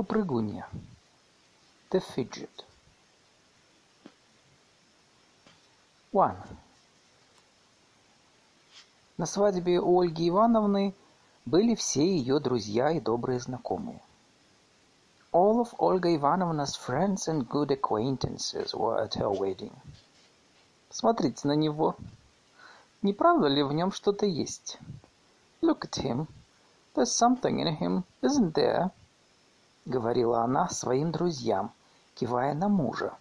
Попрыгунья. The fidget. One. На свадьбе у Ольги Ивановны были все ее друзья и добрые знакомые. All of Olga Ivanovna's friends and good acquaintances were at her wedding. Смотрите на него. Не правда ли в нем что-то есть? Look at him. There's something in him, isn't there? Говорила она своим друзьям, кивая на мужа.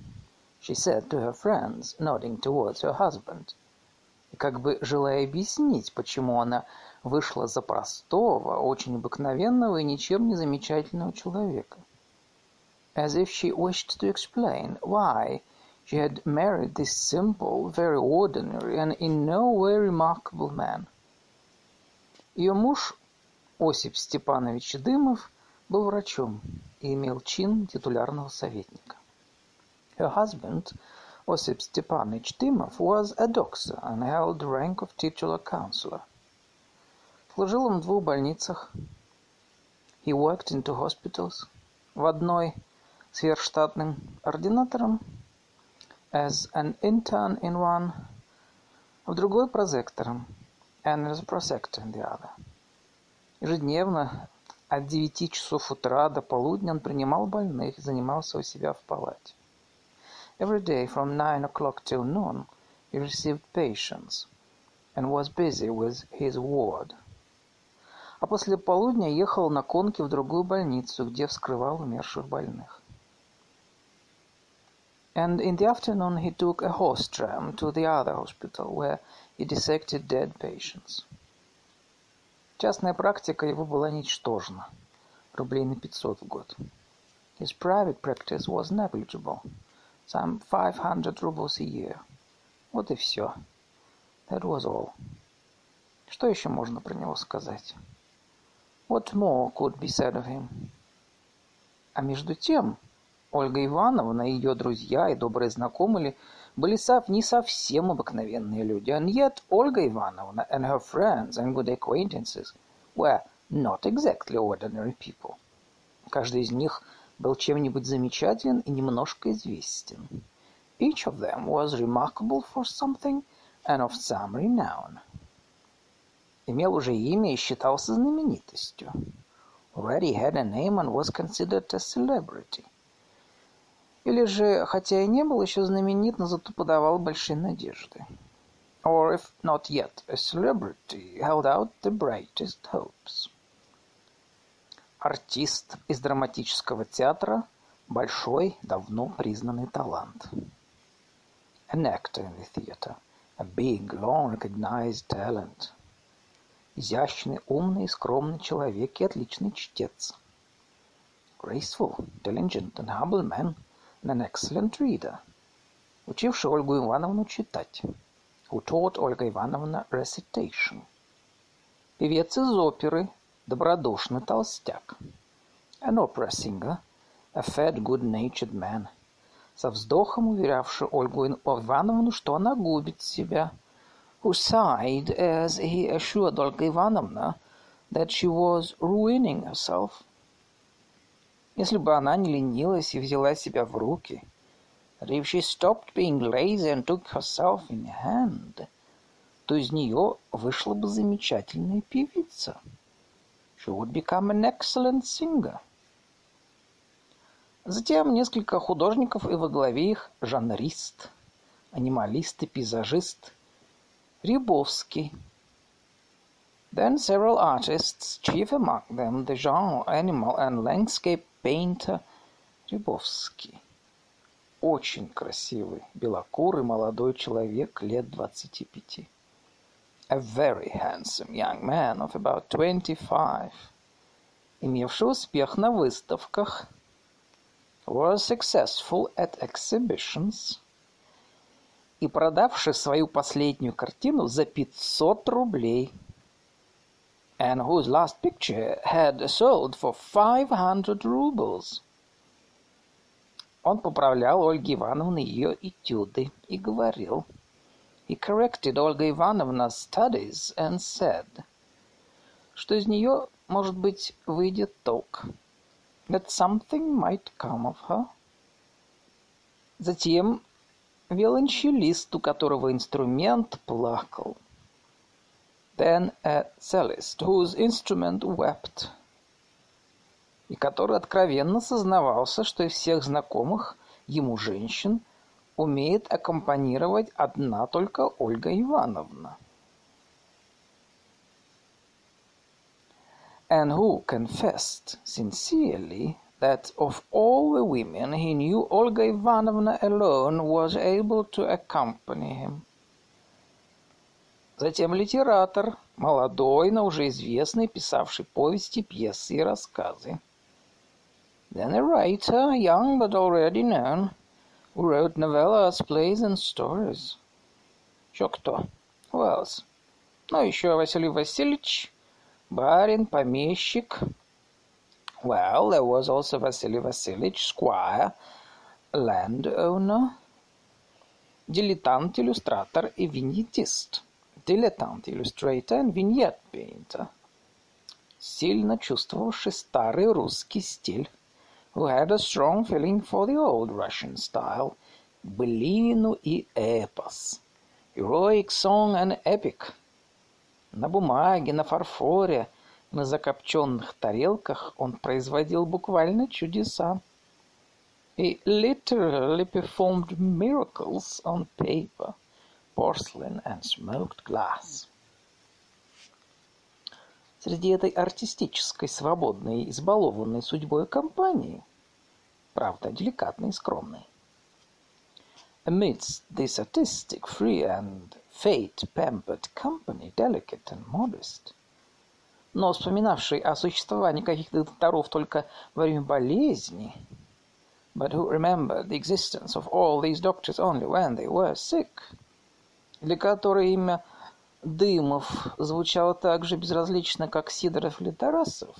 She said to her friends, nodding towards her husband. И как бы желая объяснить, почему она вышла за простого, очень обыкновенного и ничем не замечательного человека. As if she wished to explain why she had married this simple, very ordinary and in no way remarkable man. Ее муж, Осип Степанович Дымов, был врачом и имел чин титулярного советника. Her husband, Осип Степанович Дымов, was a doctor and held the rank of titular counselor. Служил он в двух больницах. He worked in two hospitals. В одной сверхштатным ординатором, as an intern in one, в другой прозектором, and as a prosector in the other. Ежедневно от девяти часов утра до полудня он принимал больных и занимался у себя в палате. Every day from nine o'clock till noon he received patients and was busy with his ward. А после полудня ехал на конке в другую больницу, где вскрывал умерших больных. And in the afternoon he took a horse tram to the other hospital, where he dissected dead patients. Частная практика его была ничтожна, рублей на 500 в год. His private practice was negligible, some 500 rubles a year. Вот и все. That was all. Что еще можно про него сказать? What more could be said of him? А между тем, Ольга Ивановна и ее друзья и добрые знакомые были не совсем обыкновенные люди, and yet Olga Ivanovna and her friends and good acquaintances were not exactly ordinary people. Каждый из них был чем-нибудь замечателен и немножко известен. Each of them was remarkable for something and of some renown. Имел уже имя и считался знаменитостью. Already had a name and was considered a celebrity. Или же, хотя и не был еще знаменит, но зато подавал большие надежды. Or, if not yet a celebrity, held out the brightest hopes. Артист из драматического театра – большой, давно признанный талант. An actor in the theater – a big, long recognized talent. Изящный, умный скромный человек и отличный чтец. Graceful, diligent and humble man – an excellent reader, учивший Ольгу Ивановну читать, who taught Ольга Ивановна recitation. Певец из оперы, добродушный толстяк. An opera singer, a fat, good-natured man, со вздохом уверявший Ольгу Ивановну, что она губит себя, who sighed as he assured Olga Ivanovna that she was ruining herself. Если бы она не ленилась и взяла себя в руки, that if she stopped being lazy and took herself in hand, то из нее вышла бы замечательная певица. She would become an excellent singer. Затем несколько художников и во главе их жанрист, анималист и пейзажист Рябовский. Then several artists, chief among them the genre, animal and landscape Пейнта Рябовский. Очень красивый, белокурый молодой человек лет двадцати пяти. A very handsome young man of about twenty-five, имевший успех на выставках, was successful at exhibitions и продавший свою последнюю картину за пятьсот рублей – and whose last picture had sold for five hundred rubles. Он поправлял Ольге Ивановне ее этюды и говорил. He corrected Olga Ivanovna's studies and said, что из нее, может быть, выйдет толк. that something might come of her. Затем виолончелист, у которого инструмент плакал. Then a cellist, whose instrument wept. И который откровенно сознавался, что из всех знакомых ему женщин умеет аккомпанировать одна только Ольга Ивановна. And who confessed sincerely that of all the women he knew Olga Ivanovna alone was able to accompany him. Затем литератор, молодой, но уже известный, писавший повести, пьесы и рассказы. Then a writer, young but already known, who wrote novellas, plays and stories. Еще кто? Who else? Ну, еще Василий Васильевич, барин, помещик, Well, there was also Vasily Vasilievich, squire, landowner, dilettante illustrator и vignettist, dilettante illustrator and vignette painter, сильно чувствовавший старый русский стиль, who had a strong feeling for the old Russian style, былину и эпос, heroic song and epic, на бумаге, на фарфоре – На закопченных тарелках он производил буквально чудеса. He literally performed miracles on paper, porcelain and smoked glass. Среди этой артистической, свободной, и избалованной судьбой компании, правда, деликатной и скромной, amidst this artistic, free and fate-pampered company, delicate and modest, но вспоминавший о существовании каких-то докторов только во время болезни, but who remembered the existence of all these doctors only when they were sick, для которой имя Дымов звучало так же безразлично, как Сидоров или Тарасов,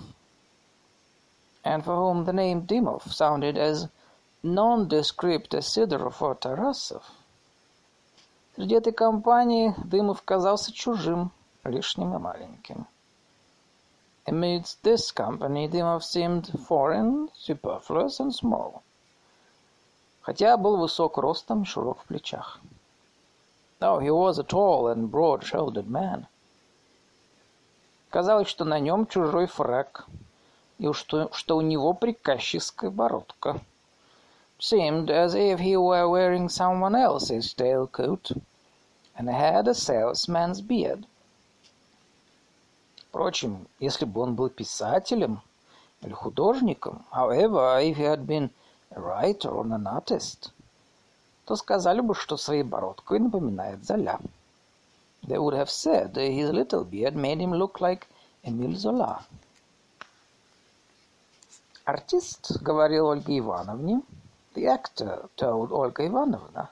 and for whom the name Dymov sounded as nondescript as Сидоров or Тарасов, среди этой компании Дымов казался чужим, лишним и маленьким. Amidst this company Dymov seemed foreign, superfluous and small, хотя был высок ростом и широк в плечах. Though he was a tall and broad-shouldered man. Казалось, что на нем чужой фрак, и что, что у него приказческая бородка. Seemed as if he were wearing someone else's tailcoat and had a salesman's beard. Впрочем, если бы он был писателем или художником, however, if he had been a writer or an artist, то сказали бы, что своей бородкой напоминает Золя. They would have said his little beard made him look like Эмиль Зола. Артист говорил Ольге Ивановне, the actor told Ольга Ивановна,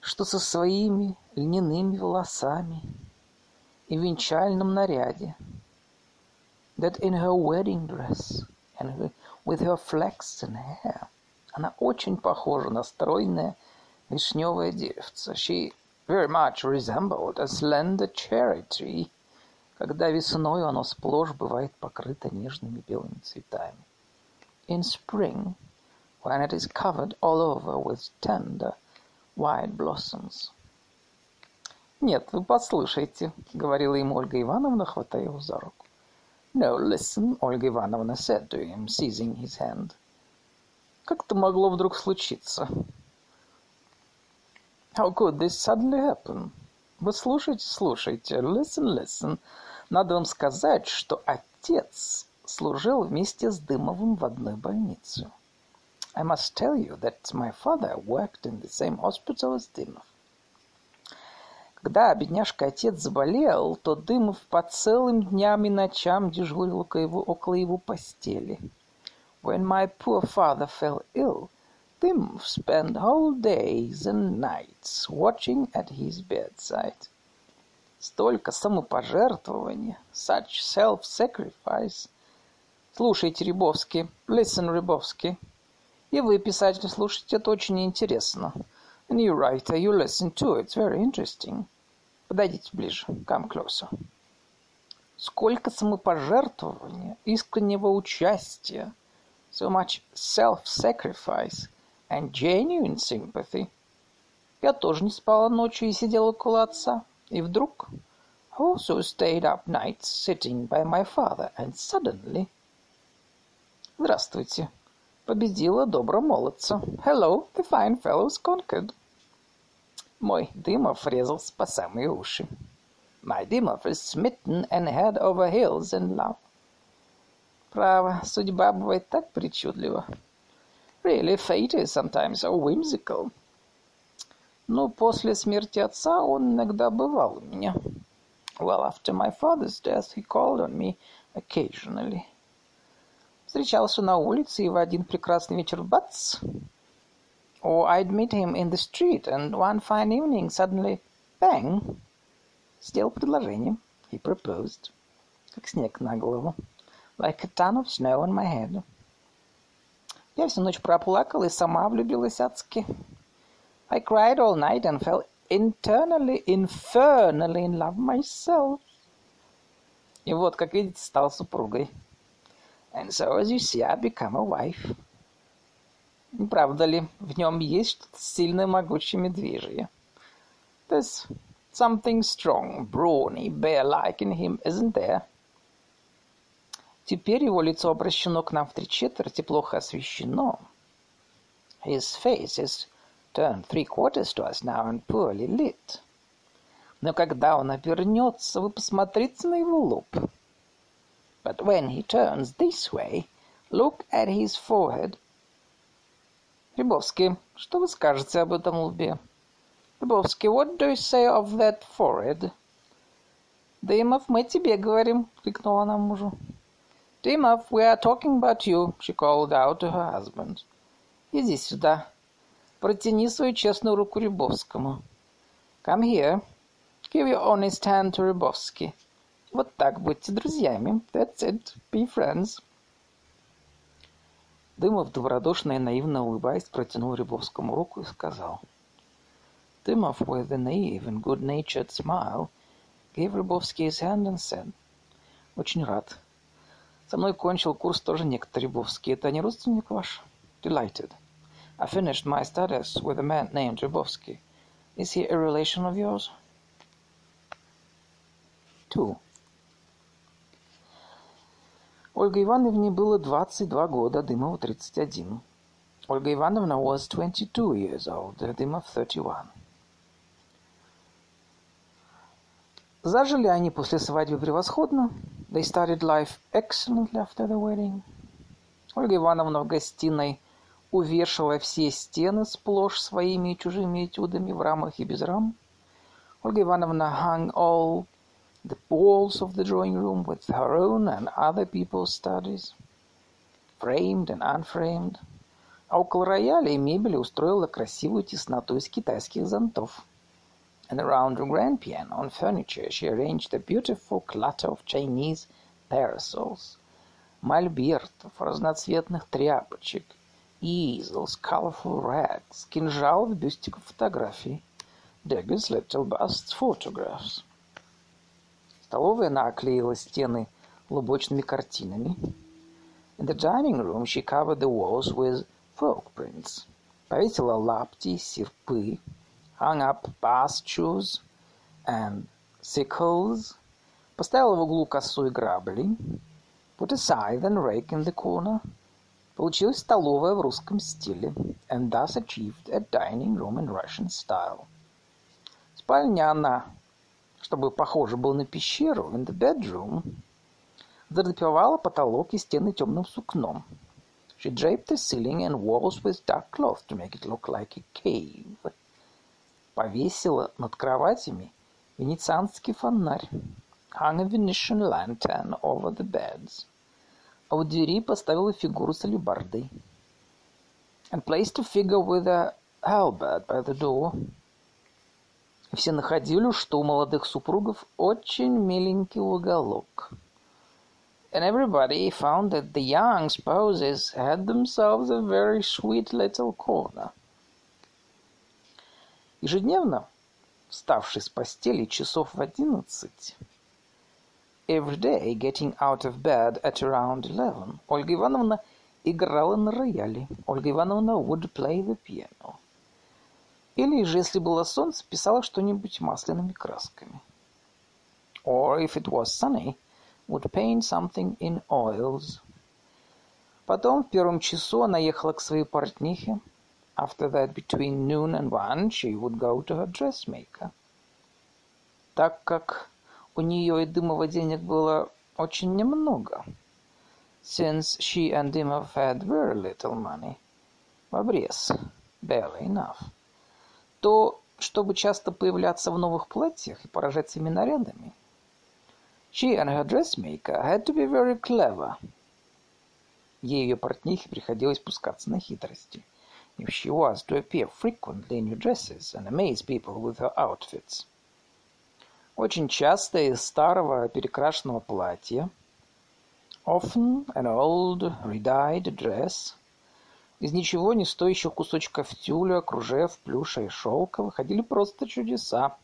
что со своими льняными волосами и венчальном наряде, that in her wedding dress and with her flaxen hair, она очень похожа на стройное вишневое деревце. She very much resembled a slender cherry tree, когда весной оно сплошь бывает покрыто нежными белыми цветами. In spring, when it is covered all over with tender white blossoms. «Нет, вы послушайте», — говорила ему Ольга Ивановна, хватая его за руку. «No, listen», — Ольга Ивановна said to him, seizing his hand. «Как это могло вдруг случиться?» «How could this suddenly happen?» «Вы слушайте, слушайте. Listen, listen. Надо вам сказать, что отец служил вместе с Дымовым в одной больнице. I must tell you that my father worked in the same hospital as Dymov. Когда бедняжка-отец заболел, то Дымов по целым дням и ночам дежурил около его, около его постели. When my poor father fell ill, Dymov spent whole days and nights watching at his bedside. Столько самопожертвования, such self-sacrifice. Слушайте, Рябовский, listen, Рябовский. И вы, писатель, слушайте, это очень интересно. And you writer, you listen too, it's very interesting. Подойдите ближе, come closer. Сколько самопожертвования, искреннего участия, so much self-sacrifice and genuine sympathy. Я тоже не спала ночью и сидела около отца. И вдруг also stayed up nights sitting by my father, and suddenly... Здравствуйте. Победила добро молодца. Hello, the fine fellow's conquered. Мой Дымов резался по самые уши. My Dymov is smitten and head over heels in love. Право, судьба бывает так причудлива. Really, fate is sometimes so whimsical. Но после смерти отца он иногда бывал у меня. Well, after my father's death, he called on me occasionally. Встречался на улице, и в один прекрасный вечер бац! Or I'd meet him in the street, and one fine evening, suddenly, bang! Сделал предложение. He proposed. Как снег на голову. Like a ton of snow on my head. Я всю ночь проплакала и сама влюбилась адски. I cried all night and fell internally, infernally in love myself. И вот, как видите, стал супругой. And so, as you see, I become a wife. Не правда ли, в нем есть что-то сильное, могучее, медвежье? There's something strong, brawny, bear-like in him, isn't there? Теперь его лицо обращено к нам в три четверти, плохо освещено. His face is turned three quarters to us now and poorly lit. Но когда он обернется, вы посмотрите на его лоб. But when he turns this way, look at his forehead. Рябовский, что вы скажете об этом лбе? Рябовский, what do you say of that forehead? Дымов, мы тебе говорим, крикнула она мужу. Дымов, we are talking about you, she called out to her husband. Иди сюда. Протяни свою честную руку Рябовскому. Come here. Give your honest hand to Рябовский. Вот так, будьте друзьями. That's it. Be friends. Дымов, добродушно и наивно улыбаясь, протянул Рябовскому руку и сказал. Дымов, with a naive and good-natured smile, gave Рябовский his hand and said, «Очень рад. Со мной кончил курс тоже некто Рябовский. Это не родственник ваш?» «Delighted. I finished my studies with a man named Rябовский. Is he a relation of yours? Two. Ольге Ивановне было 22 года, Дымову 31. Ольга Ивановна was 22 years old, Дымов 31. Зажили они после свадьбы превосходно. They started life excellently after the wedding. Ольга Ивановна в гостиной – увешала все стены сплошь своими и чужими этюдами в рамах и без рам. Ольга Ивановна hung all the walls of the drawing room with her own and other people's studies, framed and unframed. А около рояля и мебели устроила красивую тесноту из китайских зонтов. And around the grand piano on furniture she arranged a beautiful clutter of Chinese parasols, мольбертов, разноцветных тряпочек — easels, colorful rags, кинжал в бюстиков фотографий, daggers, little busts, photographs. Столовая наклеила стены лубочными картинами. In the dining room she covered the walls with folk prints. Повесила лапти, серпы, hung up pastures and sickles, поставила в углу косу и грабли, put a scythe and rake in the corner — Получилась столовая в русском стиле, and thus achieved a dining room in Russian style. Спальня она, чтобы похоже было на пещеру, in the bedroom, задрапировала потолок и стены темным сукном. She draped the ceiling and walls with dark cloth to make it look like a cave. Повесила над кроватями венецианский фонарь. Hung a Venetian lantern over the beds а у двери поставила фигуру с алебардой. And placed a figure with a halberd by the door. Все находили, что у молодых супругов очень миленький уголок. And everybody found that the young spouses had themselves a very sweet little corner. Ежедневно, вставший с постели часов в одиннадцать, every day getting out of bed at around eleven. Ольга Ивановна играла на рояле. Ольга Ивановна would play the piano. Или же, если было солнце, писала что-нибудь масляными красками. Or, if it was sunny, would paint something in oils. Потом в первом часу она ехала к своей портнихе. After that, between noon and one, she would go to her dressmaker. Так как у нее и Дымова денег было очень немного, since she and Dymov had very little money, в обрез, barely enough, то, чтобы часто появляться в новых платьях и поражать всеми нарядами, she and her dressmaker had to be very clever. Ей и ее портнихе приходилось пускаться на хитрости. If she was to appear frequently in new dresses and amaze people with her outfits. Очень часто из старого перекрашенного платья, often an old redyed dress, из ничего не стоящих кусочков тюля, кружев, плюша и шелка выходили просто чудеса.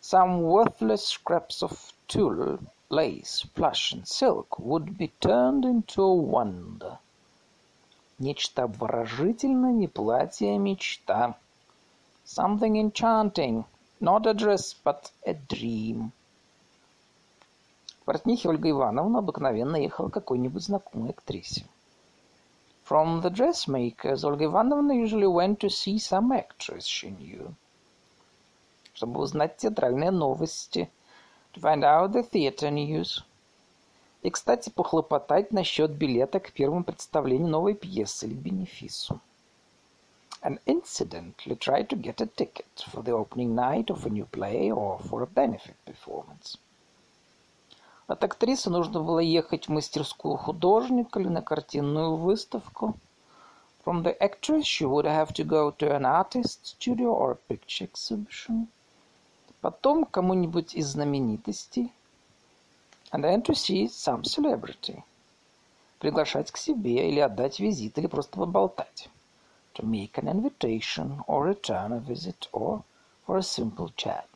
Some worthless scraps of tulle, lace, plush and silk would be turned into a wonder. Нечто обворожительное, не платье, а мечта. Something enchanting, not a dress, but a dream. Портнихе Ольга Ивановна обыкновенно ехала какой-нибудь знакомой актрисе. From the dressmakers, Olga Ivanovna usually went to see some actress she knew. Чтобы узнать театральные новости, to find out the theater news. И, кстати, похлопотать насчет билета к первому представлению новой пьесы или бенефису. And incidentally try to get a ticket for the opening night of a new play or for a benefit performance. От актрисы нужно было ехать в мастерскую художника или на картинную выставку. From the actress she would have to go to an artist studio or a picture exhibition. Потом кому-нибудь из знаменитостей, and then to see some celebrity. Приглашать к себе или отдать визит, или просто поболтать. To make an invitation or return a visit or for a simple chat.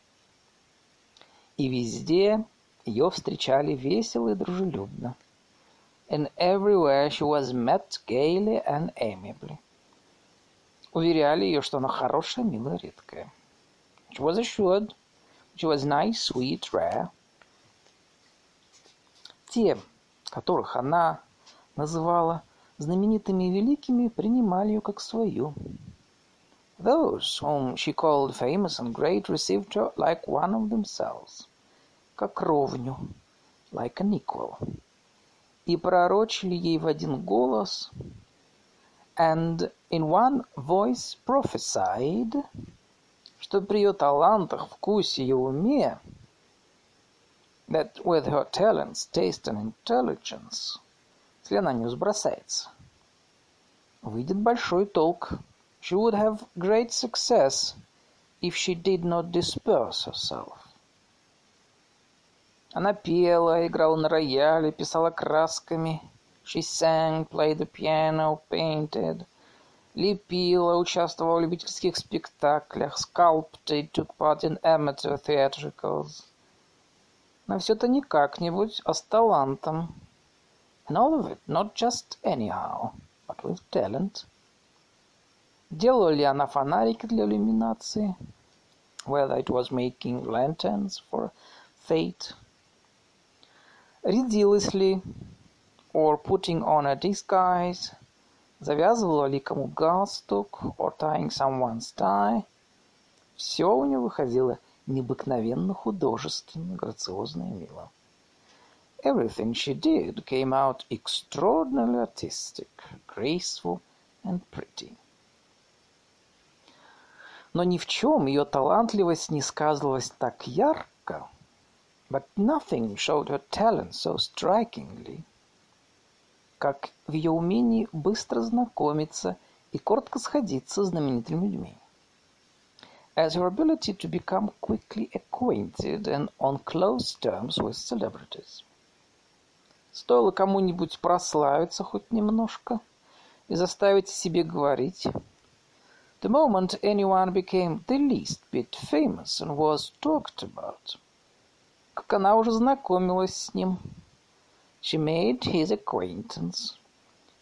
И везде ее встречали весело и дружелюбно. And everywhere she was met gaily and amiably. Уверяли ее, что она хорошая, милая, редкая. She was assured she was nice, sweet, rare – те, которых она называла знаменитыми и великими, принимали ее как свою. Those whom she called famous and great received her like one of themselves, как ровню, like an equal, и пророчили ей в один голос, and in one voice prophesied, что при ее талантах, вкусе и уме that with her talents, taste and intelligence, если она не взбросается, выйдет большой толк. She would have great success if she did not disperse herself. Она пела, играла на рояле, писала красками. She sang, played the piano, painted. Лепила, участвовала в любительских спектаклях, sculpted, took part in amateur theatricals. Но все это не как-нибудь, а с талантом. And all of it not just anyhow, but with talent. Делала ли она фонарики для иллюминации? Whether it was making lanterns for fate. Рядилась ли? Or putting on a disguise. Завязывала ли кому галстук? Or tying someone's tie. Все у нее выходило необыкновенно художественно, грациозно и мило. Everything she did came out extraordinarily artistic, graceful and pretty. Но ни в чем ее талантливость не сказывалась так ярко, but nothing showed her talent so strikingly, как в ее умении быстро знакомиться и коротко сходиться с знаменитыми людьми as her ability to become quickly acquainted and on close terms with celebrities. Стоило кому-нибудь прославиться хоть немножко и заставить себе говорить. The moment anyone became the least bit famous and was talked about, как она уже знакомилась с ним. She made his acquaintance.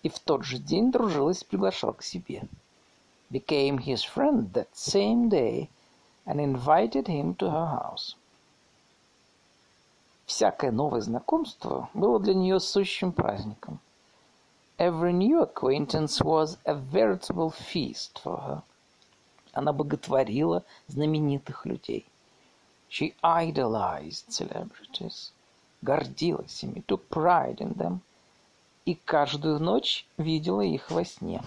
и в тот же день дружилась приглашал к себе. Became his friend that same day and invited him to her house. Всякое новое знакомство было для нее сущим праздником. Every new acquaintance was a veritable feast for her. Она боготворила знаменитых людей. She idolized celebrities, гордилась ими, took pride in them, и каждую ночь видела их во сне.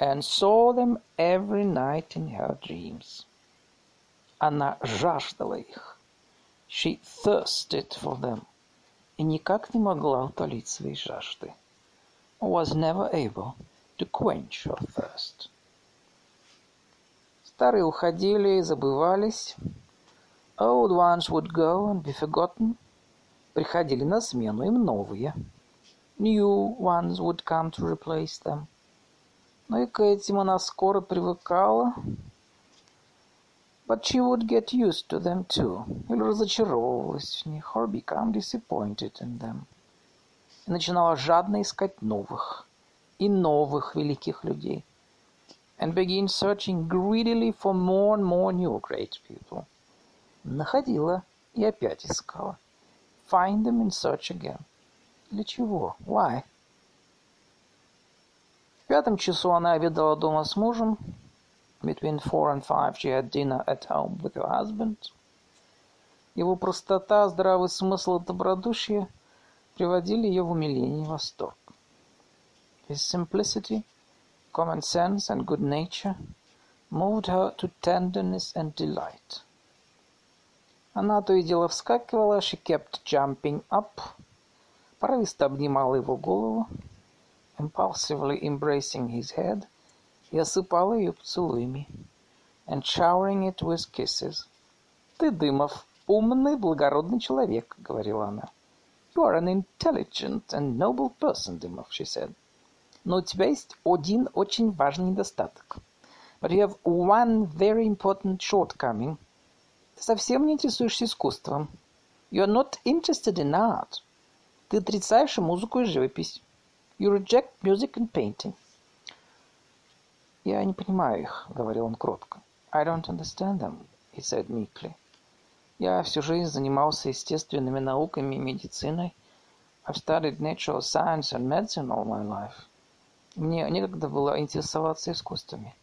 And saw them every night in her dreams. Она жаждала их. She thirsted for them. И никак не могла утолить своей жажды. Was never able to quench her thirst. Старые уходили и забывались. Old ones would go and be forgotten. Приходили на смену им новые. New ones would come to replace them. Но и к этим она скоро привыкала. But she would get used to them too. Или разочаровывалась в них, or become disappointed in them. И начинала жадно искать новых и новых великих людей and begin searching greedily for more and more new great people. Находила и опять искала. Find them and search again. Для чего? Why? Пятом часу она обедала дома с мужем. Between four and five she had dinner at home with her husband. Его простота, здравый смысл и добродушие приводили ее в умиление и восторг. His simplicity – Common sense and good nature moved her to tenderness and delight. Она то и дело вскакивала, she kept jumping up, порывисто обнимала его голову, impulsively embracing his head, и осыпала ее поцелуями, and showering it with kisses. «Ты, Дымов, умный, благородный человек», — говорила она. «You are an intelligent and noble person, Дымов», — she said. Но у тебя есть один очень важный недостаток. But you have one very important shortcoming. Ты совсем не интересуешься искусством. You are not interested in art. Ты отрицаешь музыку и живопись. You reject music and painting. Я не понимаю их, говорил он кротко. I don't understand them, he said meekly. Я всю жизнь занимался естественными науками и медициной. I've studied natural science and medicine all my life. Мне некогда было интересоваться искусствами.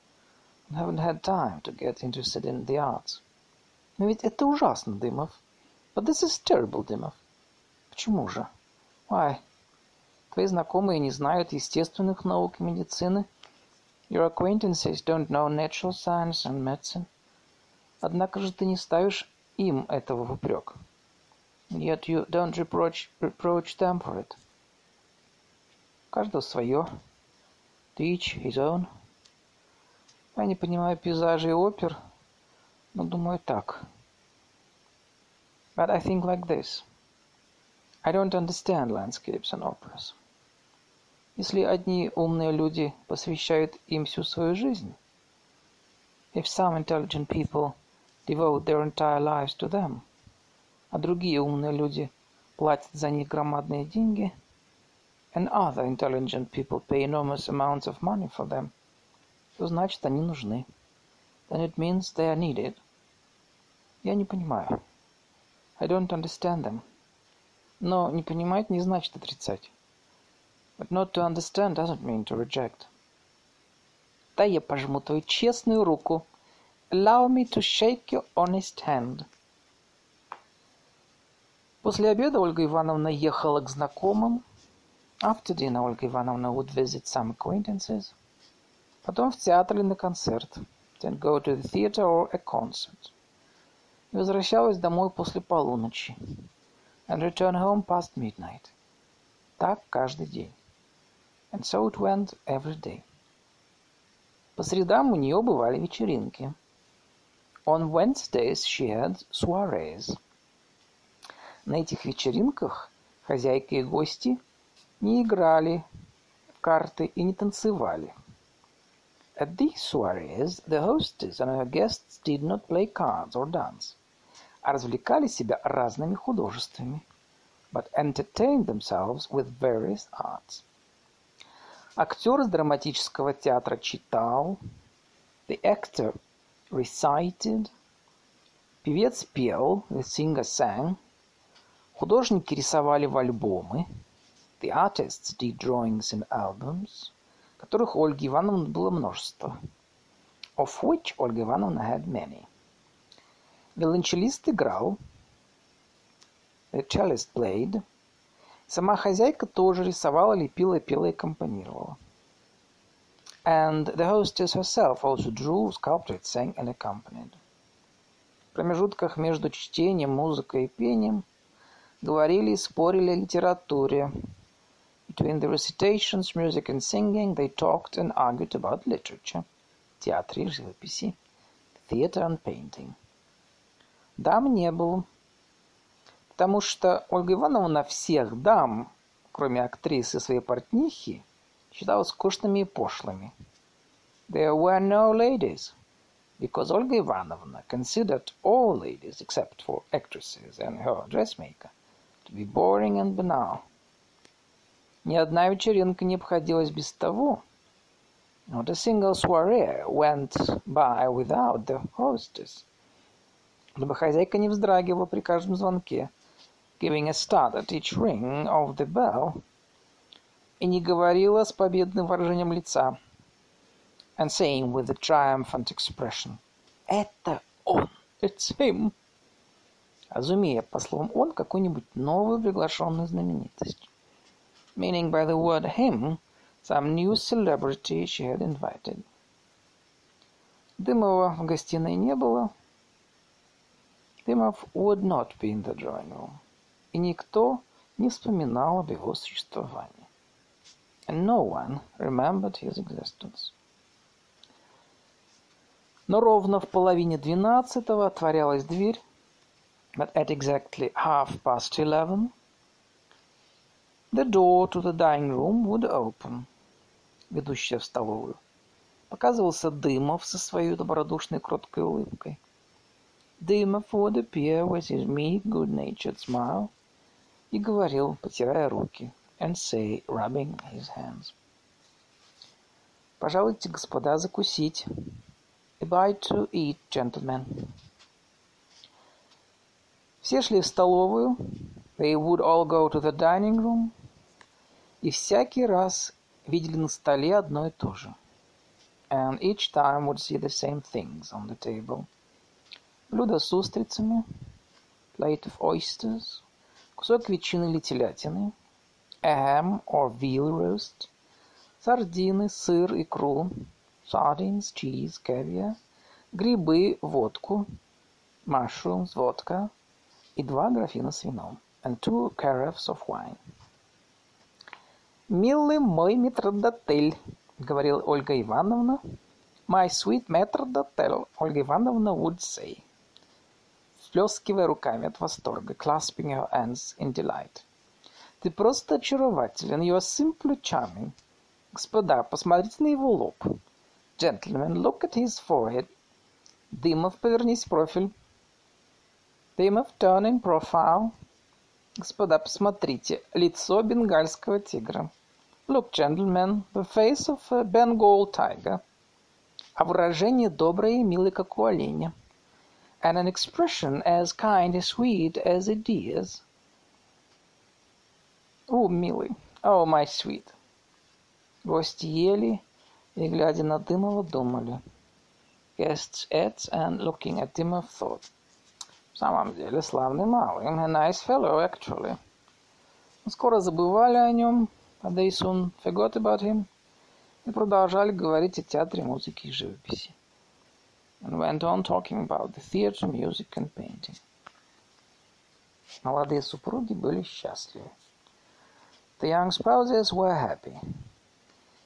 I haven't had time to get interested in the arts. Но ведь это ужасно, Дымов. But this is terrible, Дымов. Почему же? Why? Твои знакомые не знают естественных наук и медицины. Your acquaintances don't know natural science and medicine. Однако же ты не ставишь им этого в упрек. Yet you don't reproach, reproach them for it. Каждого свое. To each his own. Я не понимаю пейзажей и опер, но думаю так. But I think like this. I don't understand landscapes and operas. Если одни умные люди посвящают им всю свою жизнь, if some intelligent people devote their entire lives to them, а другие умные люди платят за них громадные деньги – and other intelligent people pay enormous amounts of money for them, то значит они нужны. Then it means they are needed. Я не понимаю. I don't understand them. Но не понимать не значит отрицать. But not to understand doesn't mean to reject. Да я пожму твою честную руку. Allow me to shake your honest hand. После обеда Ольга Ивановна ехала к знакомым, After dinner Ольга Ивановна would visit some acquaintances, потом в театр или на концерт, then go to the theater or a concert. И возвращалась домой после полуночи, and return home past midnight. Так каждый день. And so it went every day. По средам у нее бывали вечеринки. On Wednesdays she had soirees. На этих вечеринках хозяйка и гости не играли в карты и не танцевали. At these soirees the hostess and her guests did not play cards or dance, а развлекали себя разными художествами, but entertained themselves with various arts. Актер из драматического театра читал. The actor recited. Певец пел. The singer sang. Художники рисовали в альбомы. The artists did drawings in albums, которых у Ольги Ивановны было множество. Of which Ольга Ивановна had many. Виолончелист играл. The cellist played. Сама хозяйка тоже рисовала, лепила, пела и компонировала. And the hostess herself also drew, sculpted, sang and accompanied. В промежутках между чтением, музыкой и пением говорили и спорили о литературе. Between the recitations, music and singing, they talked and argued about literature, театре и живописи, theater and painting. Дам не было потому что Ольга Ивановна всех дам, кроме актрисы своей портнихи, считала скучными и пошлыми. There were no ladies, because Olga Ivanovna considered all ladies, except for actresses and her dressmaker, to be boring and banal. Ни одна вечеринка не обходилась без того. Not a single soiree went by without the hostess. Чтобы хозяйка не вздрагивала при каждом звонке, giving a start at each ring of the bell, и не говорила с победным выражением лица, and saying with a triumphant expression, «Это он! It's him!» разумея по словам «он» какую-нибудь новую приглашенную знаменитость. Meaning by the word him some new celebrity she had invited. Дымова в гостиной не было. Дымов would not be in the drawing room И никто не вспоминал об его существовании. And no one remembered his existence. Но ровно в половине двенадцатого отворялась дверь, but at exactly half past eleven, the door to the dining room would open, ведущая в столовую. Показывался Дымов со своей добродушной кроткой улыбкой. Дымов would appear with his meek, good-natured smile, и говорил, потирая руки, and say, rubbing his hands. Пожалуйте, господа, закусить. A bite to eat, gentlemen. Все шли в столовую. They would all go to the dining room. И всякий раз видели на столе одно и то же. And each time would see the same things on the table. Блюдо с устрицами, plate of oysters, кусок ветчины или телятины, ham or veal roast, сардины, сыр, икру, sardines, cheese, caviar, грибы, водку, mushrooms, водка и два графина с вином, and two carafes of wine. «Милый мой метрдотель», — говорила Ольга Ивановна, «my sweet метрдотель», Ольга Ивановна would say всплескивая руками от восторга, clasping her hands in delight. Ты просто очарователен. You are simply charming. Господа, посмотрите на его лоб. Gentlemen, look at his forehead. Дымов, повернись в профиль. Дымов, turn in profile. Господа, посмотрите. Лицо бенгальского тигра. Look, gentlemen, the face of a Bengal tiger. А выражение доброе и милое, как у оленя and an expression as kind and sweet as a deer's. О, милый, oh, my sweet. Гости ели и, глядя на Дымова, думали. Guests ate and, looking at Dymov, thought. В самом деле, славный малый. A nice fellow, actually. Скоро забывали о нем, but they soon forgot about him, и продолжали говорить о театре, музыке и живописи And went on talking about the theatre, music and painting. Молодые супруги были счастливы. The young spouses were happy.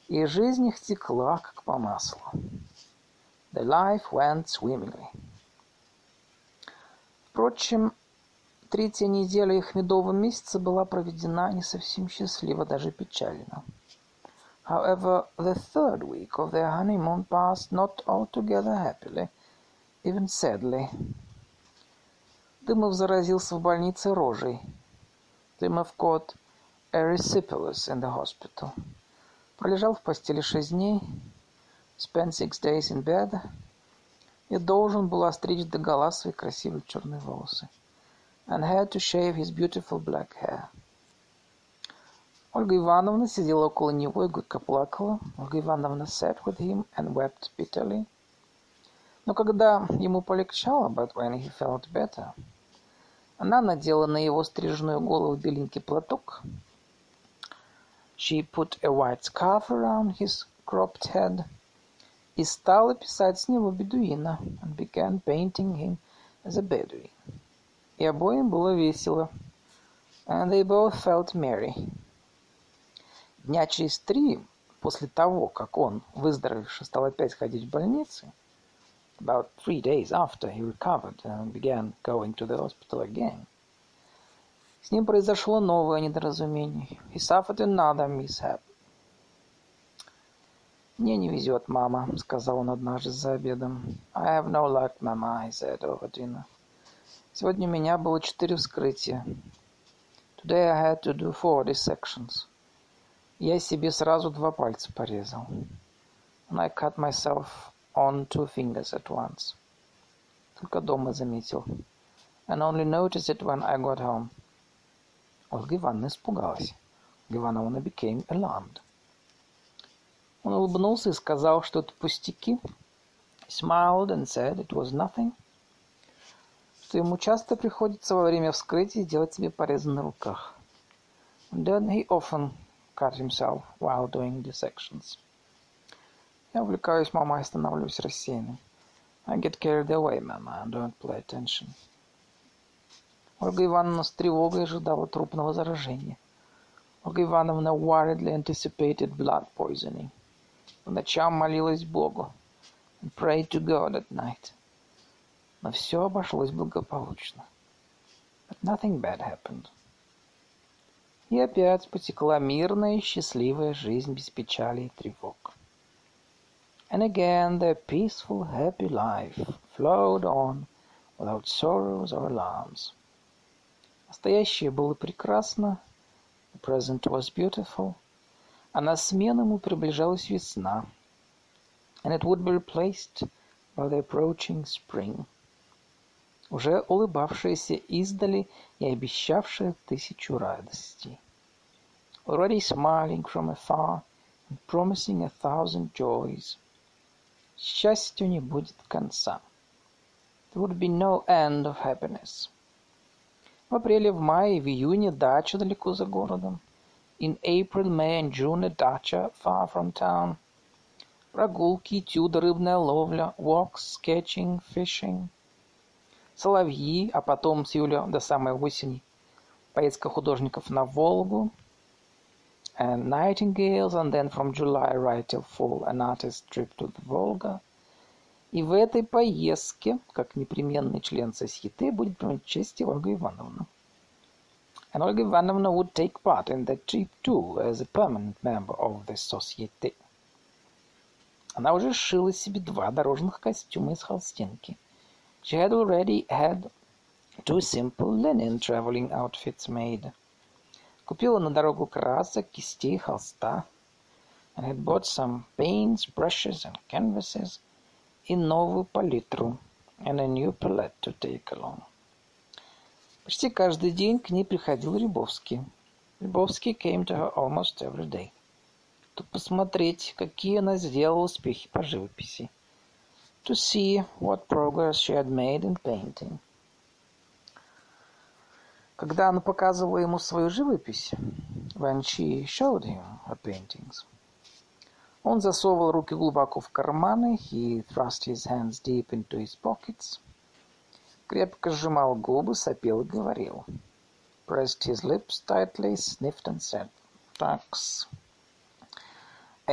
И жизнь их текла, как по маслу. The life went swimmingly. Впрочем, третья неделя их медового месяца была проведена не совсем счастливо, даже печально. However, the third week of their honeymoon passed not altogether happily, even sadly. Дымов заразился в больнице рожей. Дымов caught erysipelas in the hospital. Пролежал в постели шесть дней, spent six days in bed, и должен был остричь догола свои красивые черные волосы, and had to shave his beautiful black hair. Ольга Ивановна сидела около него и горько плакала. Ольга Ивановна sat with him and wept bitterly. Но когда ему полегчало, but when he felt better, она надела на его стрижную голову беленький платок. She put a white scarf around his cropped head и стала писать с него бедуина and began painting him as a Bedouin. И обоим было весело. And they both felt merry. Дня через три после того, как он, выздоровевший, стал опять ходить в больнице, about three days after he recovered and began going to the hospital again, с ним произошло новое недоразумение. He suffered another mishap. «Мне не везет, мама», — сказал он однажды за обедом. «I have no luck, mama», he said over dinner. Сегодня у меня было четыре вскрытия. Today I had to do four dissections. Я себе сразу два пальца порезал. And I cut myself on two fingers at once. Только дома заметил. And only noticed it when I got home. Ольга Ивановна испугалась. Ольга Ивановна became alarmed. Он улыбнулся и сказал, что это пустяки. He smiled and said it was nothing. Что ему часто приходится во время вскрытия делать себе порезы на руках. And then he often cut himself while doing dissections. Я увлекаюсь, мама, и становлюсь рассеянным. I get carried away, mama, and don't pay attention. Ольга Ивановна с тревогой ожидала трупного заражения. Ольга Ивановна worriedly anticipated blood poisoning. По ночам молилась Богу and prayed to God at night. Но все обошлось благополучно. But nothing bad happened. И опять потекла мирная и счастливая жизнь без печали и тревог. And again their peaceful, happy life flowed on without sorrows or alarms. Настоящее было прекрасно, the present was beautiful, а на смену ему приближалась весна, and it would be replaced by the approaching spring Уже улыбавшаяся издали и обещавшая тысячу радостей. Already smiling from afar and promising a thousand joys. Счастью не будет конца. There would be no end of happiness. В апреле, в мае, в июне дача далеко за городом. In April, May and June a dacha far from town. Прогулки, этюды, рыбная ловля, walks, sketching, fishing – соловьи, а потом с июля до самой осени поездка художников на Волгу, and nightingales, and then from July right till fall an artist trip to the Volga. И в этой поездке, как непременный член Сосьеты, будет принимать участие Ольга Ивановна. And Olga Ivanovna would take part in that trip too, as a permanent member of the Society. Она уже сшила себе два дорожных костюма из холстинки – She had already had two simple linen traveling outfits made. Купила на дорогу красок, кистей, холста. And had bought some paints, brushes and canvases и новую палитру and a new palette to take along. Почти каждый день к ней приходил Рябовский. Рябовский came to her almost every day. Тут посмотреть, какие она сделала успехи по живописи to see what progress she had made in painting. Когда она показывала ему свою живопись, when she showed him her paintings, он засовывал руки глубоко в карманы, he thrust his hands deep into his pockets, крепко сжимал губы, сопел и говорил, pressed his lips tightly, sniffed and said, thanks.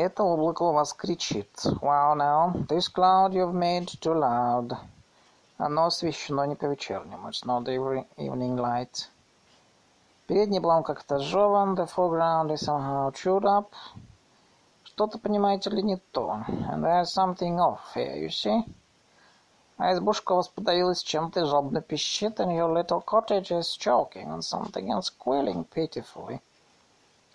Это облако вас кричит. Wow, now, this cloud you've made too loud. Оно освещено не по-вечернему. It's not the evening light. Передний план как-то сжеван. The foreground is somehow chewed up. Что-то, понимаете ли, не то. And there's something off here, you see? А избушка вас подавилась чем-то жалобно пищит, and your little cottage is choking on something and squealing pitifully.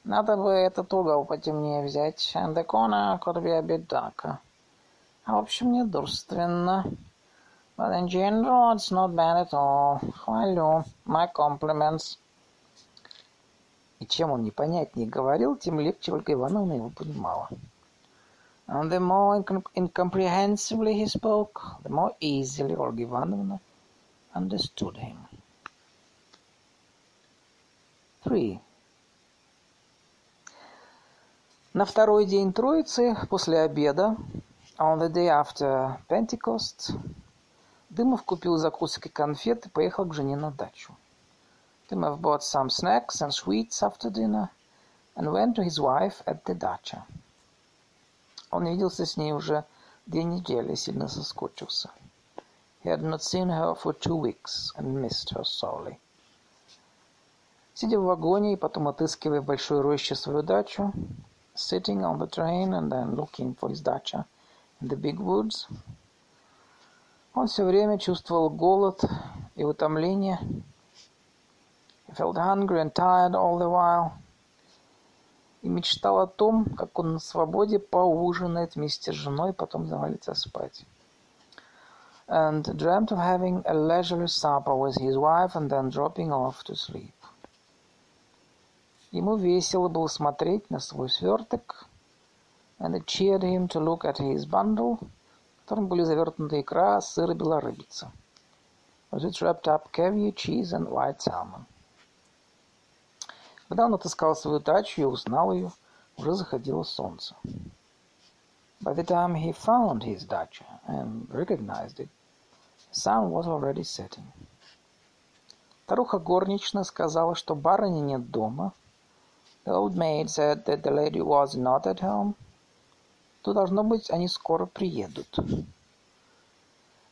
Надо бы этот угол потемнее взять. Bit darker. А в общем, недурственно. But in general, it's not bad at all. Хвалю. My compliments. И чем он непонятнее говорил, тем легче Ольга Ивановна его понимала. And the more incomprehensibly he spoke, the more easily Olga Ivanovna understood him. 3. На второй день Троицы, после обеда, on the day after Pentecost, Дымов купил закуски и конфет и поехал к жене на дачу. Dymov bought some snacks and sweets after dinner and went to his wife at the dacha. Он виделся с ней уже две недели, сильно соскучился. He had not seen her for two weeks and missed her sorely. Сидя в вагоне и потом отыскивая большой роще свою дачу, sitting on the train and then looking for his dacha in the big woods, он все время чувствовал голод и утомление, felt hungry and tired all the while и мечтал о том, как он на свободе поужинает вместе с женой, потом завалится спать. And dreamt of having a leisurely supper with his wife and then dropping off to sleep. Ему весело было смотреть на свой сверток, and it cheered him to look at his bundle, в котором были завернуты икра, сыр и белорыбица. With it wrapped up caviar, cheese and white salmon. Когда он отыскал свою дачу и узнал ее, уже заходило солнце. By the time he found his dacha and recognized it, the sun was already setting. Старуха горничная сказала, что барыни нет дома. The old maid said that the lady was not at home. То должно быть, они скоро приедут.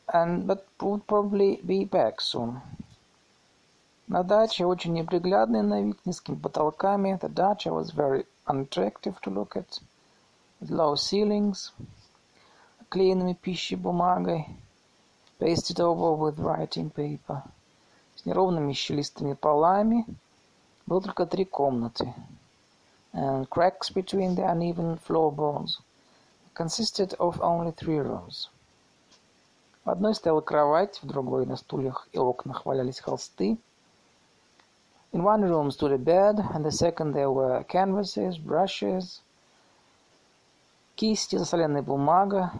And but would probably be back soon. На даче очень неприглядный на вид, низкими потолками. The dacha was very unattractive to look at, with low ceilings, оклеенными пищей бумагой, pasted over with writing paper, с неровными щелистыми полами. Было только три комнаты, and cracks between the uneven floorboards consisted of only three rooms. В одной стояла кровать, в другой на стульях и окнах валялись холсты, In one room stood a bed, and the second there were canvases, brushes, кисти, засоленная бумага,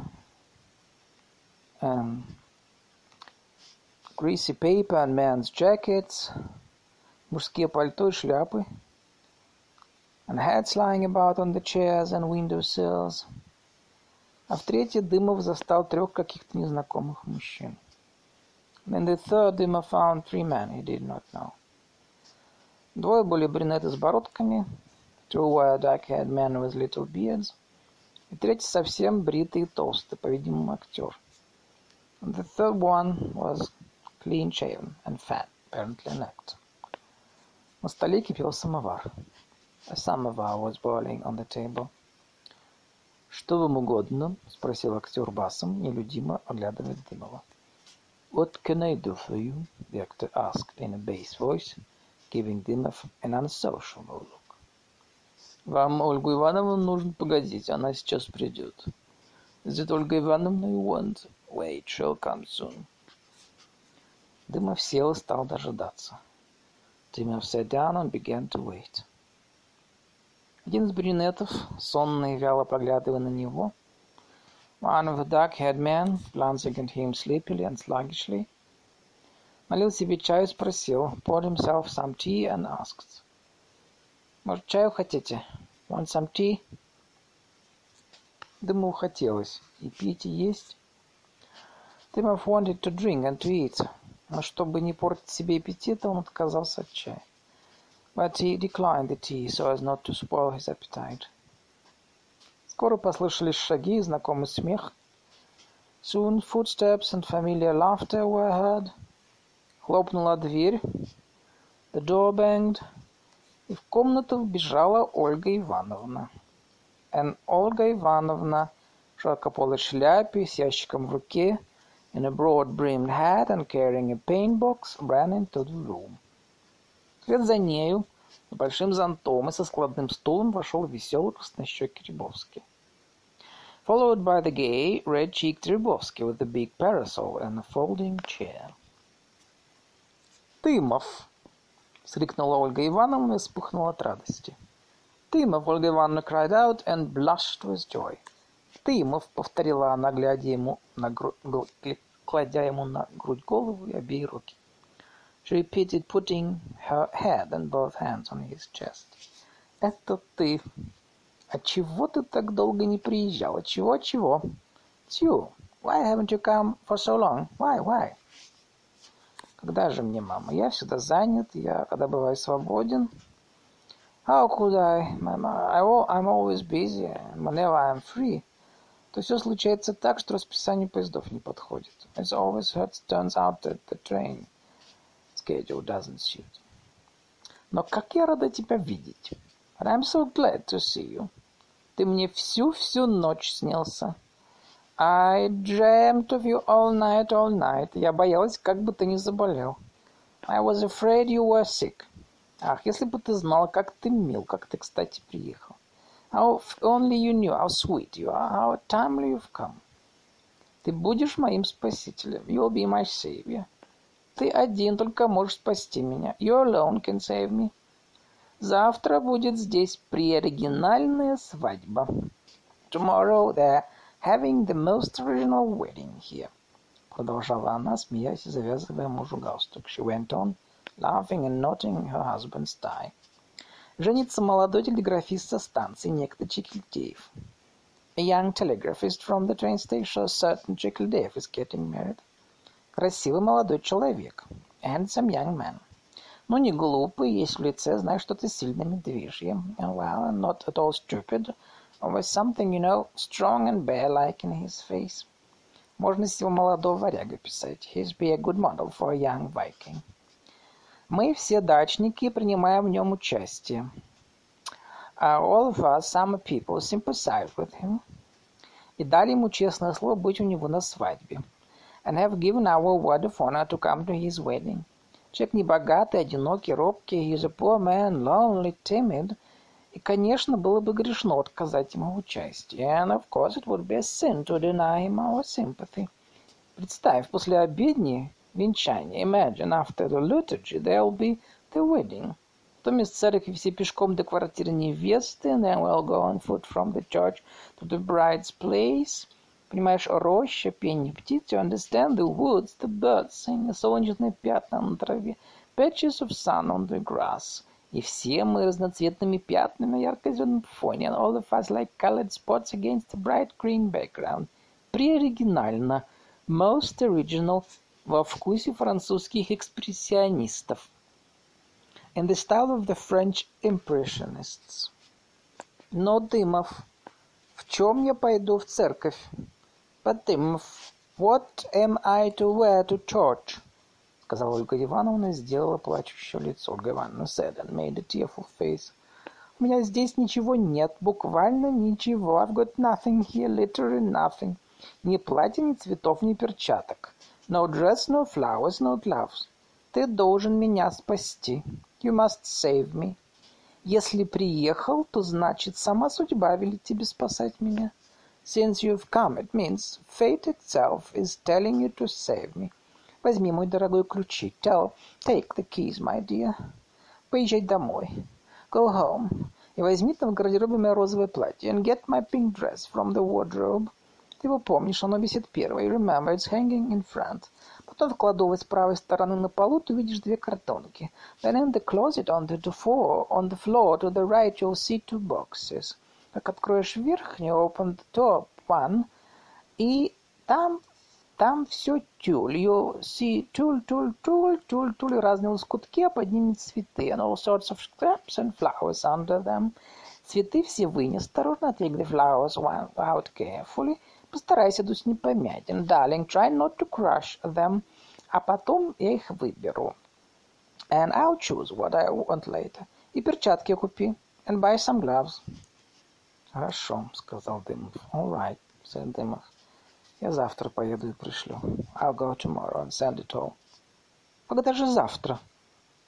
um, greasy paper and men's jackets, мужские пальто и шляпы, and hats lying about on the chairs and window sills. А в третьей Дымов застал трех каких-то незнакомых мужчин. And in the third Dymov found three men he did not know. Двое были брюнеты с бородками, two were dark-haired men with little beards, и третий совсем бритый и толстый, по-видимому, актер. And the third one was clean-shaven and fat, apparently an actor. На столе кипел самовар. A samovar was boiling on the table. «Что вам угодно?» — спросил актер басом, нелюдимо оглядывая Дымова. «What can I do for you?» — the actor asked in a bass voice, giving Dymov an unsociable look. «Вам Ольгу Ивановну нужно погодить, она сейчас придет». «Is it Ольга Ивановна you want?» «Wait, she'll come soon». Дымов сел и стал дожидаться. Дымов sat down and began to wait. Один из брюнетов, сонный и вяло поглядывая на него, one of the dark-haired men, glancing at him sleepily and sluggishly, Налил себе чаю, спросил. Poured himself some tea and asked. Может, чаю хотите? Want some tea? Дыму хотелось. И пить, и есть. Дымов wanted to drink and to eat. Но чтобы не портить себе аппетит, он отказался от чая. But he declined the tea so as not to spoil his appetite. Скоро послышались шаги и знакомый смех. Soon footsteps and familiar laughter were heard. Хлопнула дверь. The door banged. И в комнату вбежала Ольга Ивановна. And Ольга Ивановна в широкополой шляпе с ящиком в руке, in a broad-brimmed hat and carrying a paint box, ran into the room. Вслед за нею большим зонтом и со складным стулом вошел веселый краснощекий Рябовский. Followed by the gay, red-cheeked Rябовский with the big parasol and a folding chair. «Тымов!» — вскрикнула Ольга Ивановна и вспыхнула от радости. «Тымов!» — Ольга Ивановна cried out and blushed with joy. «Тымов!» — повторила она, глядя ему на грудь, кладя ему на грудь голову и обеи руки. She repeated, putting her head and both hands on his chest. «Это ты! А чего ты так долго не приезжал? Чего, чего? Тю! Why haven't you come for so long? Why, why?» Когда же мне, мама? Я всегда занят, я когда бываю свободен. How could I, mama? I'm always busy, whenever I'm free. То все случается так, что расписание поездов не подходит. It always turns out that the train schedule doesn't suit. Но как я рада тебя видеть. But I'm so glad to see you. Ты мне всю-всю ночь снился. I dreamt of you all night, all night. Я боялась, как бы ты не заболел. I was afraid you were sick. Ах, если бы ты знал, как ты мил, как ты, кстати, приехал. How only you knew how sweet you are, how timely you've come. Ты будешь моим спасителем. You'll be my savior. Ты один только можешь спасти меня. You alone can save me. Завтра будет здесь приоригинальная свадьба. Tomorrow there having the most original wedding here. Продолжала она, смеясь и завязывая мужу галстук. She went on, laughing and knotting her husband's tie. Женится молодой телеграфист со станции, некто Чекильтеев. A young telegraphist from the train station, certain Чекильтеев, is getting married. Красивый молодой человек. Handsome young man. Ну, не глупый, есть в лице, знаешь, что-то сильно медвежье. Well, not at all stupid, Always something, you know, strong and bear-like in his face. Можно с его молодого варяга писать. He'd be a good model for a young Viking. Мы все дачники принимаем в нем участие. Uh, all of us, some people, sympathize with him. И дали ему честное слово быть у него на свадьбе. And have given our word of honor to come to his wedding. Человек небогатый, одинокий, робкий. He's a poor man, lonely, timid. И, конечно, было бы грешно отказать ему в участии. And, of course, it would be a sin to deny him our sympathy. Представь, после обедни венчание. Imagine, after the liturgy, there'll be the wedding. Потом из церкви все пешком до квартиры невесты, and then we'll go on foot from the church to the bride's place. Понимаешь, роща, пение птиц, you understand, the woods, the birds sing, солнечные пятна на траве, patches of sun on the grass — и все мы разноцветными пятнами на ярко-зеленом фоне, and all of us like colored spots against a bright green background. Преоригинально, most original, во вкусе французских экспрессионистов. In the style of the French impressionists. Но, Дымов, в чем я пойду в церковь? But, Дымов, what am I to wear to church? сказала Ольга Ивановна и сделала плачущее лицо. Ольга Ивановна said and made a tearful face. У меня здесь ничего нет, буквально ничего. I've got nothing here, literally nothing. Ни платья, ни цветов, ни перчаток. No dress, no flowers, no gloves. Ты должен меня спасти. You must save me. Если приехал, то значит, сама судьба велит тебе спасать меня. Since you've come, it means fate itself is telling you to save me. Возьми, мой дорогой, ключи. Tell, take the keys, my dear. Поезжай домой. Go home. И возьми там в гардеробе мое розовое платье. And get my pink dress from the wardrobe. Ты его помнишь, оно висит первое. Remember, it's hanging in front. Потом в кладовой с правой стороны на полу ты увидишь две картонки. Then in the closet on the floor, on the floor to the right you'll see two boxes. Как откроешь верхнюю, open the top one, и там там все тюль. You see тюль, тюль, тюль, тюль, тюль, разные лоскутки, а под ними цветы. And all sorts of scraps and flowers under them. Цветы все вынь осторожно, take the flowers out carefully. Постарайся тут не помять. And darling, try not to crush them. А потом я их выберу. And I'll choose what I want later. И перчатки купи. And buy some gloves. Хорошо, сказал Дымов. All right, said Дымов. Я завтра поеду и пришлю. I'll go tomorrow and send it all. Когда же завтра?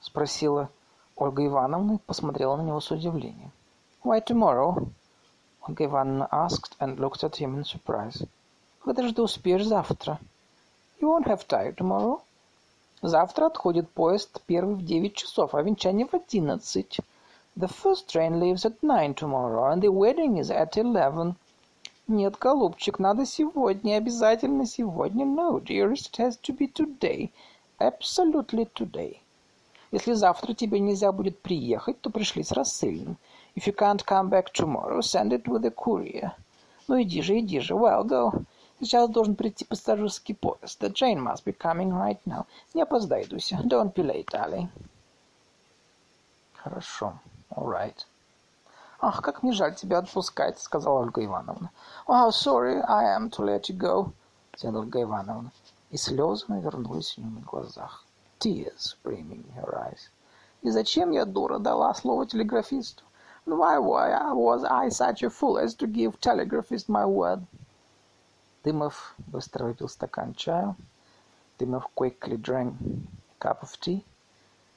Спросила Ольга Ивановна посмотрела на него с удивлением. «Why tomorrow?» Ольга Ивановна asked and looked at him in surprise. «Когда же ты успеешь завтра?» «You won't have time tomorrow?» «Завтра отходит поезд первый в девять часов, а венчание в одиннадцать. The first train leaves at nine tomorrow, and the wedding is at eleven. Нет, голубчик, надо сегодня, обязательно сегодня. No, dearest, it has to be today. Absolutely today. Если завтра тебе нельзя будет приехать, то пришли с рассыльным. If you can't come back tomorrow, send it with a courier. Ну иди же, иди же. Well, go. Сейчас должен прийти пассажирский поезд. The train must be coming right now. Не опоздай, Дуся. Don't be late, darling. Хорошо. All right. «Ах, как мне жаль тебя отпускать», — сказала Ольга Ивановна. «Oh, how sorry I am to let you go», — сказала Ольга Ивановна. И слезы навернулись у нее на глазах. Tears brimming in her eyes. «И зачем я, дура, дала слово телеграфисту? And why, why was I such a fool as to give telegraphist my word?» Дымов быстро выпил стакан чаю. Дымов quickly drank a cup of tea.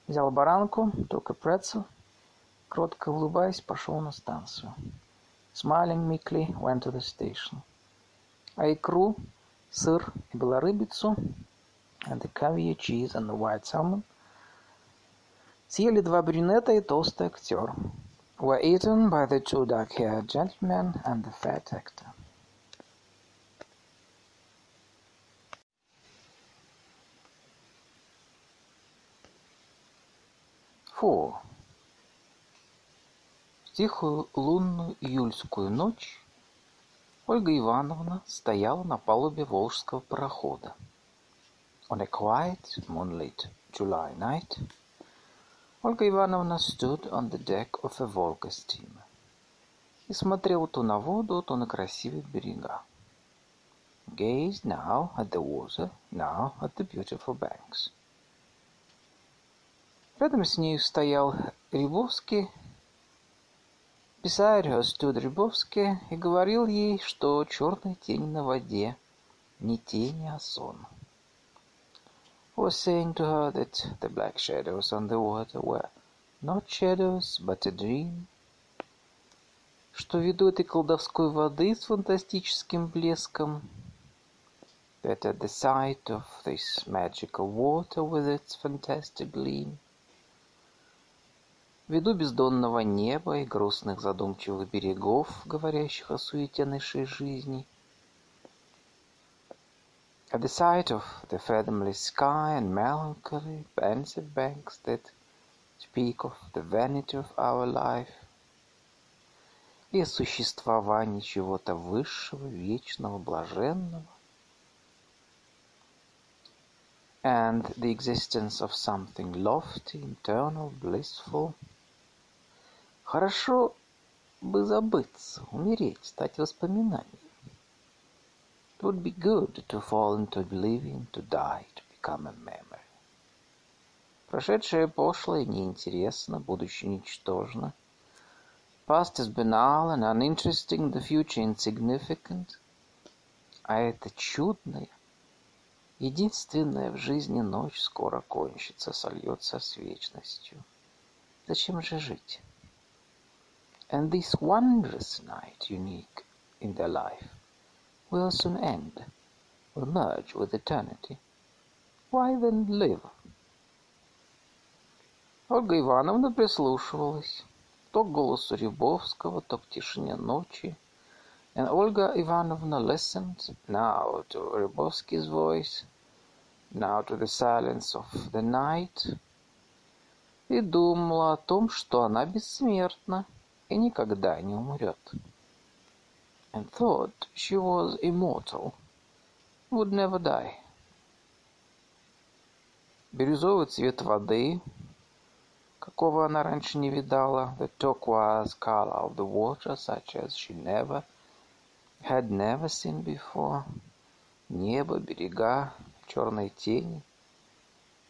Взял баранку, took a pretzel — кротко улыбаясь, пошел на станцию. Smiling meekly went to the station. А икру, сыр и белорыбицу, and the caviar cheese and the white salmon, съели два брюнета и толстый актер. Were eaten by the two dark-haired gentlemen and the fat actor. Four. Тихую лунную июльскую ночь Ольга Ивановна стояла на палубе волжского парохода. On a quiet, moonlit July night, Ольга Ивановна stood on the deck of a Volga steamer и смотрела то на воду, то на красивые берега. Gazed now at the water, now at the beautiful banks. Рядом с нею стоял Рябовский Beside her stood Рябовский и говорил ей, что черные тени на воде не тени, а сон. Was saying to her that the black shadows on the water were not shadows, but a dream. Что ввиду этой колдовской воды с фантастическим блеском, that at the sight of this magical water with its fantastic gleam, Ввиду бездонного неба и грустных задумчивых берегов, говорящих о суете нашей жизни, At the sight of the fathomless sky and melancholy, pensive banks that speak of the vanity of our life, и о существовании чего-то высшего, вечного, блаженного, and the existence of something lofty, eternal, blissful, Хорошо бы забыться, умереть, стать воспоминанием. It would be good to fall into oblivion, to die, to become a memory. Прошедшее пошлое неинтересно, будущее ничтожно. Past is banal and uninteresting, the future insignificant. А это чудная, единственная в жизни ночь скоро кончится, сольется с вечностью. Зачем же жить? And this wondrous night, unique in their life, will soon end, will merge with eternity. Why then live? Ольга Ивановна прислушивалась то к голосу Рябовского, то к тишине ночи. And Olga Ivanovna listened now to Rябовski's voice, now to the silence of the night, и думала о том, что она бессмертна, и никогда не умрет. And thought she was immortal, would never die. Бирюзовый цвет воды, какого она раньше не видала, the turquoise color of the water, such as she never had never seen before, небо, берега, черные тени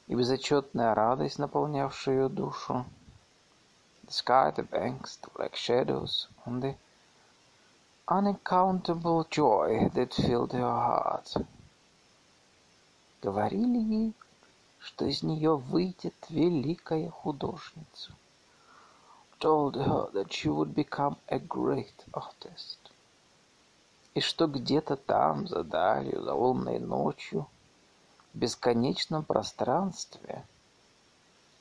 и безотчетная радость, наполнявшая ее душу. The sky, the banks, the black shadows, and the unaccountable joy that filled her heart. Говорили ей, что из нее выйдет великая художница. Told her that she would become a great artist. И что где-то там, за далью, за лунной ночью, в бесконечном пространстве,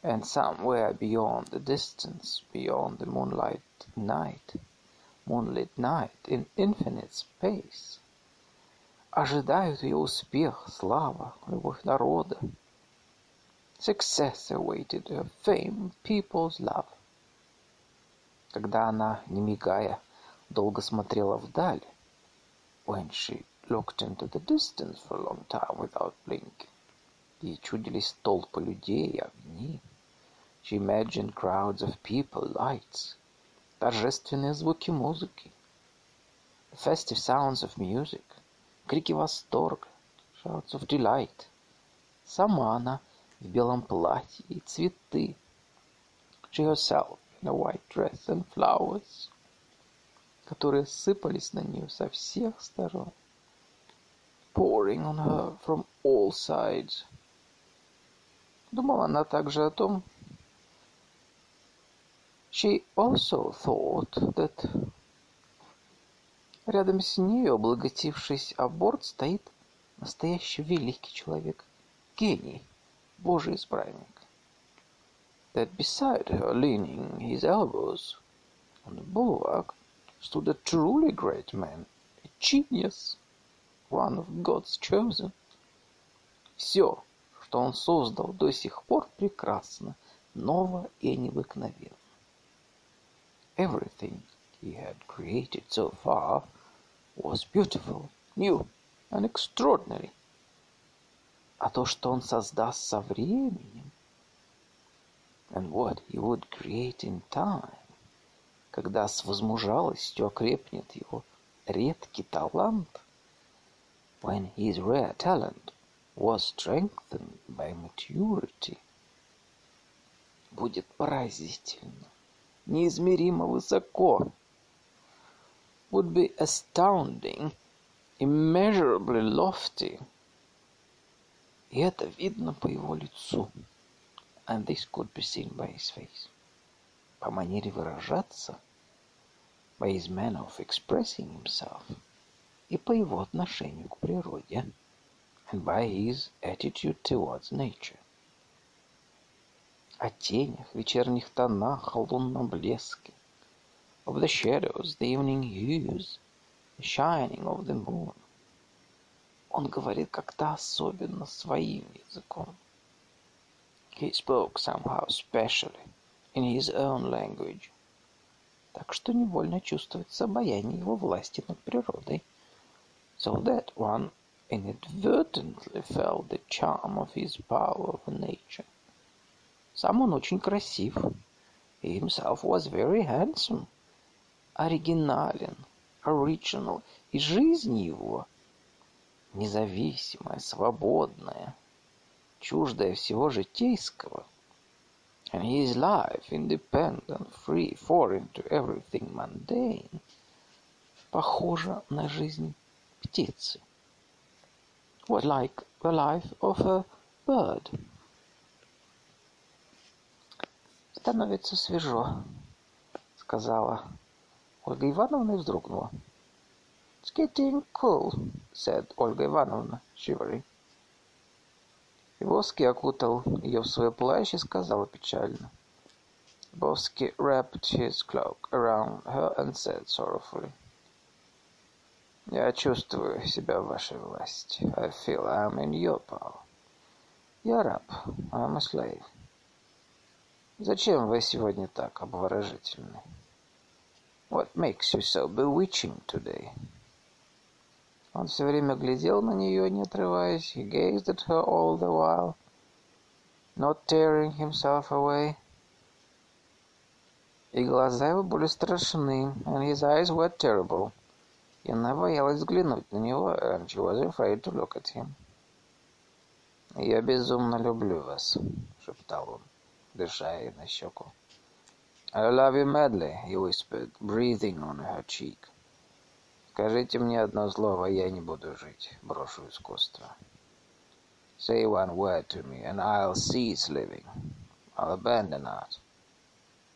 and somewhere beyond the distance, beyond the moonlight night, moonlit night, in infinite space, ожидают ее успех, слава, любовь народа. Success awaited her fame, people's love. Когда она, не мигая, долго смотрела вдаль, when she looked into the distance for a long time without blinking, ей чудились толпы людей, огни. She imagined crowds of people, lights, торжественные звуки музыки, festive sounds of music, крики восторга, shouts of delight. Сама она в белом платье и цветы. She herself in a white dress and flowers, которые сыпались на нее со всех сторон, pouring on her from all sides. Думала она также о том, She also thought that рядом с нею, облаготившись о борт, стоит настоящий великий человек, гений, Божий избранник. That beside her, leaning his elbows on the bulwark, stood a truly great man, a genius, one of God's chosen. Все, что он создал до сих пор, прекрасно, ново и необыкновенно. Everything he had created so far was beautiful, new and extraordinary. А то, что он создаст со временем, and what he would create in time, когда с возмужалостью окрепнет его редкий талант, when his rare talent was strengthened by maturity, будет поразительно неизмеримо высоко, would be astounding, immeasurably lofty. И это видно по его лицу. And this could be seen by his face. По манере выражаться, by his manner of expressing himself, и по его отношению к природе, and by his attitude towards nature О тенях, вечерних тонах, о лунном блеске, of the shadows, the evening hues, the shining of the moon. Он говорит как-то особенно своим языком. He spoke somehow specially, in his own language. Так что невольно чувствуется обаяние его власти над природой. So that one inadvertently felt the charm of his power over nature. Сам он очень красив. He himself was very handsome. Оригинален, original. И жизнь его независимая, свободная, чуждая всего житейского. And his life, independent, free, foreign to everything mundane, похожа на жизнь птицы. Was like the life of a bird. Становится свежо, сказала Ольга Ивановна и вздрогнула. It's getting cool, said Ольга Ивановна, shivering. Боски окутал ее в свой плащ и сказала печально. Боски wrapped his cloak around her and said sorrowfully. Я чувствую себя в вашей власти. I feel I'm in your power. Я раб. I'm a slave. Зачем вы сегодня так обворожительны? What makes you so bewitching today? Он все время глядел на нее, не отрываясь. He gazed at her all the while, not tearing himself away. И глаза его были страшны, and his eyes were terrible. И она боялась взглянуть на него, and she was afraid to look at him. «Я безумно люблю вас», — шептал он дыша ей на щеку. «I love you madly», — he whispered, breathing on her cheek. «Скажите мне одно слово, я не буду жить, брошу искусство». Say one word to me, and I'll cease living. I'll abandon art.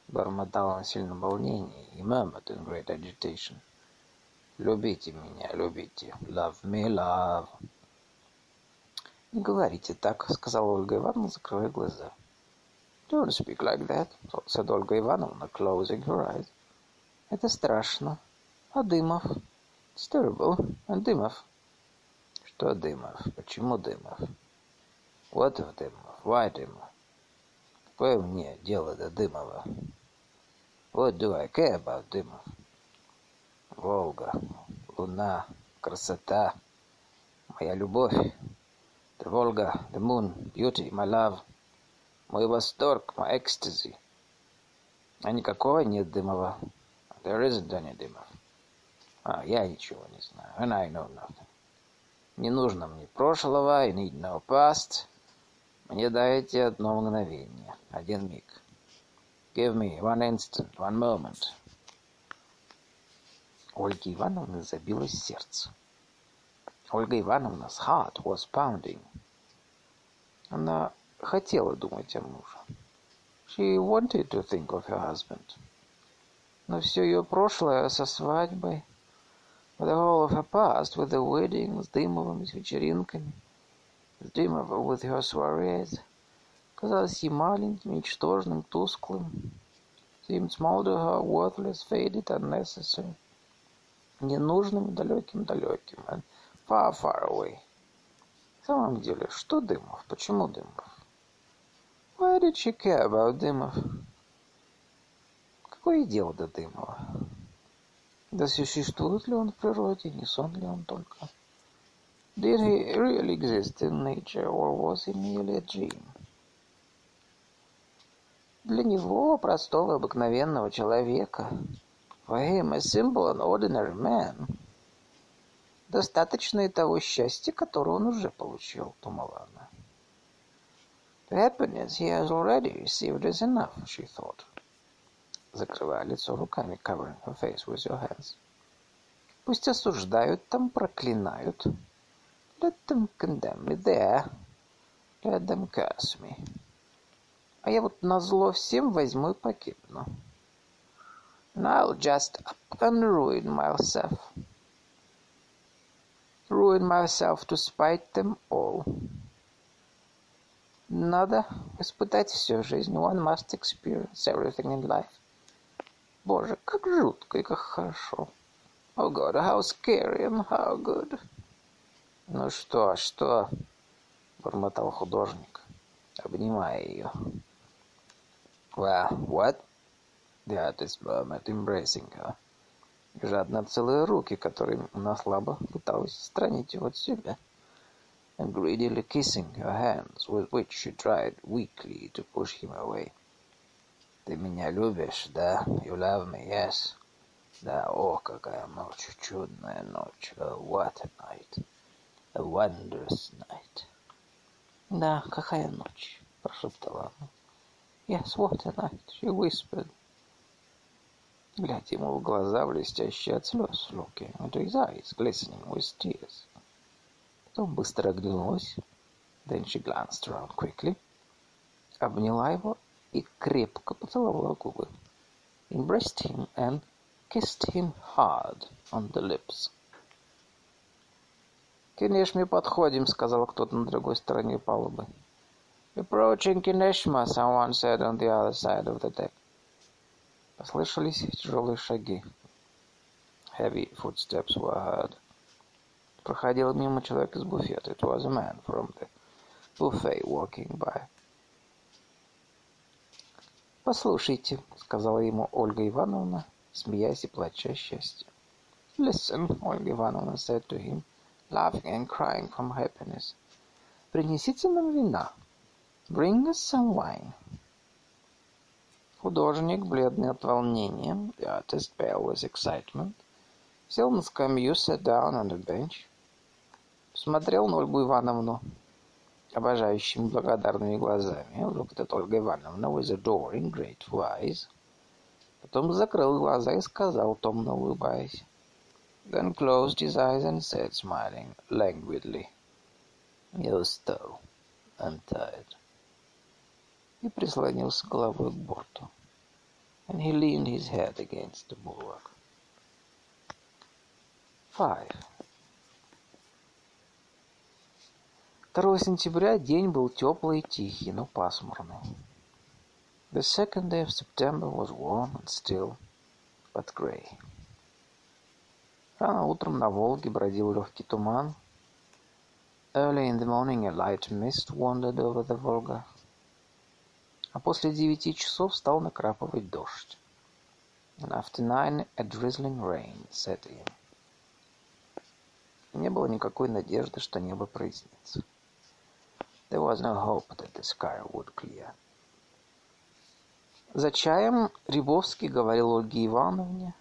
Бормотал он в сильном волнении и murmured in great agitation. Любите меня, любите. Love me, love. Не говорите так, сказала Ольга Ивановна, закрывая глаза. Don't speak like that, said Ольга Ивановна, closing her eyes. Это страшно. А Дымов? It's terrible. А Дымов? Что Дымов? Почему Дымов? Of Дымов? Why Дымов? Какое мне дело до Дымова? What do I care about Дымов? Волга, луна, красота, моя любовь. The Volga, the moon, beauty, my love. Мой восторг, my ecstasy. А никакого нет Дымова. There isn't any Дымов. А, я ничего не знаю. And I know nothing. Не нужно мне прошлого, I need no past. Мне дайте одно мгновение, один миг. Give me one instant, one moment. Ольги Ивановны забилось сердце. Ольга Ивановна's heart was pounding. Она хотела думать о муже. She wanted to think of her husband. Но все ее прошлое со свадьбой, the whole of her past with the wedding, с Дымовым, с вечеринками, с Дымовым with her soirees, казалось ей маленьким, ничтожным, тусклым, seemed small to her, worthless, faded, unnecessary, ненужным, далеким, далеким, and far, far away. В самом деле, что Дымов? Почему Дымов? Why did she care about Дымов? Какое дело до Дымова? Да существует ли он в природе, не сон ли он только? Did he really exist in nature, or was he merely a dream? Для него, простого, обыкновенного человека, for him, a simple and ordinary man, достаточно и того счастья, которое он уже получил, думала она. The happiness he has already received is enough, she thought, закрывая лицо руками, covering her face with your hands. Пусть осуждают там, проклинают. Let them condemn me there. Let them curse me. А я вот назло всем возьму и погибну. And I'll just up and ruin myself. Ruin myself to spite them all. Надо испытать всю жизнь. One must experience everything in life. Боже, как жутко и как хорошо. Oh God, how scary and how good. Ну что, что? Бормотал художник, обнимая ее. Well, what? The artist murmured, embracing her. Жадно целые руки, которыми она слабо пыталась странить его от себя. And greedily kissing her hands, with which she tried weakly to push him away. Ты меня любишь, да? You love me, yes. Да, о, какая ночь, чудная ночь. Oh, what a night. A wondrous night. Да, какая ночь, прошептала она. Yes, what a night, she whispered. Глядя ему в глаза, блестящие от слез, looking into his eyes, glistening with tears. Потом быстро оглянулась. Then she glanced around quickly. Обняла его и крепко поцеловала губы. Embraced him and kissed him hard on the lips. «Кинешме подходим», — сказал кто-то на другой стороне палубы. «Approaching Kineshma», someone said on the other side of the deck. Послышались тяжелые шаги. Heavy footsteps were heard. Проходил мимо человек из буфета. It was a man from the buffet walking by. «Послушайте», — сказала ему Ольга Ивановна, смеясь и плача счастья. «Listen», — Ольга Ивановна said to him, laughing and crying from happiness. «Принесите нам вина. Bring us some wine». Художник, бледный от волнения, the artist pale with excitement, сел на скамью, sat down on a bench, смотрел на Ольгу Ивановну обожающими благодарными глазами. Looked at Ольга Ивановна with adoring, grateful eyes. Потом закрыл глаза и сказал, томно улыбаясь. Then closed his eyes and said, smiling languidly, «Я устал. untied, и прислонился головой к борту. And he leaned his head against the bulwark. Five. 2 сентября день был теплый и тихий, но пасмурный. The second day of September was warm and still, but grey. Рано утром на Волге бродил легкий туман. Early in the morning a light mist wandered over the Volga. А после девяти часов стал накрапывать дождь. And after nine a drizzling rain set in. Не было никакой надежды, что небо прояснится. There was no hope that the sky would clear. За чаем Рябовский говорил Ольге Ивановне,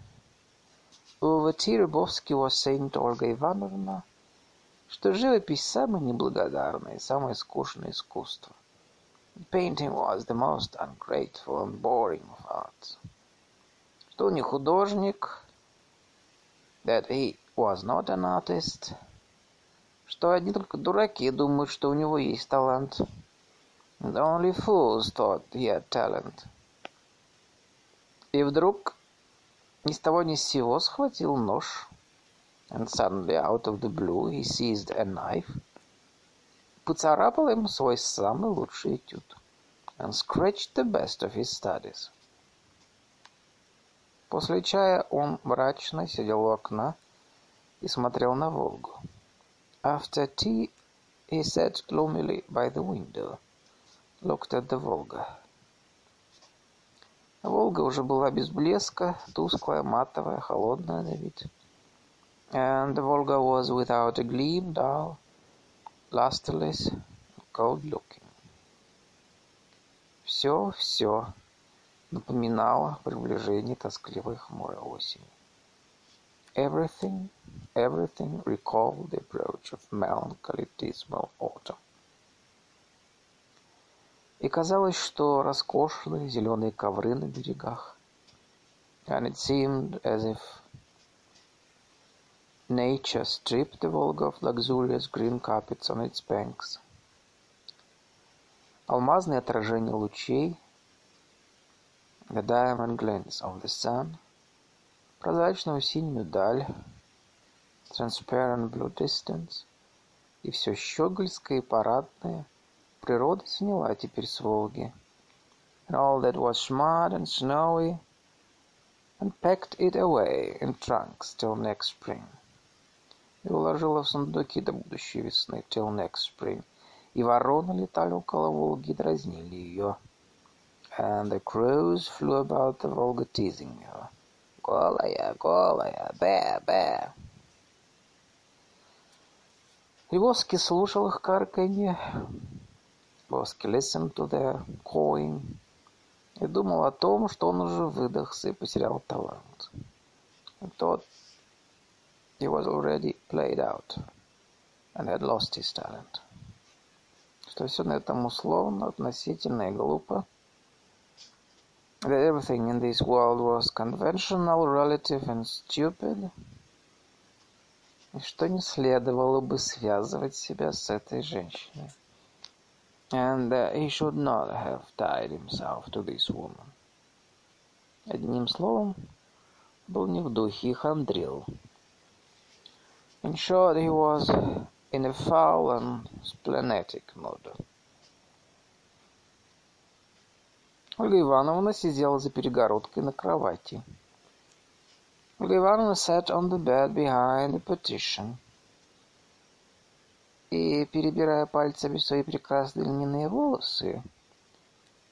Over tea Рябовский was saying to Ольга Ивановна, что живопись самое неблагодарное и самое скучное искусство. Painting was the most ungrateful and boring of arts. Что он не художник, that he was not an artist, что одни только дураки думают, что у него есть талант. And only fools thought he had talent. И вдруг ни с того ни с сего схватил нож. And suddenly, out of the blue, he seized a knife. Поцарапал им свой самый лучший этюд. And scratched the best of his studies. После чая он мрачно сидел у окна и смотрел на Волгу. After tea, he sat gloomily by the window, looked at the Volga. Волга уже была без блеска, тусклая, матовая, холодная на вид. And the Volga was without a gleam, dull, lusterless, cold-looking. Все, все напоминало приближение тоскливой хмурой осени. Everything, everything recalled the approach of melancholy dismal autumn. И казалось, что роскошные зеленые ковры на берегах. And it seemed as if nature stripped the Volga of luxurious green carpets on its banks. Алмазные отражения лучей, the diamond glance of the sun, прозрачную синюю даль, transparent blue distance, и все щегольское и парадное — Природа сняла теперь с Волги, and all that was smart and snowy, and packed it away in trunks till next spring. И уложила в сундуки до будущей весны, till next spring. И вороны летали около Волги и дразнили ее. And the crows flew about the Volga teasing her. Голая, голая, бе, бе. Львовский слушал их карканье, Боски listened to their cawing и думал о том, что он уже выдохся и потерял талант. He thought he was already played out and had lost his talent. Что все на этом условно, относительно и глупо. That everything in this world was conventional, relative and stupid. И что не следовало бы связывать себя с этой женщиной. And uh, he should not have tied himself to this woman. Одним словом, был не в духе и хандрил. In short, he was in a foul and splenetic mood. Ольга Ивановна сидела за перегородкой на кровати. Ольга Ивановна sat on the bed behind the partition. и, перебирая пальцами свои прекрасные льняные волосы,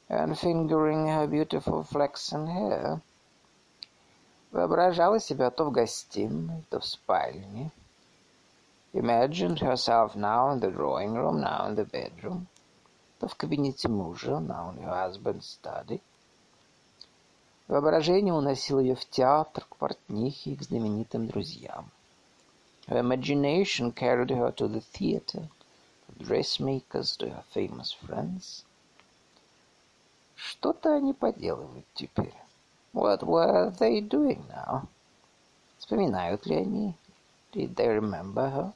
and fingering her beautiful flaxen hair, воображала себя то в гостиной, то в спальне, imagined herself now in the drawing room, now in the bedroom, то в кабинете мужа, now in her husband's study. Воображение уносило ее в театр, к портнихе и к знаменитым друзьям. Her imagination carried her to the theatre, to dressmakers, to her famous friends. Что-то они поделывают теперь. What were they doing now? Вспоминают ли они? Did they remember her?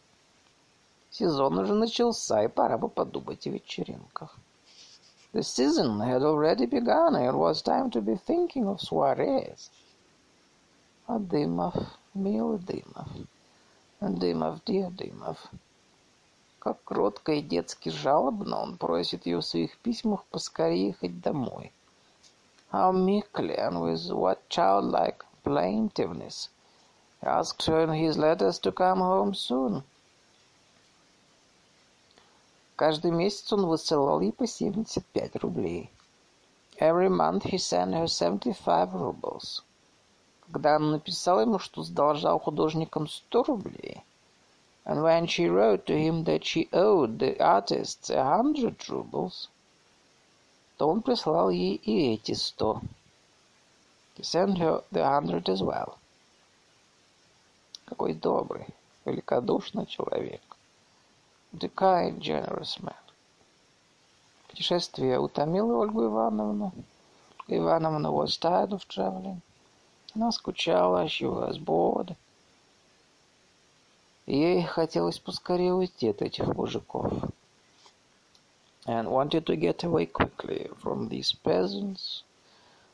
Сезон уже начался, и пора бы подумать о вечеринках. The season had already begun, and it was time to be thinking of soirees. А Дымов, милый Дымов, Дымов, dear Дымов. Как кротко и детски жалобно он просит ее в своих письмах поскорее ехать домой. How meekly and with what childlike plaintiveness he asks her in his letters to come home soon. Каждый месяц он высылал ей по 75 рублей. Every month he sent her 75 rubles. Когда она написала ему, что задолжал художникам 100 рублей, and when she wrote to him that she owed the artists a hundred rubles, то он прислал ей и эти сто. He sent her the hundred as well. Какой добрый, великодушный человек. The kind, generous man. Путешествие утомило Ольгу Ивановну. Ивановна was tired of traveling. Она скучала, she was bored. Ей хотелось поскорее уйти от этих мужиков. And wanted to get away quickly from these peasants.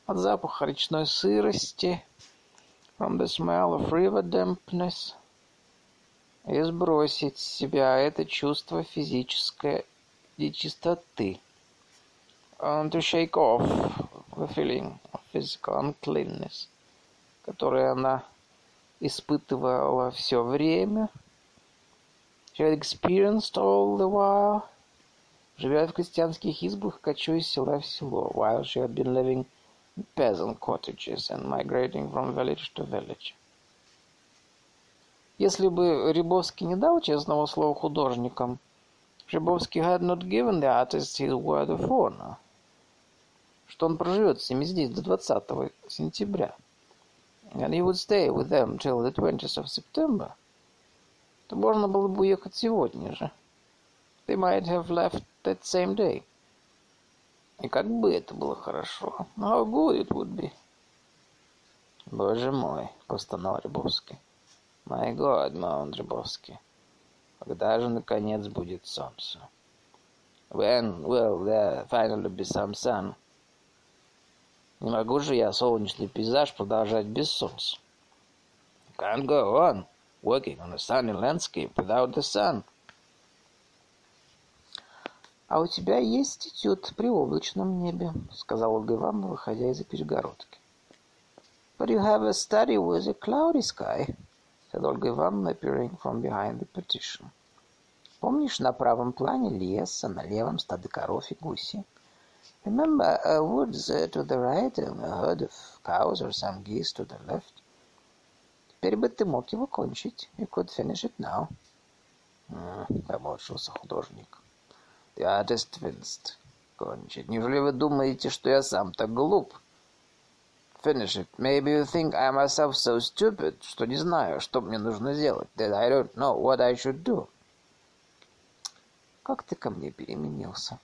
От запаха речной сырости. From the smell of river dampness и сбросить с себя это чувство физической нечистоты. And to shake off the feeling of physical uncleanness, которое она испытывала все время. She had experienced all the while, живя в крестьянских избах, кочуя из села в село, while she had been living in peasant cottages and migrating from village to village. Если бы Рябовский не дал честного слова художникам, Рябовский had not given the artist his word of honor, что он проживет с ними здесь до 20 сентября, and he would stay with them till the 20th of September, то можно было бы уехать сегодня же. They might have left that same day. И как бы это было хорошо. How good it would be. Боже мой, простонал Рябовский. My God, Маунт Рябовский, когда же, наконец, будет солнце? When will there finally be some sun? Не могу же я солнечный пейзаж продолжать без солнца. Can't go on working on a sunny landscape without the sun. «А у тебя есть этюд при облачном небе», — сказал Ольга выходя из-за перегородки. «But you have a study with a cloudy sky», said Ольга Ивановна, appearing from behind the partition. Помнишь, на правом плане лес, а на левом стады коров и гуси? Remember uh, woods uh, to the right and a herd of cows or some geese to the left? Теперь бы ты мог его кончить. You could finish it now. Mm, художник. The artist winced. Кончить. Неужели вы думаете, что я сам так глуп? Finish it. Maybe you think I myself so stupid, что не знаю, что мне нужно делать. That I don't know what I should do. Как ты ко мне переменился?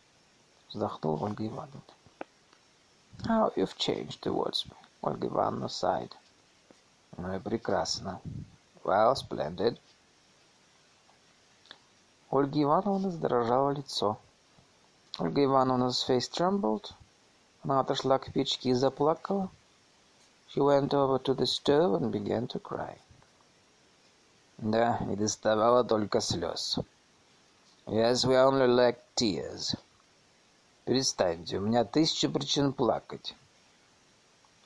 Вздохнула Ольга Ивановна. How you've changed towards me. Ольга Ивановна sighed. Ну и прекрасно. Well, splendid. Ольга Ивановна задрожало лицо. Ольга Ивановна's face trembled. Она отошла к печке и заплакала. She went over to the stove and began to cry. Да, не доставало только слез. Yes, we only lacked tears. Перестаньте, у меня тысяча причин плакать.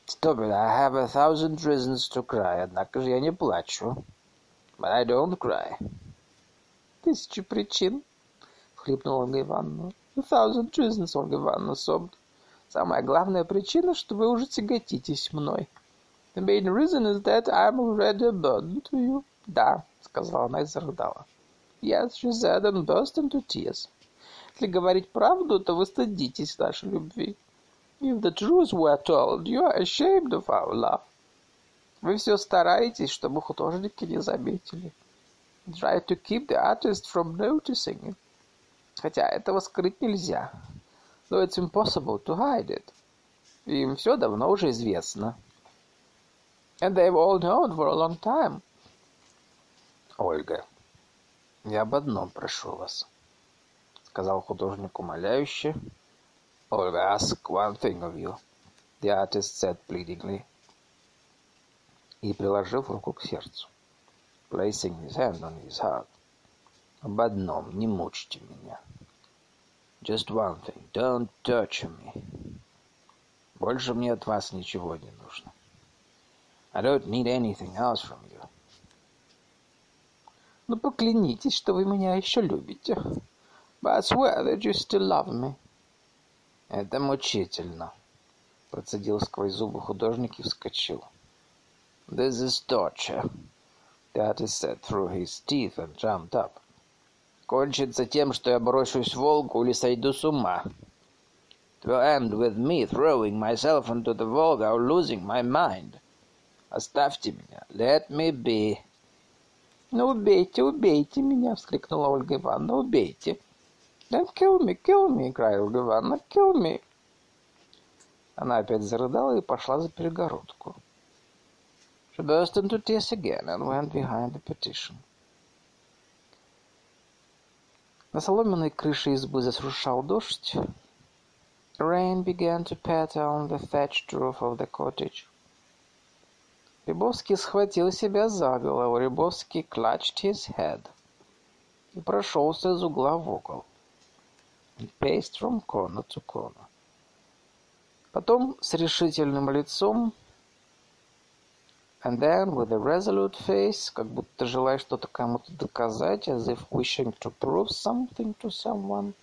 Stop it, I have a thousand reasons to cry, однако же я не плачу. But I don't cry. Тысяча причин, всхлипнула Ольга Ивановна. A thousand reasons, Ольга Ивановна sobbed. Самая главная причина, что вы уже тяготитесь мной. The main reason is that I'm already a burden to you. Да, сказала она и зарыдала. Yes, she said and burst into tears. Если говорить правду, то вы стыдитесь нашей любви. If the truth were told, you are ashamed of our love. Вы все стараетесь, чтобы художники не заметили. Try to keep the artist from noticing it. Хотя этого скрыть нельзя. though it's impossible to hide it. Им все давно уже известно. And they've all known for a long time. Ольга. «Я об одном прошу вас», — сказал художник умоляюще. «Olga, ask one thing of you», — the artist said pleadingly. И, приложив руку к сердцу, placing his hand on his heart, «Об одном, не мучьте меня». Just one thing, don't torture me. Больше мне от вас ничего не нужно. I don't need anything else from you. Ну, поклянитесь, что вы меня еще любите. But swear that you still love me. Это мучительно. Процедил сквозь зубы художник и вскочил. This is torture. The artist said through his teeth and jumped up. Кончится тем, что я брошусь в Волгу или сойду с ума. It will end with me throwing myself into the Volga or losing my mind. Оставьте меня. Let me be. «Ну, убейте, убейте меня!» — вскрикнула Ольга Ивановна. «Убейте!» «Don't kill me, kill me!» — cried Ольга Ивановна. «Kill me!» Она опять зарыдала и пошла за перегородку. She burst into tears again and went behind the partition. На соломенной крыше избы зашуршал дождь. Rain began to patter on the thatched roof of the cottage. Рябовский схватил себя за голову. Рябовский clutched his head и прошелся из угла в угол. And paced from corner to corner. Потом с решительным лицом and then with a resolute face, как будто желая что-то кому-то доказать, as if wishing to prove something to someone,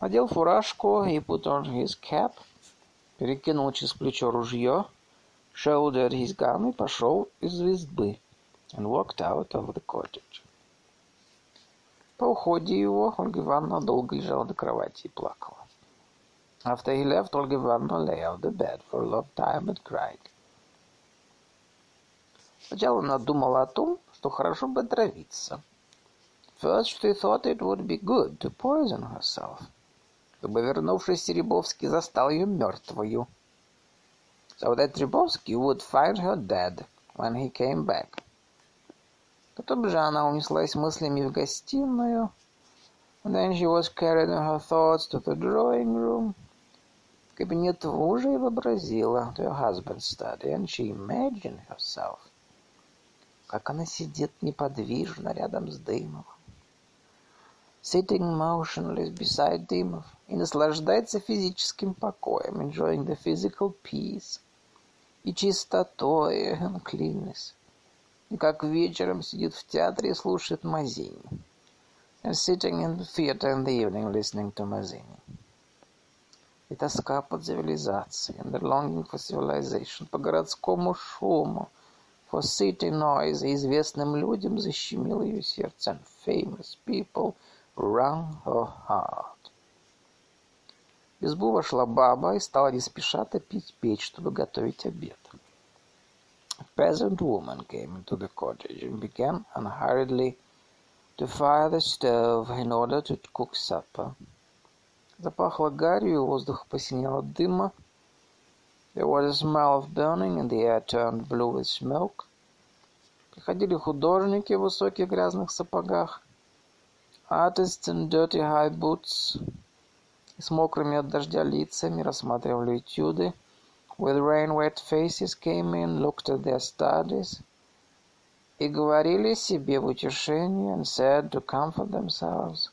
надел фуражку и put on his cap, перекинул через плечо ружье — shouldered his gun и пошел из избы and walked out of the cottage. По уходе его Ольга Ивановна долго лежала на кровати и плакала. After he left, Ольга Ивановна lay on the bed for a long time and cried. Сначала она думала о том, что хорошо бы отравиться. First she thought it would be good to poison herself. Чтобы вернувшись Серебовский застал ее мертвую — so that Tribowski would find her dead when he came back. Потом же она унеслась мыслями в гостиную, and then she was carried in her thoughts to the drawing room, кабинет мужа и вообразила, to her husband's study, and she imagined herself, как она сидит неподвижно рядом с Дымовым, sitting motionless beside Dymov, и наслаждается физическим покоем, enjoying the physical peace, и чистотой, and cleanness. И как вечером сидит в театре и слушает Мазини. And sitting in the theater in the evening listening to Mazzini. И тоска по цивилизации, and the longing for civilization, по городскому шуму, for city noise, и известным людям защемило ее сердце, and famous people wrung her heart. В избу вошла баба и стала не спеша топить печь, чтобы готовить обед. A peasant woman came into the cottage and began unhurriedly to fire the stove in order to cook supper. Запахло гарью, воздух посинел от дыма. There was a smell of burning, and the air turned blue with smoke. Приходили художники в высоких грязных сапогах, artists in dirty high boots, с мокрыми от дождя лицами рассматривали этюды, with rain-wet faces came in, looked at their studies, и говорили себе в утешение, and said to comfort themselves,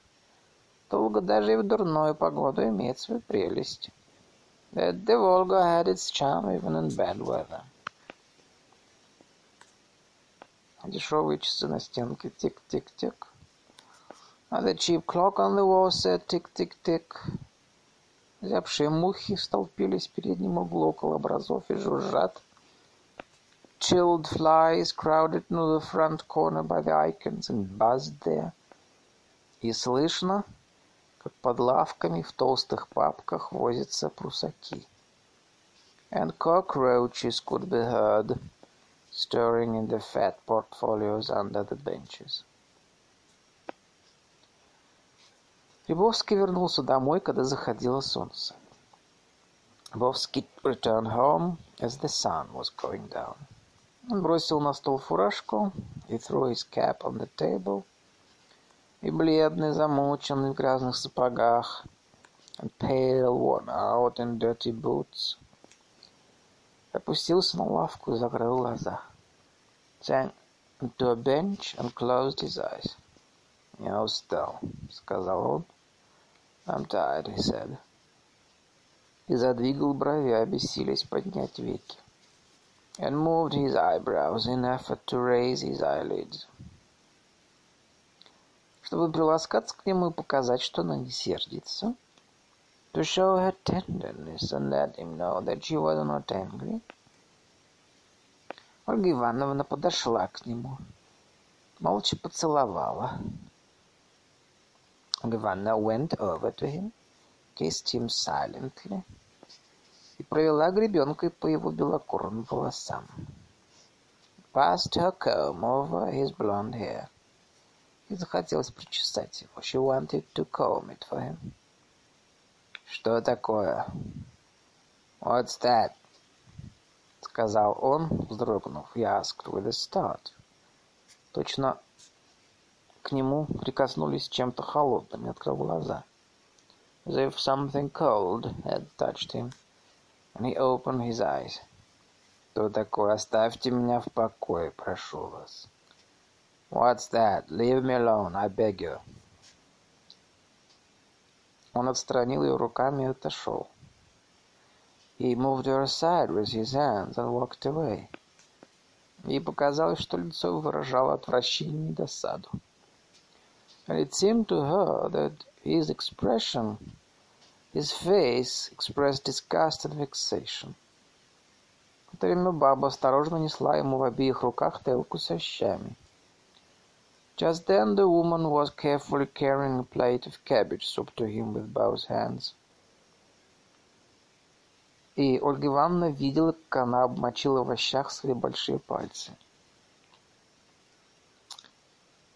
Волга даже и в дурную погоду имеет свою прелесть. That the Volga had its charm even in bad weather. Дешевые часы на стенке тик-тик-тик. And the cheap clock on the wall said tick-tick-tick. Зябшие мухи столпились в переднем углу около образов и жужжат. Chilled flies crowded into the front corner by the icons and buzzed there. И слышно, как под лавками в толстых папках возятся прусаки. And cockroaches could be heard stirring in the fat portfolios under the benches. Львовский вернулся домой, когда заходило солнце. Львовский returned home as the sun was going down. Он бросил на стол фуражку, he threw his cap on the table, и бледный, замученный в грязных сапогах, and pale, worn out in dirty boots, опустился на лавку и закрыл глаза. Sank into a bench and closed his eyes. «Я устал», — сказал он. «I'm tired», — he said. И задвигал брови, обессилясь поднять веки. And moved his eyebrows in effort to raise his eyelids. Чтобы приласкаться к нему и показать, что она не сердится. To show her tenderness and let him know that she was not angry. Ольга Ивановна подошла к нему, молча поцеловала. Ивановна went over to him, kissed him silently и провела гребенкой по его белокурым волосам. Passed her comb over his blonde hair. И захотелось причесать его. She wanted to comb it for him. «Что такое?» «What's that?» — сказал он, вздрогнув. He asked with a start. Точно к нему прикоснулись чем-то холодным и открыл глаза. As if something cold had touched him, and he opened his eyes. Что такое? Оставьте меня в покое, прошу вас. What's that? Leave me alone, I beg you. Он отстранил ее руками и отошел. He moved her aside with his hands and walked away. Ей показалось, что лицо выражало отвращение и досаду. And it seemed to her that his expression, his face expressed disgust and vexation. В это время баба осторожно несла ему в обеих руках тарелку со щами. Just then the woman was carefully carrying a plate of cabbage soup to him with both hands. И Ольга Ивановна видела, как она обмочила в овощах свои большие пальцы.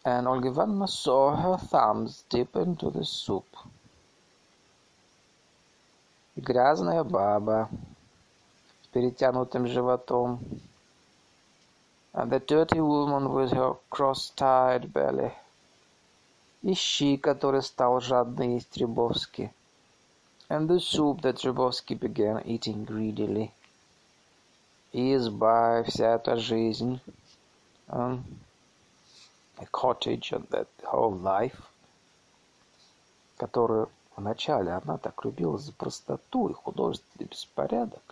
And Olga Ivanovna saw her thumbs dip into the soup. И грязная баба с перетянутым животом. And the dirty woman with her cross-tied belly. И щи, который стал жадно есть Рябовский and the soup that Zhubovsky began eating greedily. И изба, вся эта жизнь, um, a cottage and that whole life, которую вначале она так любила за простоту и художественный беспорядок,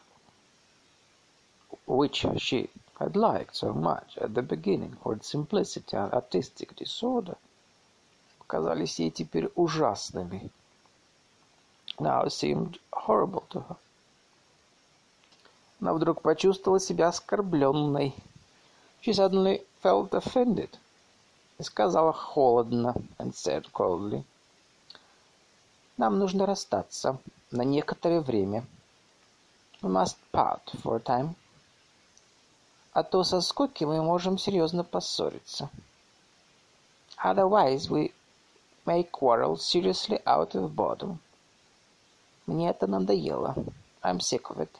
which she had liked so much at the beginning for its simplicity and artistic disorder, показались ей теперь ужасными now seemed horrible to her. Она вдруг почувствовала себя оскорбленной. She suddenly felt offended. Сказала холодно, and said coldly. Нам нужно расстаться на некоторое время. We must part for a time. А то со скуки мы можем серьезно поссориться. Otherwise we may quarrel seriously out of boredom. Мне это надоело. I'm sick of it.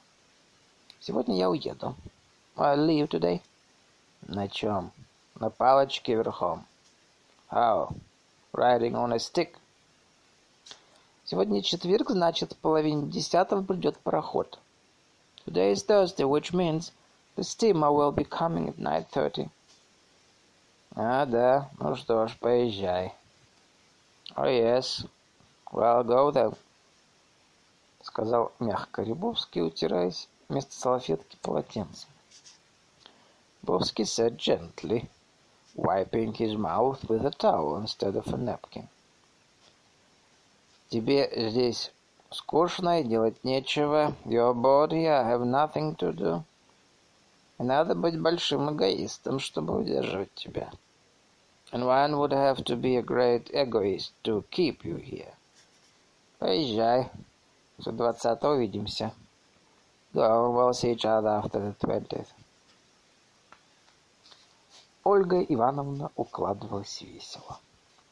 Сегодня я уеду. I'll leave today. На чем? На палочке верхом. How? Riding on a stick. Сегодня четверг, значит, в половине десятого придет пароход. Today is Thursday, which means the steamer will be coming at 9.30. А, да. Ну что ж, поезжай. Oh, yes. Well, go then сказал мягко Рябовский, утираясь вместо салфетки полотенцем. Бовский said gently, wiping his mouth with a towel instead of a napkin. Тебе здесь скучно и делать нечего. Your body, I have nothing to do. И надо быть большим эгоистом, чтобы удерживать тебя. And one would have to be a great egoist to keep you here. Поезжай. До двадцатого увидимся. Go, we'll see each other after the twentieth. Ольга Ивановна укладывалась весело.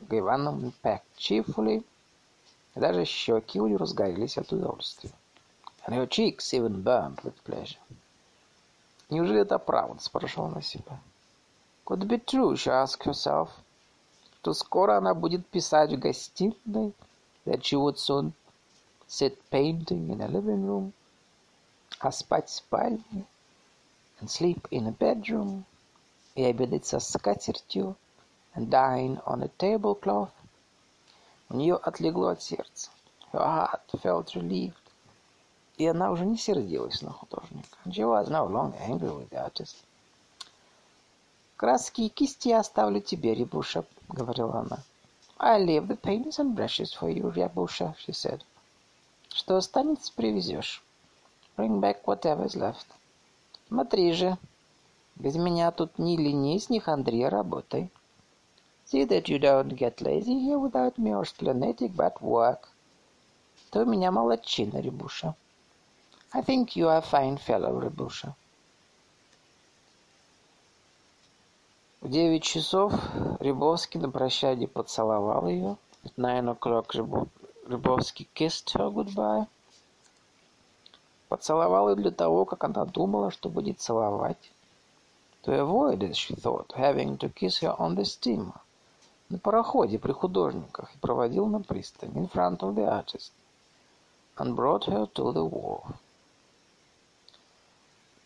Ольга Ивановна packed cheerfully, даже щеки у нее разгорелись от удовольствия. And her cheeks even burned with pleasure. Неужели это правда? Спрашивала она себя. Could it be true, she asked herself. что скоро она будет писать в гостиной, that she would soon sit painting in a living room, а спать в спальне, and sleep in a bedroom, и обедать со скатертью, dine on a tablecloth. У нее отлегло от сердца. Her heart felt relieved. И она уже не сердилась на художника. She was no longer angry with the artist. «Краски и кисти я оставлю тебе, Рябуша», — говорила она. «I leave the paints and brushes for you, Рябуша», — she said. «Что останется, привезешь. Bring back whatever is left. Смотри же, без меня тут ни ленись, ни хандри, работай. See that you don't get lazy here without me or splenetic, but work. Ты у меня молодчина, Рябуша. I think you are a fine fellow, Рябуша. В девять часов Рябовский на прощание поцеловал ее. At nine o'clock Рябовский kissed her goodbye. Поцеловал ее для того, как она думала, что будет целовать. To avoid, as she thought, having to kiss her on the steamer. На пароходе при художниках и проводил на пристань. In front of the artist. And brought her to the wharf.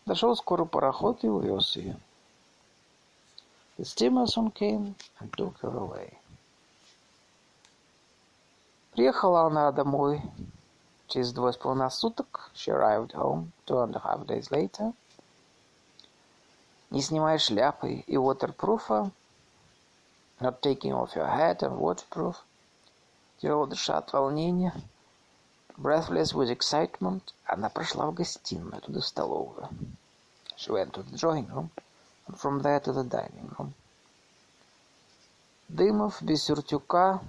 Дошел скоро пароход и увез ее. The steamer soon came and took her away. Приехала она домой через двое с половиной суток. She arrived home two and a half days later. Не снимая шляпы и waterproof, not taking off your hat and waterproof, тяжело дыша от волнения, breathless with excitement, она прошла в гостиную, туда в столовую. She went to the drawing room. and from there to the dining room. Дымов без сюртюка,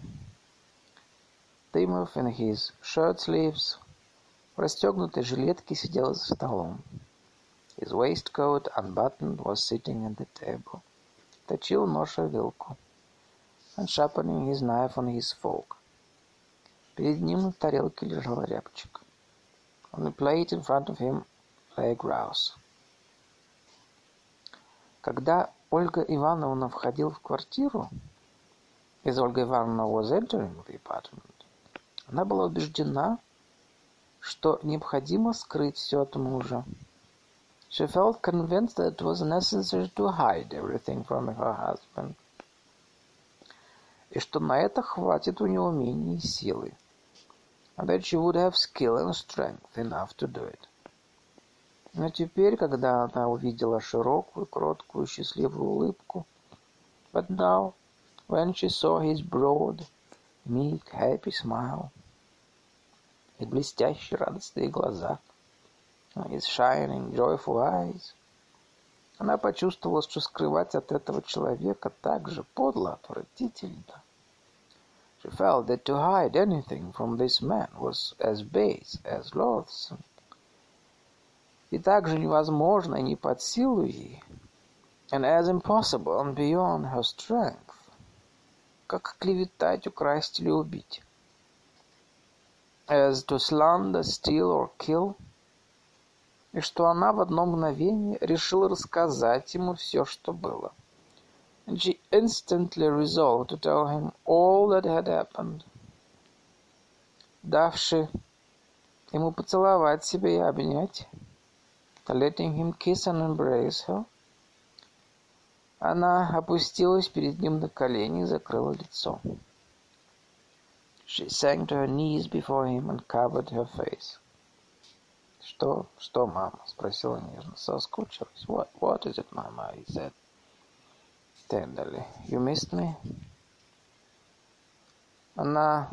Дымов in his shirt sleeves, в расстегнутой жилетке сидел за столом. His waistcoat, unbuttoned, was sitting at the table. Точил нож о вилку. And sharpening his knife on his fork. Перед ним на тарелке лежал рябчик. On the plate in front of him lay grouse. Когда Ольга Ивановна входила в квартиру, as Ольга Ивановна was entering the apartment, она была убеждена, что необходимо скрыть все от мужа. She felt convinced that it was necessary to hide everything from her husband. И что на это хватит у него умения и силы. And that she would have skill and strength enough to do it. Но теперь, когда она увидела широкую, кроткую, счастливую улыбку, but now, when she saw his broad, meek, happy smile, и блестящие радостные глаза, his shining, joyful eyes, она почувствовала, что скрывать от этого человека так же подло, отвратительно. She felt that to hide anything from this man was as base, as loathsome и также невозможно и не под силу ей, and as impossible and beyond her strength, как клеветать, украсть или убить, as to slander, steal or kill, и что она в одно мгновение решила рассказать ему все, что было. And she instantly resolved to tell him all that had happened, давши ему поцеловать себя и обнять, letting him kiss and embrace her. Она опустилась перед ним на колени и закрыла лицо. She sank to her knees before him and covered her face. «Что? Что, мама?» — спросила нежно. Соскучилась. «What? What is it, mama?» he said tenderly. «You missed me?» Она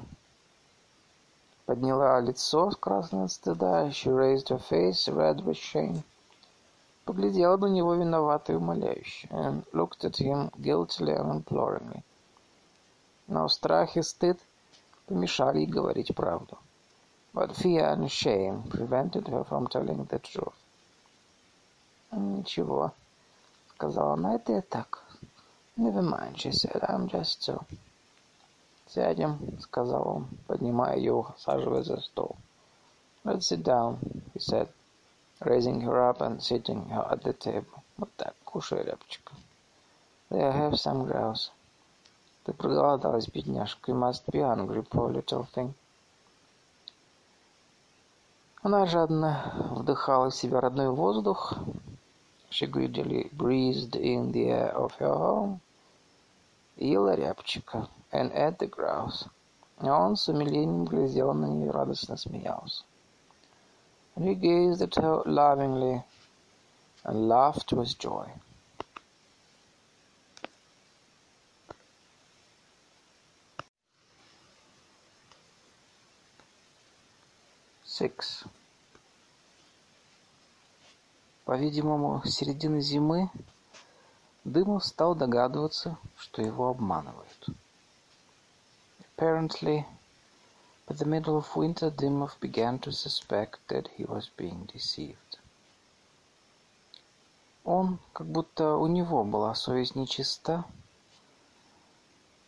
подняла лицо, красное от стыда. She raised her face, red with shame. Поглядела на него виновато и умоляюще. And looked at him guiltily and imploringly. Но страх и стыд помешали ей говорить правду. But fear and shame prevented her from telling the truth. «Ничего», — сказала она, — «это я так». «Never mind», she said, «I'm just so». «Сядем», — сказал он, поднимая ее, усаживая за стол. «Let's sit down», — he said, raising her up and sitting her at the table. «Вот так, кушай, рябчик». «There, have some grouse». Ты проголодалась, бедняжка. You must be hungry, poor little thing. Она жадно вдыхала в себя родной воздух. She greedily breathed in the air of her home. Ела рябчика and ate the grouse. А он с умилением глядел на нее и радостно смеялся. And he gazed at her lovingly and laughed with joy. Six. По-видимому, с середины зимы Дымов стал догадываться, что его обманывают. Apparently, by the middle of winter, Dymov began to suspect that he was being deceived. Он, как будто у него была совесть нечиста,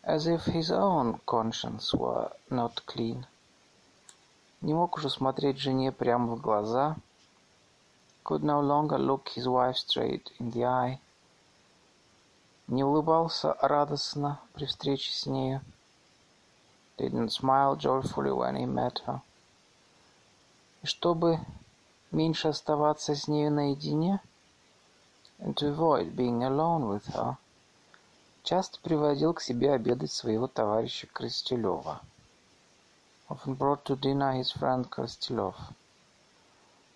as if his own conscience were not clean, не мог уже смотреть жене прямо в глаза — could no longer look his wife straight in the eye, не улыбался радостно при встрече с нею, didn't smile joyfully when he met her. И чтобы меньше оставаться с нею наедине, and to avoid being alone with her, часто приводил к себе обедать своего товарища Крыстелева. Often brought to dinner his friend Крыстелев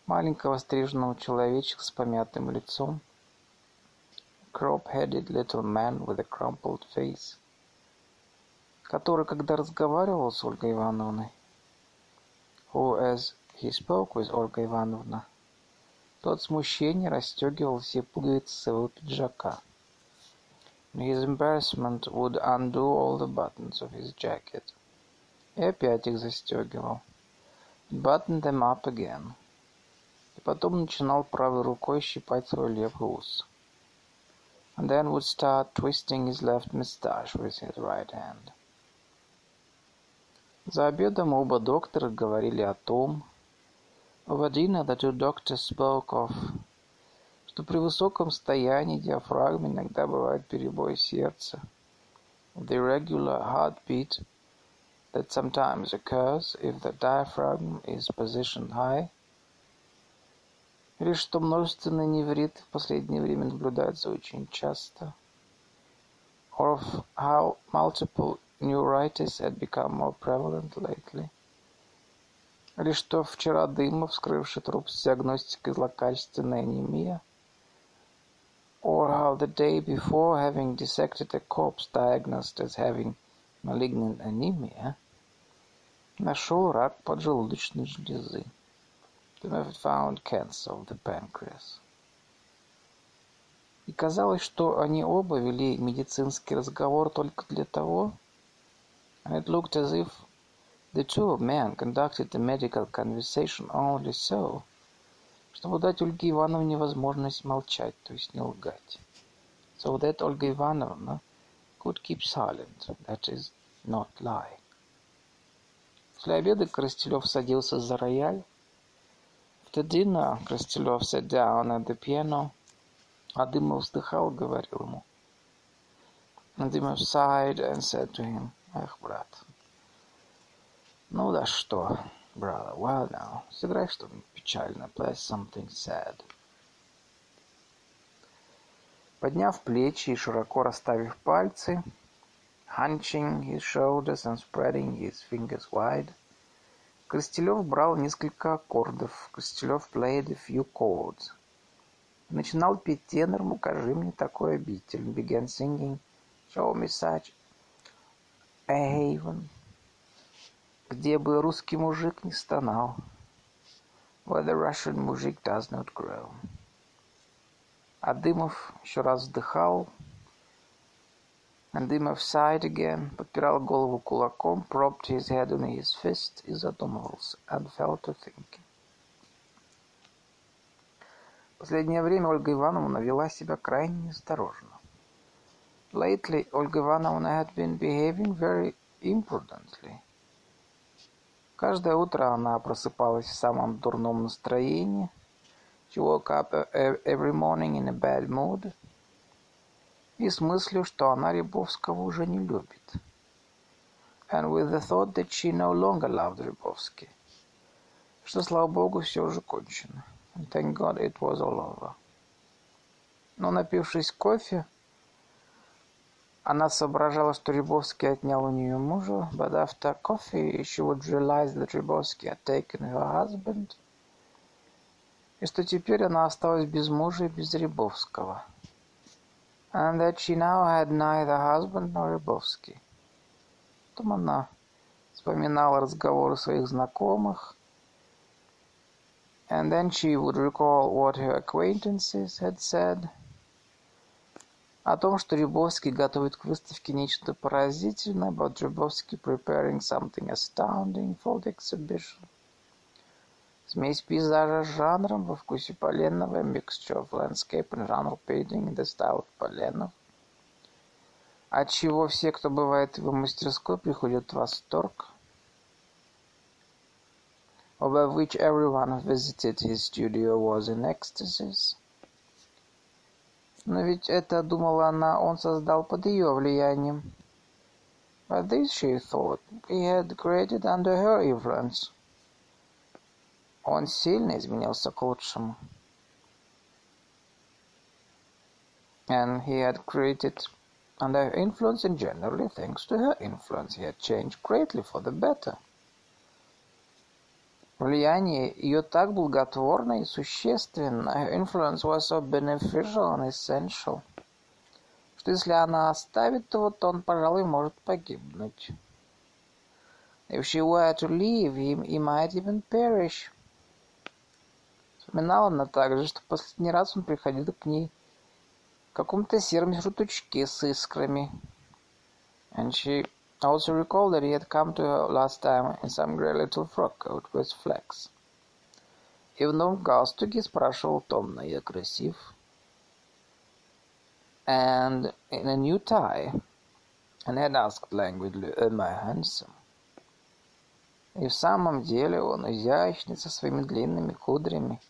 маленького стриженного человечка с помятым лицом, crop-headed little man with a crumpled face, который, когда разговаривал с Ольгой Ивановной, who, as he spoke with Ольга Ивановна, тот смущение расстегивал все пуговицы своего пиджака. His embarrassment would undo all the buttons of his jacket. И опять их застегивал. Button them up again. Потом начинал правой рукой щипать свой левый ус. And then would start twisting his left mustache with his right hand. За обедом оба доктора говорили о том, over dinner the two doctors spoke of, что при высоком стоянии диафрагмы иногда бывает перебой сердца, the irregular heartbeat that sometimes occurs if the diaphragm is positioned high, или что множественные невриты в последнее время наблюдаются очень часто, or of how multiple neuritis had become more prevalent lately, или что вчера Дымов, вскрывший труп с диагностикой злокачественной анемия, or how the day before, having dissected a corpse diagnosed as having malignant anemia, нашел рак поджелудочной железы. to have found cancer of the pancreas. И казалось, что они оба вели медицинский разговор только для того, and it looked as if the two men conducted the medical conversation only so, чтобы дать Ольге Ивановне возможность молчать, то есть не лгать. So that Olga Ivanovna could keep silent, that is, not lie. После обеда Коростелев садился за рояль, After dinner, Крастелев sat down at the piano, а Дымов вздыхал говорил ему. And Дымов sighed and said to him, Эх, брат, ну да что, brother, well now, сыграй что-нибудь печальное, play something sad. Подняв плечи и широко расставив пальцы, hunching his shoulders and spreading his fingers wide, Коростелев брал несколько аккордов. Коростелев played a few chords. Начинал петь тенором «Укажи мне такой обитель». Began singing «Show me such a haven», где бы русский мужик не стонал. Where the Russian mужик does not grow. А Дымов еще раз вдыхал, And Дымов sighed again, подпирал голову кулаком, propped his head on his fist и задумывался, and fell to thinking. Последнее время Ольга Ивановна вела себя крайне осторожно. Lately, Olga Ivanovna had been behaving very imprudently. Каждое утро она просыпалась в самом дурном настроении. She woke up every morning in a bad mood. И с мыслью, что она Рябовского уже не любит. And with the thought that she no longer loved Рябовский. Что, слава богу, все уже кончено. And thank God it was all over. Но напившись кофе, она соображала, что Рябовский отнял у нее мужа, but after coffee she would realize that Rябовский had taken her husband, и что теперь она осталась без мужа и без Рябовского. And that she now had neither husband nor Рябовский. Потом она вспоминала разговоры своих знакомых, and then she would recall what her acquaintances had said – о том, что Рябовский готовит к выставке нечто поразительное, about Rябовский preparing something astounding for the exhibition. Смесь пейзажа с жанром во вкусе Поленова, mixture of landscape and genre painting in the style of Поленов. От чего все, кто бывает в его мастерской, приходят в восторг. Over which everyone who visited his studio was in ecstasies. Но ведь это, думала она, он создал под ее влиянием. But this, she thought, he had created under her influence. Он сильно изменился к лучшему. And he had created under her influence and generally, thanks to her influence, he had changed greatly for the better. Влияние ее так благотворно и существенно, her influence was so beneficial and essential, что если она оставит его, то он, пожалуй, может погибнуть. If she were to leave him, he might even perish. Вспоминала она также, что последний раз он приходил к ней в каком-то сером сюртучке с искрами. And she also recalled that he had come to her last time in some grey little frock coat with flecks. И в новом галстуке спрашивал томно, я красив? And in a new tie, and had asked languidly, am I handsome? И в самом деле он изящный со своими длинными кудрями.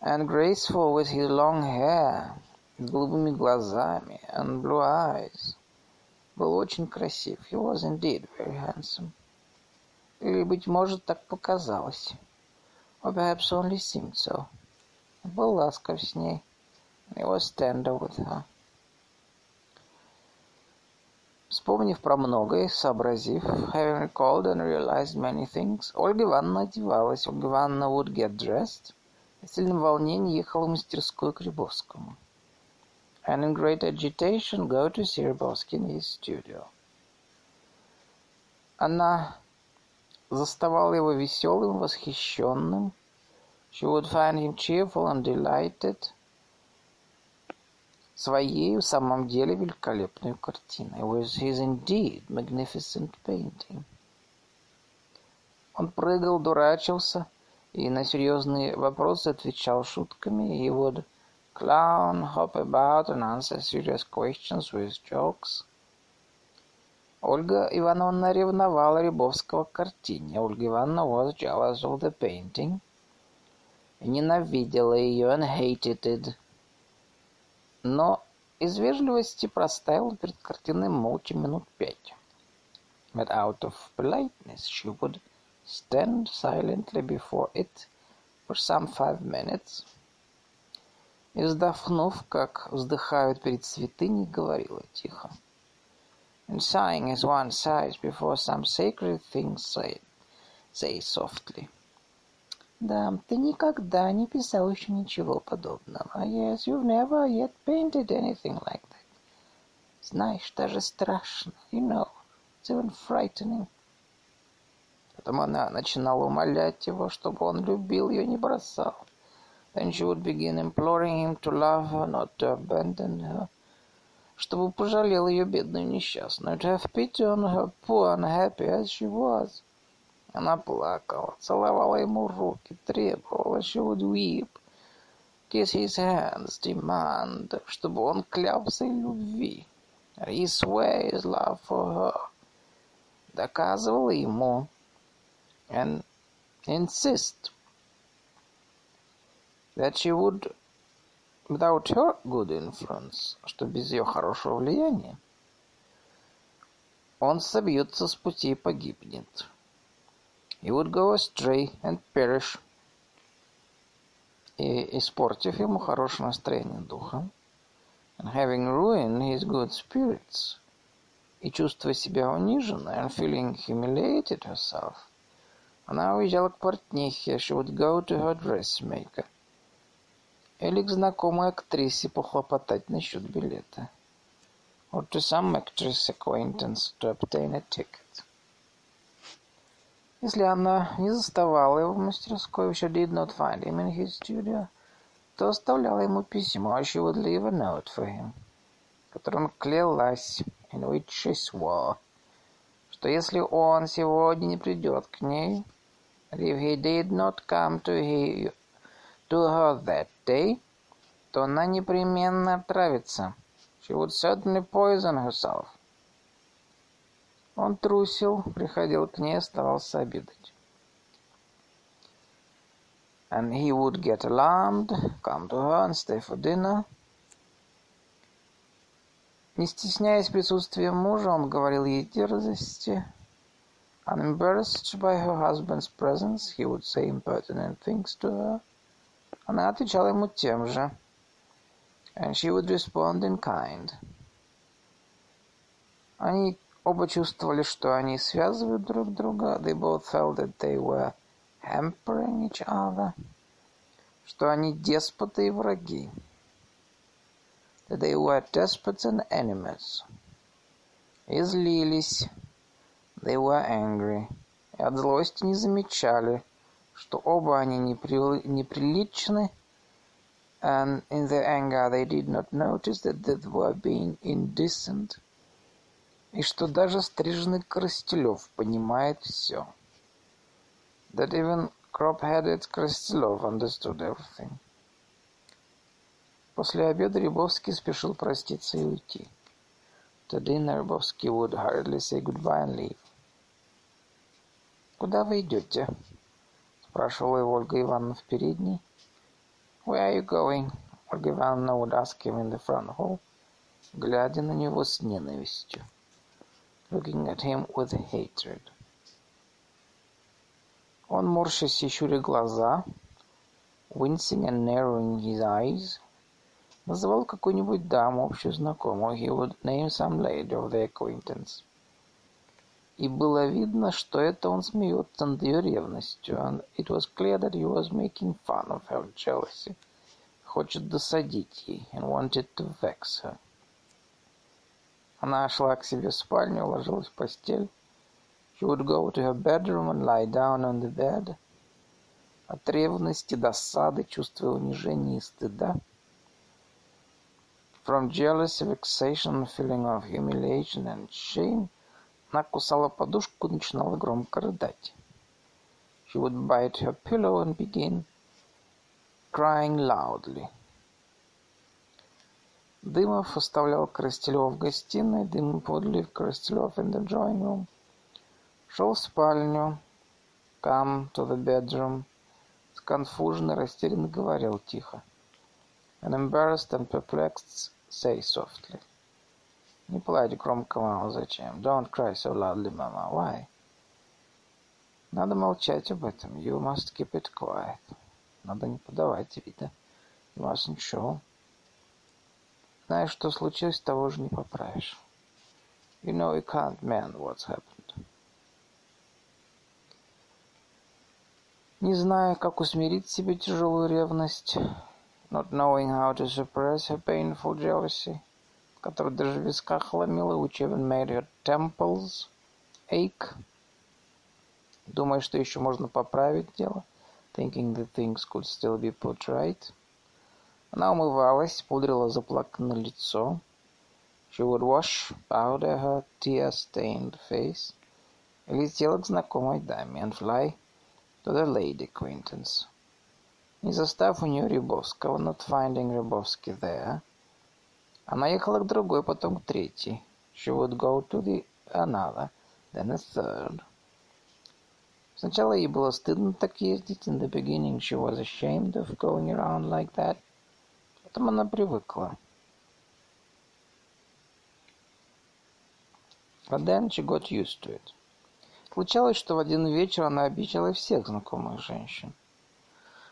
And graceful with his long hair, голубыми глазами, and blue eyes был очень красив. He was indeed very handsome. Или, быть может, так показалось. Or perhaps only seemed so. Был ласков с ней. He was tender with her. Вспомнив про многое, сообразив, having recalled and realized many things, Ольга Ивановна одевалась. Ольга Ивановна would get dressed. В сильном волнении ехала в мастерскую к Рябовскому and in great agitation go to Sirboski in his studio. Она заставала его веселым, восхищенным. She would find him cheerful and delighted своей в самом деле великолепной картиной. Was his indeed magnificent painting. Он прыгал, дурачился и на серьезные вопросы отвечал шутками. He would Clown hop about and answer serious questions with jokes. Ольга Ивановна ревновала Рябовского к картине. Ольга Ивановна was jealous of the painting. Ненавидела ее and hated it. Но из вежливости проставила перед картиной молча минут пять. But out of politeness she would stand silently before it for some five minutes – и, вздохнув, как вздыхают перед святыней, говорила тихо. And sighing as one sighs before some sacred thing said, say softly. Да, ты никогда не писал еще ничего подобного. Yes, you've never yet painted anything like that. Знаешь, даже страшно. You know, it's even frightening. Потом она начинала умолять его, чтобы он любил ее, не бросал. Then she would begin imploring him to love her, not to abandon her, чтобы пожалел ее бедную несчастную, to have pity on her, poor, unhappy as she was. Она плакала, целовала ему руки, требовала, she would weep, kiss his hands, demand, чтобы он клялся любви. He swore love for her. Доказывала ему and insist that she would without her good influence, что без ее хорошего влияния, он собьется с пути и погибнет. He would go astray and perish. И испортив ему хорошее настроение духа, and having ruined his good spirits, и чувствуя себя униженной, and feeling humiliated herself, она уезжала к портнихе, she would go to her dressmaker, или к знакомой актрисе похлопотать насчет билета, or to some actress acquaintance to obtain a ticket. Если она не заставала его в мастерской, if she did not find him in his studio, то оставляла ему письмо, she would leave a note for him, которым клялась, in which she swore, что если он сегодня не придет к ней, if he did not come to, he, to her that day, то она непременно отравится. She would certainly poison herself. Он трусил, приходил к ней, оставался обедать. And he would get alarmed, come to her and stay for dinner. Не стесняясь присутствия мужа, он говорил ей дерзости. Unembarrassed by her husband's presence, he would say impertinent things to her. Она отвечала ему тем же. And she would respond in kind. Они оба чувствовали, что они связывают друг друга. They both felt that they were hampering each other. Что они деспоты и враги. They were despots and enemies. И злились. They were angry. И от злости не замечали, что оба они непри... неприличны, and in their anger they did not notice that they were being indecent, и что даже стриженный Коростелев понимает все. That even crop-headed Коростелев understood everything. После обеда Рябовский спешил проститься и уйти. To dinner Рябовский would hurriedly say goodbye and leave. «Куда вы идете?» — спрашивала его Ольга Ивановна в передней. «Where are you going?» — Ольга Ивановна would ask him in the front hall, глядя на него с ненавистью. Looking at him with hatred. Он, морщась и щуря глаза, wincing and narrowing his eyes, называл какую-нибудь даму, общую знакомую. He would name some lady of their acquaintance. И было видно, что это он смеется над ее ревностью. And it was clear that he was making fun of her jealousy. Хочет досадить ей and wanted to vex her. Она шла к себе в спальню, ложилась в постель. She would go to her bedroom and lie down on the bed. От ревности, досады, чувства унижения и стыда. From jealousy, vexation, feeling of humiliation and shame – Она кусала подушку и начинала громко рыдать. She would bite her pillow and begin crying loudly. Дымов оставлял Коростелева в гостиной, Дымов подлив Коростелев in the drawing room. Шел в спальню, come to the bedroom, сконфуженно, растерянно говорил тихо. And embarrassed and perplexed, say softly. Не плачь громко, мама, зачем? Don't cry so loudly, mama. Why? Надо молчать об этом. You must keep it quiet. Надо не подавать вида. You mustn't show. Знаешь, что случилось, того же не поправишь. You know you can't mend what's happened. Не зная, как усмирить себе тяжелую ревность, not knowing how to suppress her painful jealousy, который даже в висках ломила, which even made her temples ache. Думая, что еще можно поправить дело, thinking that things could still be put right. Она умывалась, пудрила заплаканное лицо. She would wash, powder her tear-stained face. И летела к знакомой даме and fly to the lady acquaintance. Не застав у нее Рябовского, not finding Рябовский there, Она ехала к другой, потом к третьей. She would go to the another, then a third. Сначала ей было стыдно так ездить. In the beginning she was ashamed of going around like that. Потом она привыкла. But then she got used to it. Случалось, что в один вечер она обидела всех знакомых женщин.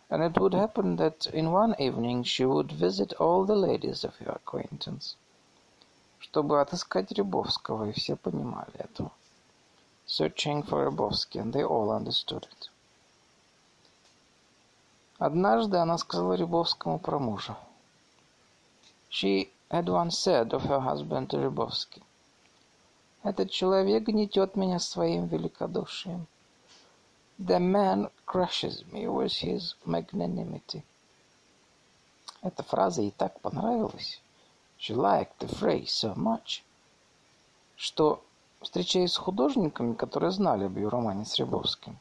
And it would happen that in one evening she would visit all the ladies of her acquaintance. Чтобы отыскать Рябовского, и все понимали это. Searching for Рябовский, and they all understood it. Однажды она сказала Рябовскому про мужа. She had once said of her husband to Рябовский. Этот человек гнетет меня своим великодушием. The man crushes me with his magnanimity. Эта фраза ей так понравилась. She liked the phrase so much, что, встречаясь с художниками, которые знали об ее романе с Рябовским,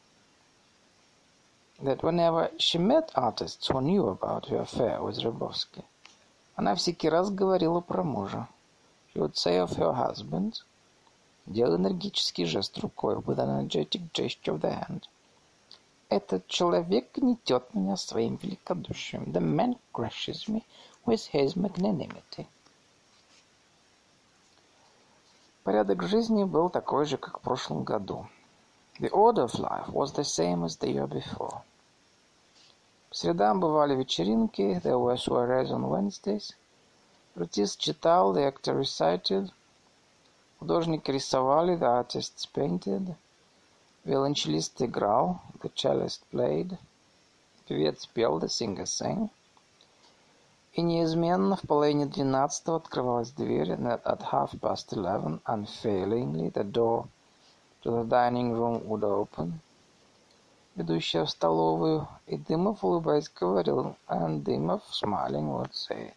that whenever she met artists who knew about her affair with Rябовский, она всякий раз говорила про мужа. She would say of her husband – Делал энергический жест рукой, with an energetic gesture of the hand. Этот человек гнетет меня своим великодушием. The man crushes me with his magnanimity. Порядок жизни был такой же, как в прошлом году. The order of life was the same as the year before. По средам бывали вечеринки, there were soirees on Wednesdays. Артист читал, the actor recited, Художники рисовали, the artists painted. Виолончелист играл, the cellist played. Певец пел, the singer sang. И неизменно в половине двенадцатого открывалась дверь, and at half past eleven, unfailingly, the door to the dining room would open, ведущая в столовую, и Дымов, улыбаясь, говорил, and Дымов, smiling, would say,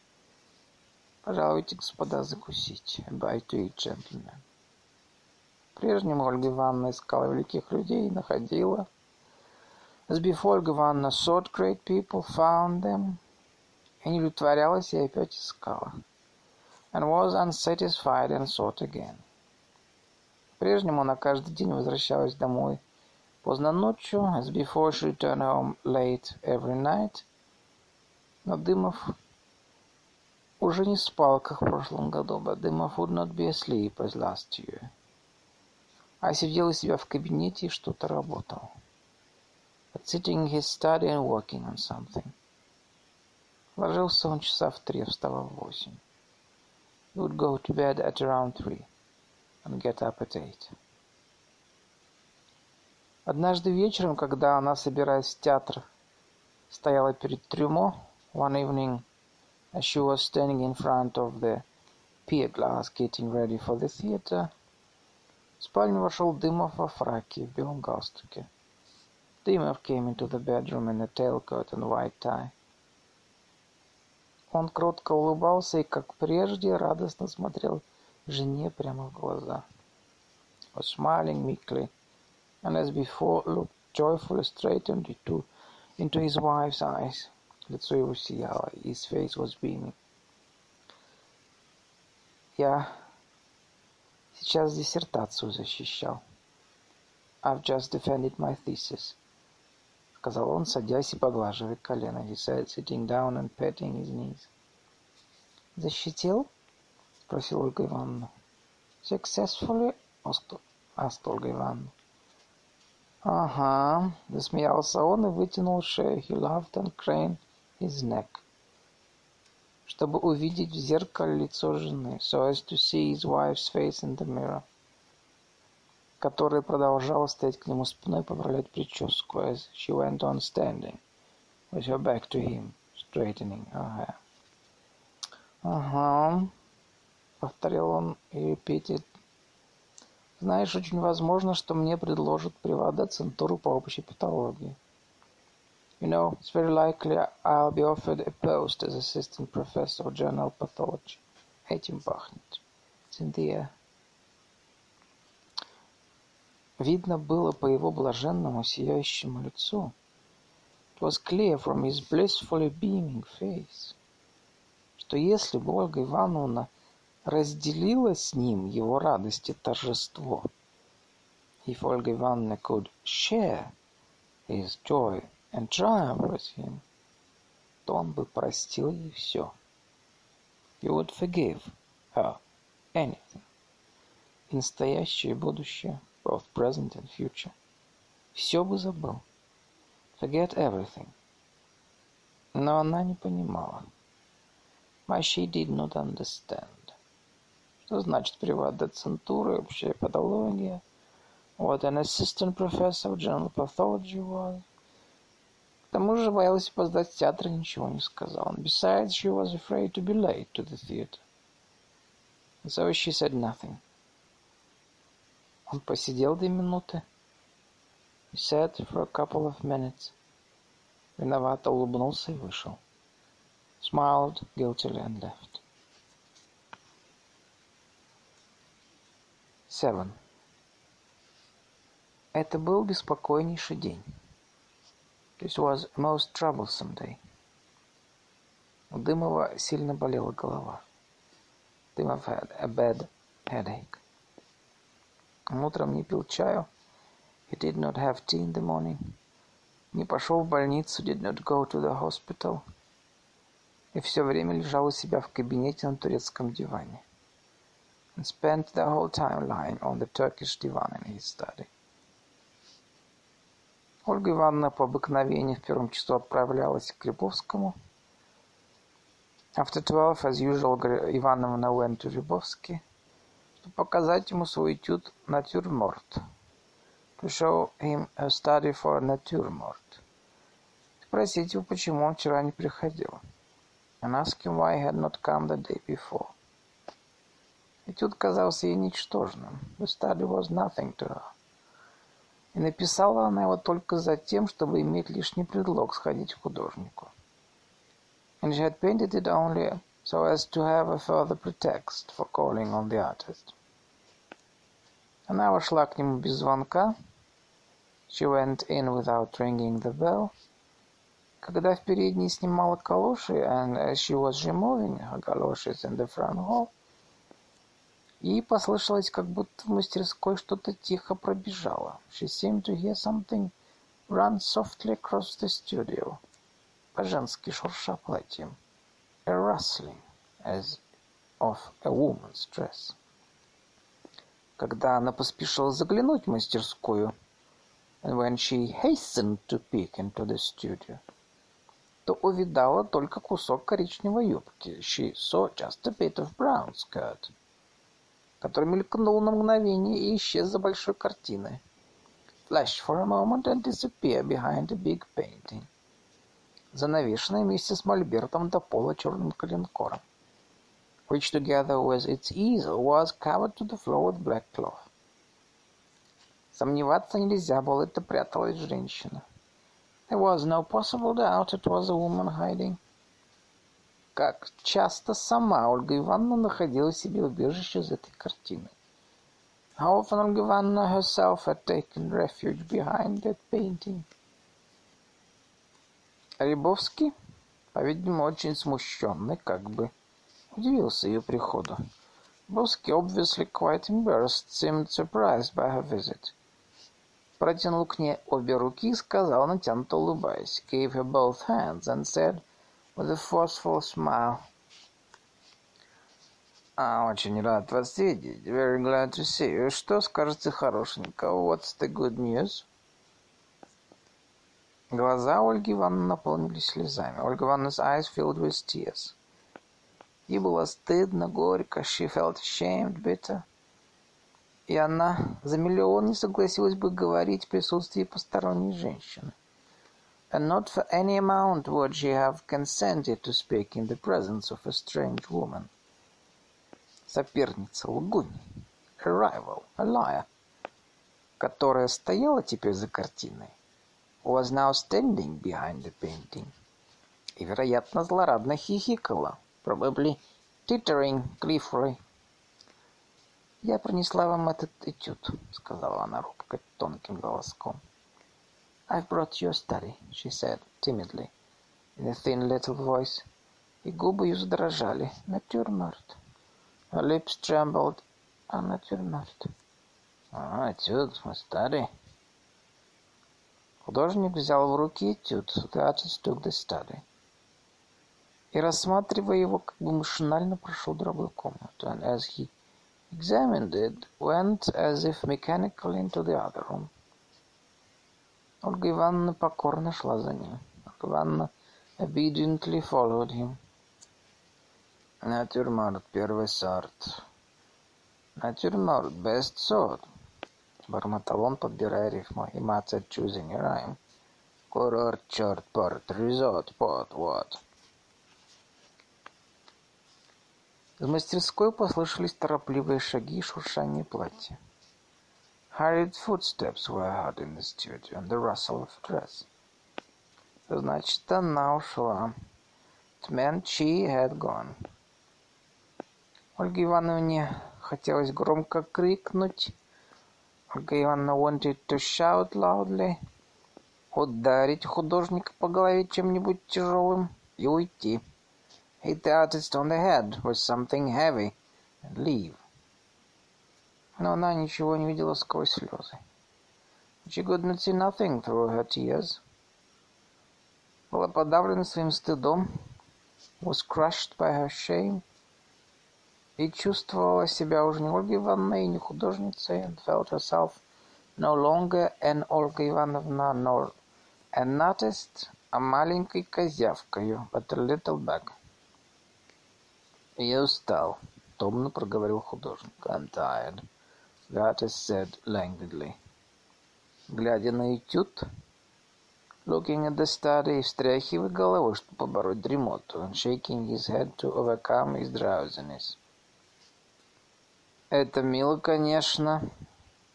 Пожалуйте, господа, закусить. Buy to eat, gentlemen. Прежнему Ольга Ивановна искала великих людей и находила. As before, Ольга Ивановна sought great people, found them, и не удовлетворялась и опять искала. And was unsatisfied and sought again. Прежнему она каждый день возвращалась домой поздно ночью, as before she returned home late every night. Но Дымов уже не спал, как в прошлом году, but Дымов would not be asleep as last year. А сидел у себя в кабинете и что-то работал. But sitting in his study and working on something. Ложился он часа в три, вставал в восемь. He would go to bed at around three and get up at eight. Однажды вечером, когда она, собираясь в театр, стояла перед трюмо, one evening As she was standing in front of the pier glass getting ready for the theater, в спальню вошел Дымов во фраке в белом галстуке. Dymov came into the bedroom in a tailcoat and white tie. Он кротко улыбался и, как прежде, радостно смотрел жене прямо в глаза. Was smiling meekly, and as before looked joyfully straight into, into his wife's eyes. Лицо его сияло, his face was beaming. Я сейчас диссертацию защищал. I've just defended my thesis. Сказал он, садясь и поглаживая колено. He said, sitting down and patting his knees. Защитил? Спросила Ольга Ивановна. Successfully? Asked Ольга Ивановна. Ага, засмеялся он и вытянул шею. He laughed and craned his neck, чтобы увидеть в зеркале лицо жены, so as to see his wife's face in the mirror, которая продолжала стоять к нему спиной, поправлять прическу, as she went on standing, with her back to him, straightening her hair. «Ага», — повторил он и repeated. «Знаешь, очень возможно, что мне предложат приват-доцентуру по общей патологии». You know, it's very likely I'll be offered a post as assistant professor of general pathology. Этим пахнет. It's in the air. Видно было по его блаженному сияющему лицу. It was clear from his blissfully beaming face, что если бы Ольга Ивановна разделила с ним его радость и торжество, if Olga Ivanovna could share his joy triumph with him, то он бы простил ей все. You would forgive her anything. И настоящее, и будущее, both present and future. Все бы забыл. Forget everything. Но она не понимала. But she did not understand. Что значит приват доцентуры, общая патология? What an assistant professor of general pathology was. К тому же боялась опоздать в театр и ничего не сказала. Besides, she was afraid to be late to the theater. And so she said nothing. Он посидел две минуты. He sat for a couple of minutes. Виновато улыбнулся и вышел. Smiled guiltily and left. Seven. Это был беспокойнейший день. This was a most troublesome day. У Дымова сильно болела голова. Дымов had a bad headache. Он утром не пил чаю. He did not have tea in the morning. Не пошел в больницу, did not go to the hospital. И все время лежал у себя в кабинете на турецком диване. And spent the whole time lying on the Turkish divan in his study. Ольга Ивановна по обыкновению в первом часу отправлялась к Рябовскому. After twelve, as usual, Ивановна went to Рябовский, чтобы показать ему свой этюд «Натюрморт», to show him a study for натюрморт. Спросить его, почему он вчера не приходил. And ask him why he had not come the day before. Этюд казался ей ничтожным. The study was nothing to her. И написала она его только за тем, чтобы иметь лишний предлог сходить к художнику. And she had painted it only so as to have a further pretext for calling on the artist. Она вошла к нему без звонка. She went in without ringing the bell. Когда в передней снимала калоши, and she was removing her galoshes in the front hall, Ей послышалось, как будто в мастерской что-то тихо пробежало. She seemed to hear something run softly across the studio. По-женски шурша платьем. A rustling, as of a woman's dress. Когда она поспешила заглянуть в мастерскую, and when she hastened to peek into the studio, то увидала только кусок коричневой юбки. She saw just a bit of brown skirt который мелькнул на мгновение и исчез за большой картиной. Flashed for a moment and disappeared behind a big painting. Занавешенной вместе с мольбертом до пола черным коленкором. Which together with its easel was covered to the floor with black cloth. Сомневаться нельзя было, это пряталась женщина. There was no possible doubt it was a woman hiding. Как часто сама Ольга Ивановна находила себе убежище из этой картины. How often Olga Ivanovna herself had taken refuge behind that painting. Рябовский, по-видимому, очень смущенный, как бы, удивился ее приходу. Рябовский, obviously quite embarrassed, seemed surprised by her visit. Протянул к ней обе руки и сказал, натянуто улыбаясь, gave her both hands and said, with a forceful smile. А, очень рад вас видеть. Very glad to see you. Что скажете хорошенького? What's the good news? Глаза Ольги Ивановны наполнились слезами. Ольга Ивановna's eyes filled with tears. Ей было стыдно, горько. She felt ashamed, bitter. И она за миллион не согласилась бы говорить в присутствии посторонней женщины. And not for any amount would she have consented to speak in the presence of a strange woman. Соперница лгунь, a rival, a liar, которая стояла теперь за картиной, was now standing behind the painting, и, вероятно, злорадно хихикала, probably tittering gleefully. «Я принесла вам этот этюд», — сказала она робко тонким голоском. "I've brought you a study," she said timidly, in a thin little voice, и губы ее задрожали. "Натюрморт." Her lips trembled. "А натюрморт." "А, этюд, study." Художник взял в руки этюд. The artist took the study. и, рассматривая его, как бы машинально прошел другую комнату, and as he examined it, went as if mechanically into the other room. Ольга Ивановна покорно шла за ним. Ольга Ивановна obediently followed him. Натюрморт, первый сорт. Натюрморт, best sort. Бормотал он, подбирая рифму. He muttered, choosing a rhyme. Курорт, черт, порт, резот, пот, вот. Из мастерской послышались торопливые шаги и шуршание платья. Hurried footsteps were heard in the studio, and the rustle of dress. Значит, она ушла. She had gone. Ольге Ивановне хотелось громко крикнуть. Ольга Ивановна wanted to shout loudly. Ударить художника по голове чем-нибудь тяжелым и уйти. Hit the artist on the head with something heavy and leave. Но она ничего не видела сквозь слезы. She could not see nothing through her tears. Была подавлена своим стыдом, was crushed by her shame, и чувствовала себя уже не Ольгой Ивановной не художницей, and felt herself no longer an Olga Ivanovna nor an artist, а маленькой козявкою, but a little bag. Я устал, томно проговорил художник. I'm tired. Gatis said languidly. Глядя на этюд, looking at the study, встряхивая головой, чтобы побороть дремоту, and shaking his head to overcome his drowsiness. Это мило, конечно.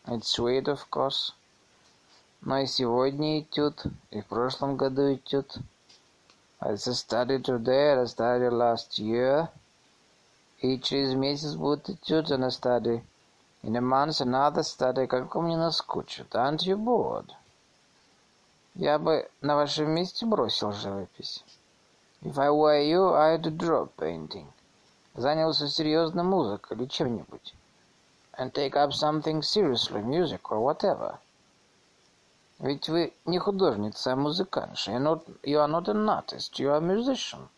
It's sweet, of course. Но и сегодня этюд, и в прошлом году этюд. It's a study today, a study last year. И через месяц будет этюд, and a study In a month another study, как мне наскучит. Aren't you bored? Я бы на вашем месте бросил живопись. If I were you, I'd drop painting. Занялся серьезно музыкой или чем-нибудь. And take up something seriously, music or whatever. Ведь вы не художница, а музыкантша. You're not, you are not an artist, you are a musician.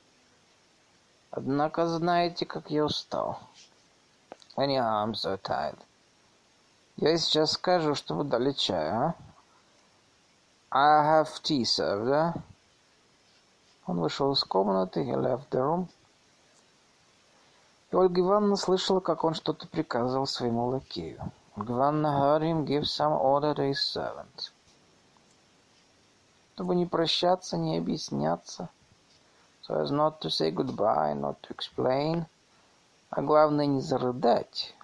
Однако знаете, как я устал. Anyhow, I'm so tired. Я сейчас скажу, чтобы дали чаю, а? I have tea served, а? Он вышел из комнаты, he left the room. И Ольга Ивановна слышала, как он что-то приказывал своему лакею. Ольга Ивановна heard him give some order to his servant. Чтобы не прощаться, не объясняться. So as not to say goodbye, not to explain. А главное, не зарыдать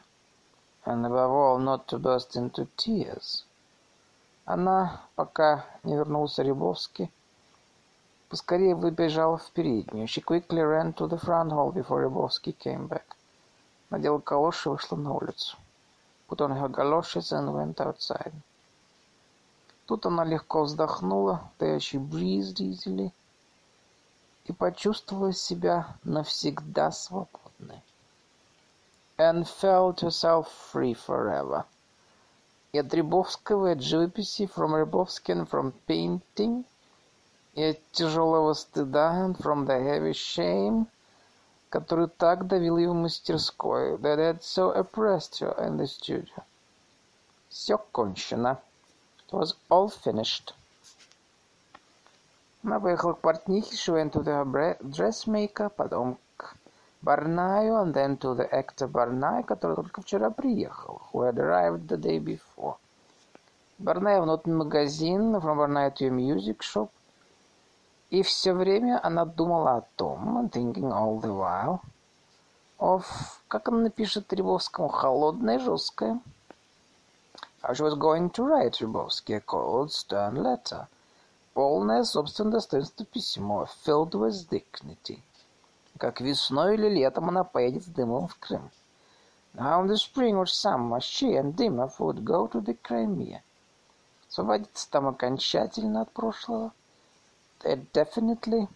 and above all not to burst into tears. Она, пока не вернулся Рябовский, поскорее выбежала в переднюю. She quickly ran to the front hall before Рябовский came back. Надела калоши и вышла на улицу. Put on her galoshes and went outside. Тут она легко вздохнула, there she breathed и почувствовала себя навсегда свободной and felt herself free forever. И от Рябовского, и от живописи, from Рябовский and from painting, и от тяжелого стыда, and from the heavy shame, который так давил ее в мастерской, that had so oppressed her in the studio. Все кончено. It was all finished. Она поехала к портнихе, she went to the dressmaker, потом Барнаю and then to the actor Барнай, который только вчера приехал, who had arrived the day before. Барнай в нотный магазин, from Барнай to a music shop. И все время она думала о том, thinking all the while, of, как она напишет Рябовскому, холодное, жесткое. How she was going to write Рябовский a cold, stern letter. Полное собственное достоинство письмо, filled with dignity как весной или летом она поедет с Дымовым в Крым. Now in the spring or summer she and Dymov would go to the Crimea. Освободиться там окончательно от прошлого. They definitely,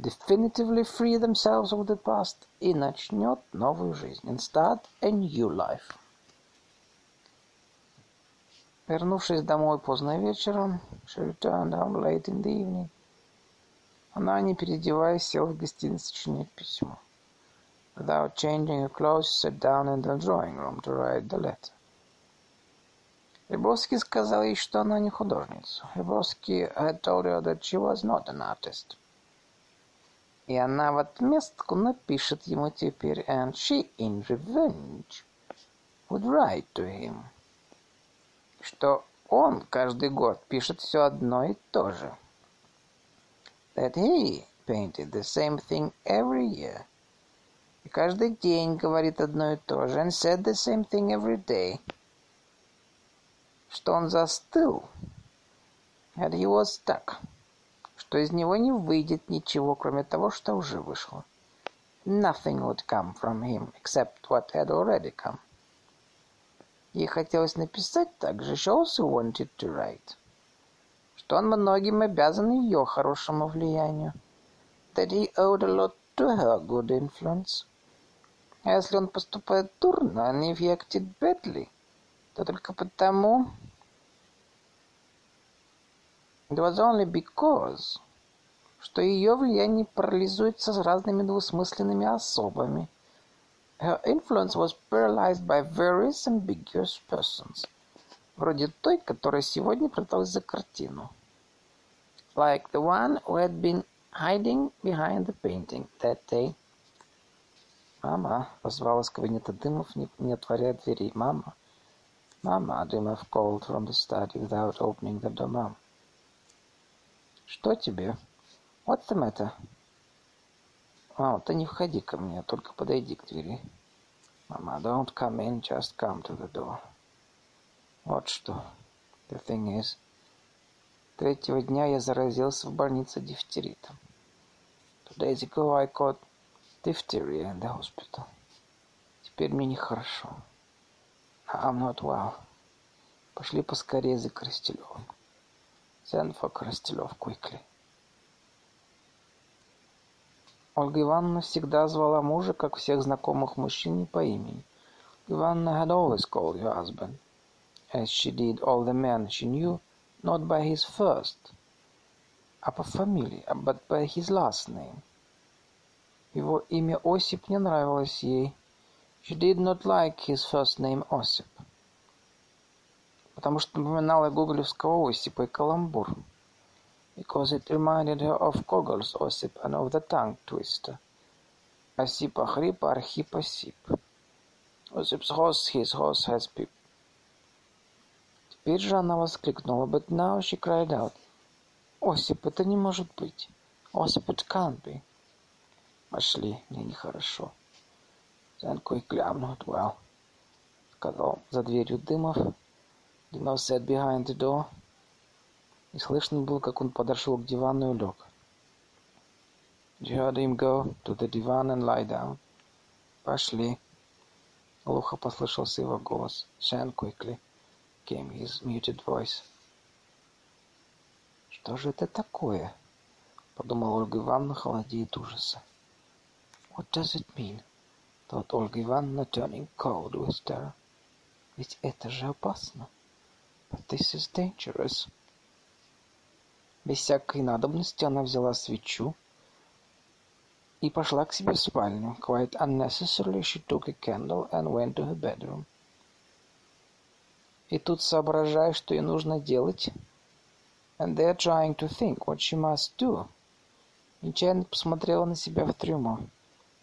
definitively free themselves of the past и начнет новую жизнь. And start a new life. Вернувшись домой поздно вечером, she returned home late in the evening. Она, не переодеваясь, села в гостинице чинить письмо. Without changing her clothes, she sat down in the drawing room to write the letter. Рябовский сказал ей, что она не художница. Рябовский had told her that she was not an artist. И она в отместку напишет ему теперь, and she, in revenge, would write to him, что он каждый год пишет все одно и то же. That he painted the same thing every year. И каждый день говорит одно и то же, and said the same thing every day. Что он застыл, and he was stuck. Что из него не выйдет ничего, кроме того, что уже вышло. Nothing would come from him, except what had already come. Ей хотелось написать также, she also wanted to write, что он многим обязан ее хорошему влиянию, that he owed a lot to her good influence. А если он поступает дурно, and if he acted badly, то только потому... It was only because, что ее влияние парализуется с разными двусмысленными особами, Her influence was paralyzed by various ambiguous persons, вроде той, которая сегодня пряталась за картину. Like the one who had been hiding behind the painting that day. «Мама!» — позвал из кабинета Дымов, не, не отворяя двери. «Мама!» «Мама!» — Дымов called from the study without opening the door. «Мам!» «Что тебе?» «What's the matter?» «Мама, ты не входи ко мне, только подойди к двери». «Мама, don't come in, just come to the door». Вот что. The thing is... Третьего дня я заразился в больнице дифтеритом. Two days ago I caught diphtheria in the hospital. Теперь мне нехорошо. I'm not well. Пошли поскорее за Коростелевым. Send for Коростелев quickly. Ольга Ивановна всегда звала мужа, как всех знакомых мужчин, по имени. Ивановна had always called her husband, as she did all the men she knew, not by his first, а по фамилии, but by his last name. Его имя Осип не нравилось ей. She did not like his first name Осип, потому что напоминало гоголевского Осипа и каламбур because it reminded her of Gogol's Осип and of the tongue twister. Осип охрип, Архип осип. Осип's horse, his horse has pip. Теперь же она воскликнула, but now she cried out. Осип, это не может быть. Осип, it can't be. Пошли, мне нехорошо. Then quickly, I'm not well. Сказал за дверью Дымов. Дымов sat behind the door. И слышно было, как он подошел к дивану и лег. You heard him go to the divan and lie down. Пошли. Глухо послышался его голос. Shan quickly came his muted voice. Что же это такое? Подумала Ольга Ивановна, холодея от ужаса. What does it mean? Thought Ольга Ивановна, turning cold with terror. Ведь это же опасно. But this is dangerous. Без всякой надобности она взяла свечу и пошла к себе в спальню. Quite unnecessarily she took a candle and went to her bedroom. И тут, соображая, что ей нужно делать, and there trying to think what she must do, нечаянно посмотрела на себя в трюмо.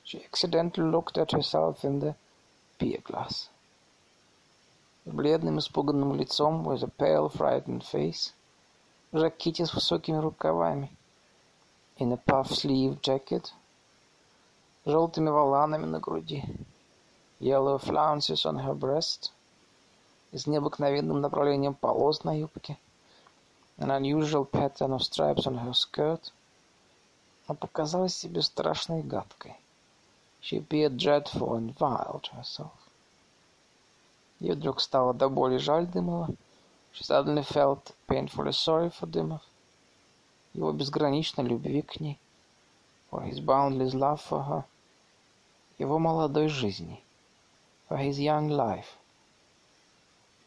She accidentally looked at herself in the pier glass. С бледным, испуганным лицом, with a pale, frightened face, жакете с высокими рукавами, in a puff-sleeve jacket, желтыми воланами на груди, yellow flounces on her breast, с необыкновенным направлением полос на юбке, an unusual pattern of stripes on her skirt, она показалась себе страшной и гадкой. She appeared dreadful and vile to herself. Ей вдруг стало до боли жаль Дымова, She suddenly felt painfully sorry for Dymov, его безграничной любви к ней, for his boundless love for her, его молодой жизни, for his young life,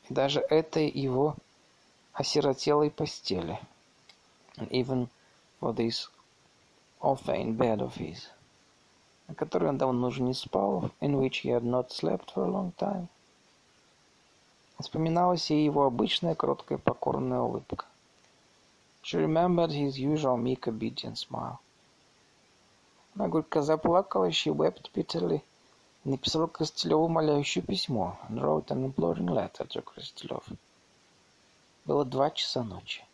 даже этой его осиротелой постели, and even for this in bed of his, на которой он давно уже не спал, in which he had not slept for a long time. Вспоминалась ей его обычная кроткая покорная улыбка. She remembered his usual meek obedient smile. Она горько заплакала, she wept bitterly, и написала Костелеву умоляющее письмо, and wrote an imploring letter to Костелев. Было два часа ночи.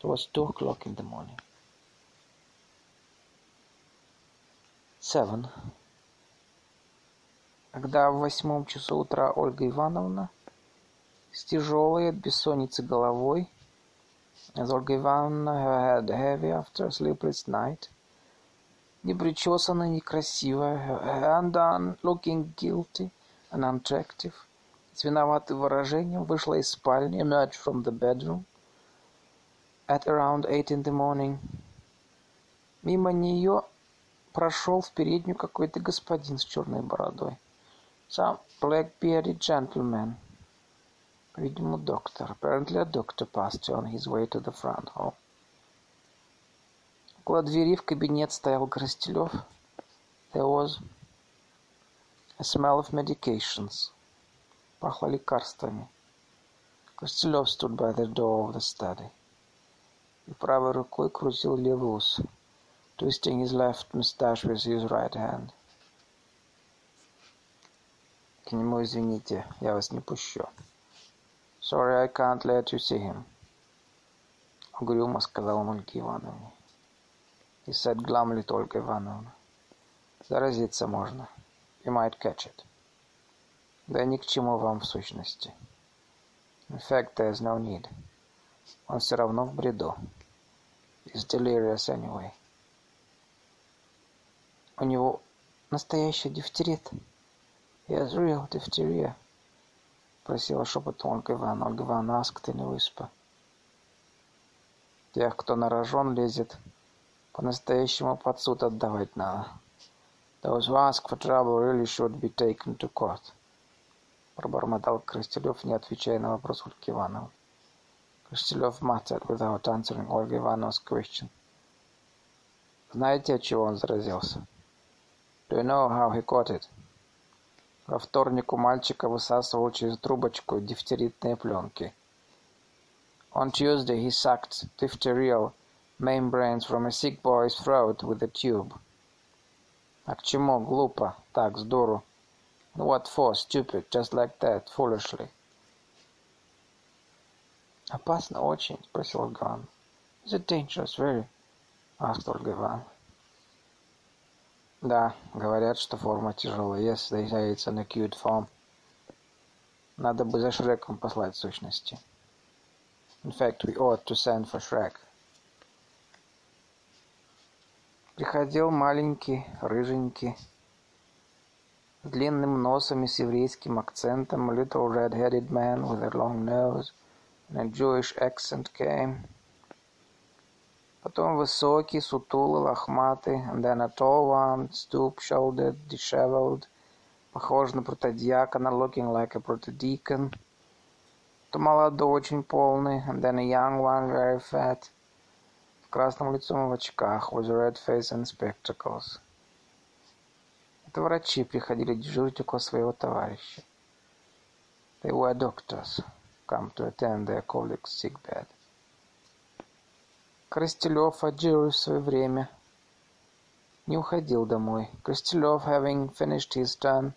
It was two o'clock in the morning. Seven. Когда в восьмом часу утра Ольга Ивановна с тяжелой от бессонницы головой, as Olga her head heavy after a sleepless night, непричесанная, некрасивая, undone, looking guilty and unattractive, с виноватым выражением вышла из спальни, emerged from the bedroom, at around eight in the morning. Мимо нее прошел в переднюю какой-то господин с черной бородой. Some black-bearded gentleman. Видимо, доктор. Apparently a doctor passed on his way to the front hall. Около двери в кабинет стоял Коростелев. There was a smell of medications. Пахло лекарствами. Коростелев stood by the door of the study. И правой рукой крутил левый ус, twisting his left mustache with his right hand. К нему извините, я вас не пущу. Sorry, I can't let you see him. Угрюмо сказал Ольге Ивановне. Glumly to Ольга Ивановна. Заразиться можно. You might catch it. Да ни к чему вам в сущности. In fact, there's no need. Он все равно в бреду. He's delirious anyway. У него настоящий дифтерит. He has real diphtheria. Просила шепотом Ольга Ивановна. Ольга Ивановна asked in a whisper. Тех, кто на рожон лезет, по-настоящему под суд отдавать надо. Those who ask for trouble really should be taken to court. Пробормотал Крастелев, не отвечая на вопрос Ольги Ивановны. Крастелев muttered without answering Ольга Ивановна's question. Знаете, от чего он заразился? Do you know how he caught it? Во вторник у мальчика высасывал через трубочку дифтеритные пленки. On Tuesday he sucked diphtherial membranes from a sick boy's throat with a tube. А к чему? Глупо. Так, с дуру. What for? Stupid. Just like that. Foolishly. Опасно очень, спросил Ольга Ивановна. Is it dangerous? Very. Asked Ольга Ивановна. Да, говорят, что форма тяжелая. Yes, they say it's an acute form. Надо бы за Шреком послать в сущности. In fact, we ought to send for Shrek. Приходил маленький, рыженький, с длинным носом и с еврейским акцентом, a little red-headed man with a long nose and a Jewish accent came. Потом высокий, сутулый, лохматый, and then a tall one, stoop-shouldered, disheveled, похож на протодиакона, looking like a protodeacon. Потом молодой, очень полный, and then a young one, very fat, с красным лицом в очках, with red face and spectacles. Это врачи приходили дежурить около своего товарища. They were doctors, come to attend their colleague's sick bed. Крастелев, отжируя свое время, не уходил домой. Крастелев, having finished his turn,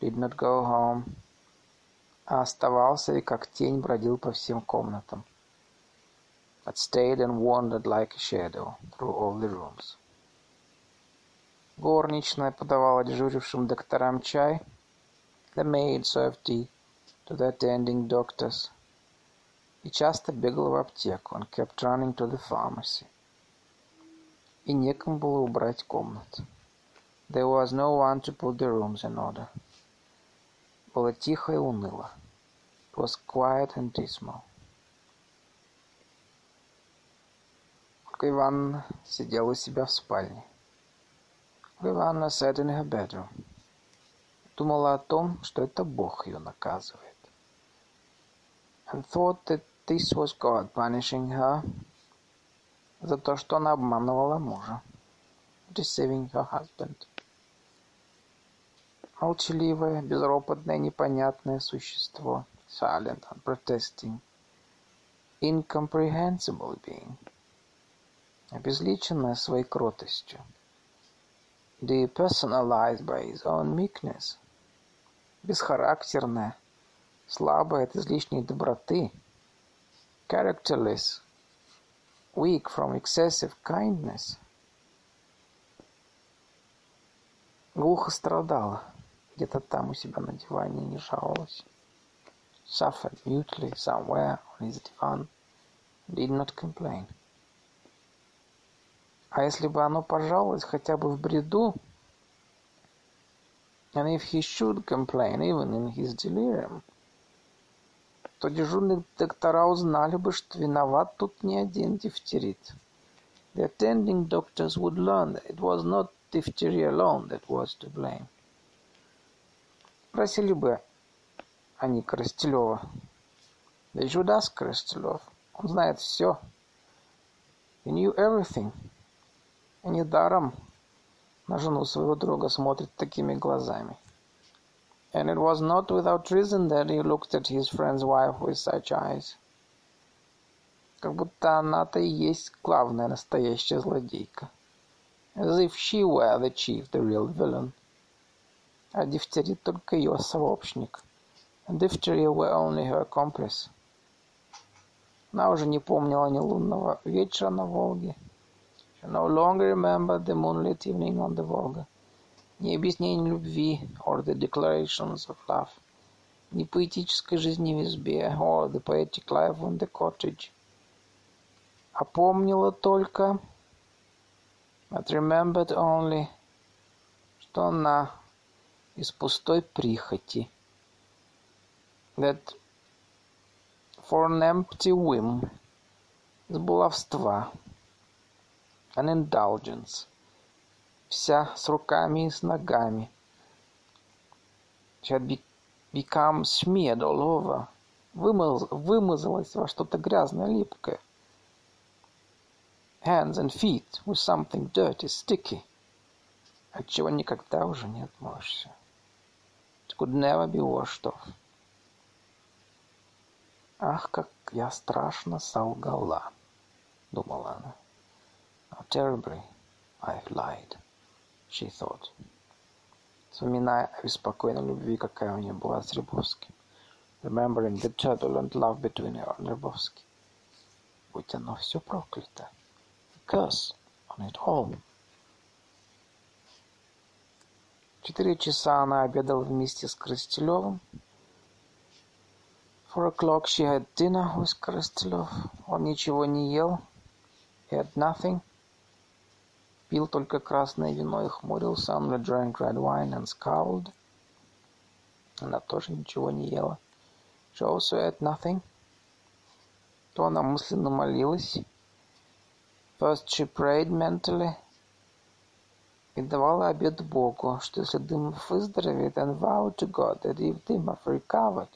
did not go home, а оставался и как тень бродил по всем комнатам. but stayed and wandered like a shadow through all the rooms. Горничная подавала дежурившим докторам чай. The maid served tea to the attending doctors. И часто бегала в аптеку and kept running to the pharmacy. И некому было убрать комнат. There was no one to put the rooms in order. Было тихо и уныло. It was quiet and dismal. Ольга Ивановна сидела у себя в спальне. Ольга Ивановна sat in her bedroom. Думала о том, что это Бог ее наказывает. And thought that this was God punishing her за то, что она обманывала мужа. deceiving her husband. Молчаливое, безропотное, непонятное существо. Silent, unprotesting. Incomprehensible being. Обезличенное своей кротостью. Depersonalized by his own meekness. Бесхарактерное, слабое от излишней доброты. Characterless, weak from excessive kindness. Глухо страдала, где-то там у себя на диване не жаловалась. Suffered mutely somewhere on his divan, did not complain. А если бы оно пожаловалось хотя бы в бреду, and if he should complain even in his delirium, то дежурные доктора узнали бы, что виноват тут не один дифтерит. The attending doctors would learn that it was not diphtheria alone that was to blame. Просили бы они Коростелева. They should ask Коростелев. Он знает все. He knew everything. Недаром на жену своего друга смотрит такими глазами. And it was not without reason that he looked at his friend's wife with such eyes. Как будто она-то и есть главная настоящая злодейка. As if she were the chief, the real villain. А дифтерит только ее сообщник. And diphtheria were only her accomplice. Она уже не помнила ни лунного вечера на Волге. No longer remembered the moonlit evening on the Volga. ни объяснений любви or the declarations of love, ни поэтической жизни в избе or the poetic life in the cottage. А помнила только, but remembered only, что она из пустой прихоти. That for an empty whim, из баловства, an indulgence, вся с руками и с ногами. She had be become smeared all over. Вымаз, вымазалась во что-то грязное, липкое. Hands and feet with something dirty, sticky. От чего никогда уже не отмоешься. It could never be washed off. Ах, как я страшно солгала, думала она. How terribly I've lied. she thought, вспоминая о беспокойной любви, какая у нее была с Рябовским, remembering the turbulent love between her and Рябовский. Будь оно все проклято. Curse on it all. четыре часа она обедала вместе с Коростелевым. Four o'clock she had dinner with Коростелев. Он ничего не ел. He had nothing. Пил только красное вино и хмурился. Only drank red wine and scowled. Она тоже ничего не ела. She also ate nothing. То она мысленно молилась. First she prayed mentally. И давала обет Богу, что если Дымов выздоровеет, and vowed to God that if Дымов recovered,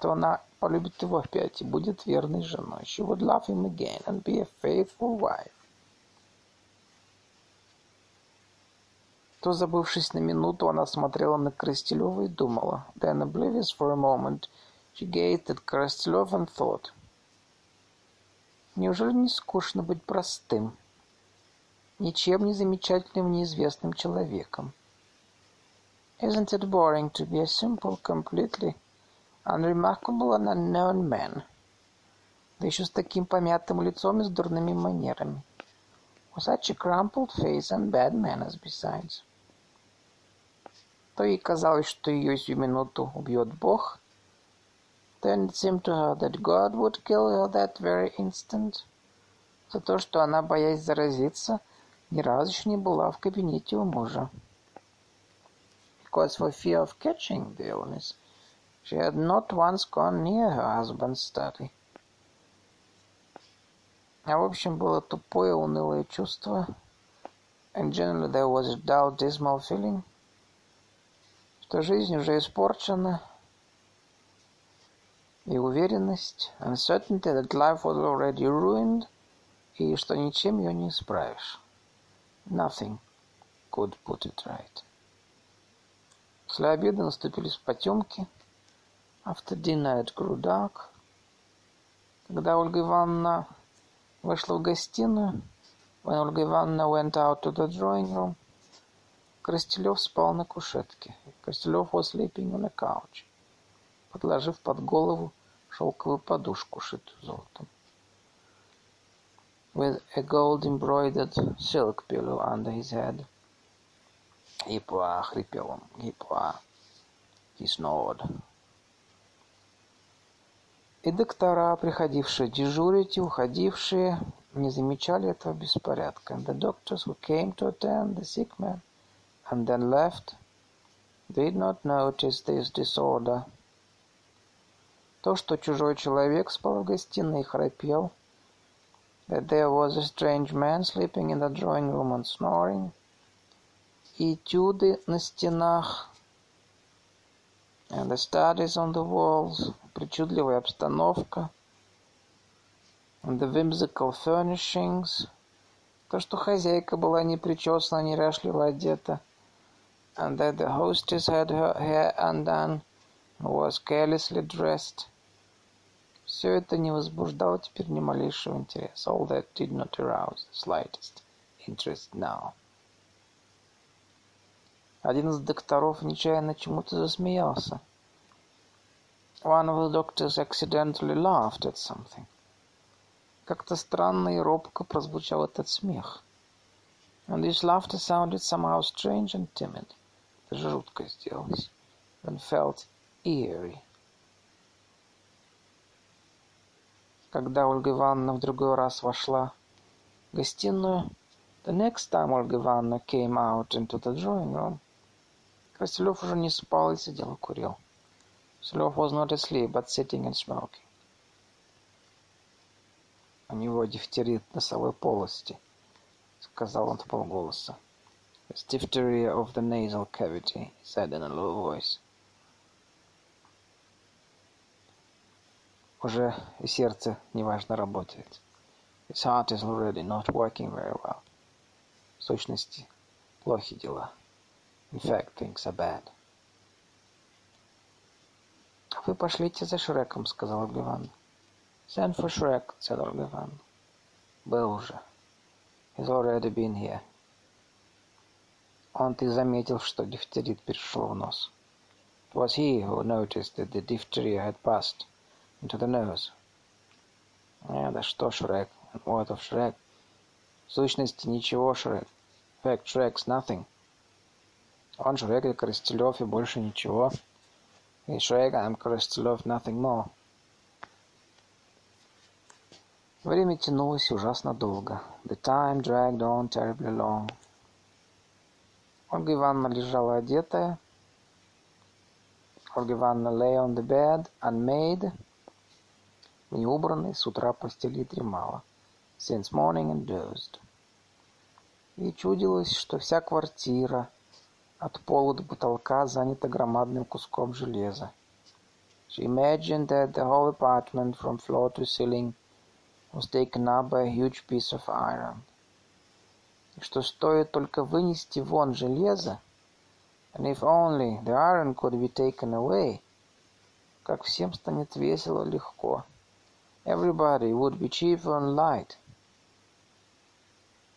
то она полюбит его опять и будет верной женой. She would love him again and be a faithful wife. То, забывшись на минуту, она смотрела на Коростелева и думала. Then, oblivious for a moment, she gazed at Коростелев and thought. Неужели не скучно быть простым, ничем не замечательным, неизвестным человеком? Isn't it boring to be a simple, completely unremarkable and unknown man? Да еще с таким помятым лицом и с дурными манерами. With such a crumpled face and bad manners besides то ей казалось, что ее сию минуту убьет Бог. Then it seemed to her that God would kill her that very instant. За то, что она, боясь заразиться, ни разу еще не была в кабинете у мужа. Because for fear of catching the illness, she had not once gone near her husband's study. А в общем, было тупое, унылое чувство. And generally there was a dull, dismal feeling что жизнь уже испорчена, и уверенность, uncertainty that life was already ruined, и что ничем ее не исправишь. Nothing could put it right. После обеда наступили потемки. After dinner it grew dark. Когда Ольга Ивановна вышла в гостиную, when Ольга Ивановна went out to the drawing room, Крастелев спал на кушетке. Крастелев was sleeping on a couch, подложив под голову шелковую подушку, шитую золотом. With a gold-embroidered silk pillow under his head. «Ипуа!» — хрипел он. «Ипуа!» He snored. И доктора, приходившие дежурить и уходившие, не замечали этого беспорядка. And the doctors who came to attend the sick man and then left did not notice this disorder. То, что чужой человек спал в гостиной и храпел, that there was a strange man sleeping in the drawing room and snoring, этюды на стенах, and the studies on the walls, причудливая обстановка, and the whimsical furnishings, то, что хозяйка была не причесана, неряшливо одета, and that the hostess had her hair undone and was carelessly dressed. Все это не возбуждало теперь ни малейшего интереса. All that did not arouse the slightest interest now. Один из докторов нечаянно чему-то засмеялся. One of the doctors accidentally laughed at something. Как-то странно и робко прозвучал этот смех. And this laughter sounded somehow strange and timid. Жутко сделалось. And felt eerie. Когда Ольга Ивановна в другой раз вошла в гостиную, the next time Ольга Ивановна came out into the drawing room, Красилев уже не спал и сидел и курил. Красилев was not asleep, but sitting and smoking. У него дифтерит носовой полости, сказал он в полголоса. It's diphtheria of the nasal cavity, he said in a low voice. Уже и сердце неважно работает. His heart is already not working very well. В сущности, плохи дела. In fact, things are bad. «Вы пошлите за Шреком», — сказал Ольга «Send for Shrek», — said Ольга Ивановна. «Был уже. He's already been here». Он ты заметил, что дифтерит перешел в нос. It was he who noticed that the diphtheria had passed into the nose. Э, да что Шрек? What of Shrek? В сущности, ничего, Шрек. Fact, Shrek's nothing. Он Шрек и Коростелев, и больше ничего. И Шрек, I'm Коростелев, nothing more. Время тянулось ужасно долго. The time dragged on terribly long. Ольга Ивановна лежала одетая. Ольга Ивановна lay on the bed, unmade, неубранной, с утра постели дремала. Since morning and dozed. И чудилось, что вся квартира — от пола до потолка занята громадным куском железа. She imagined that the whole apartment from floor to ceiling was taken up by a huge piece of iron. Что стоит только вынести вон железо, and if only the iron could be taken away, как всем станет весело, легко. Everybody would be cheerful and light.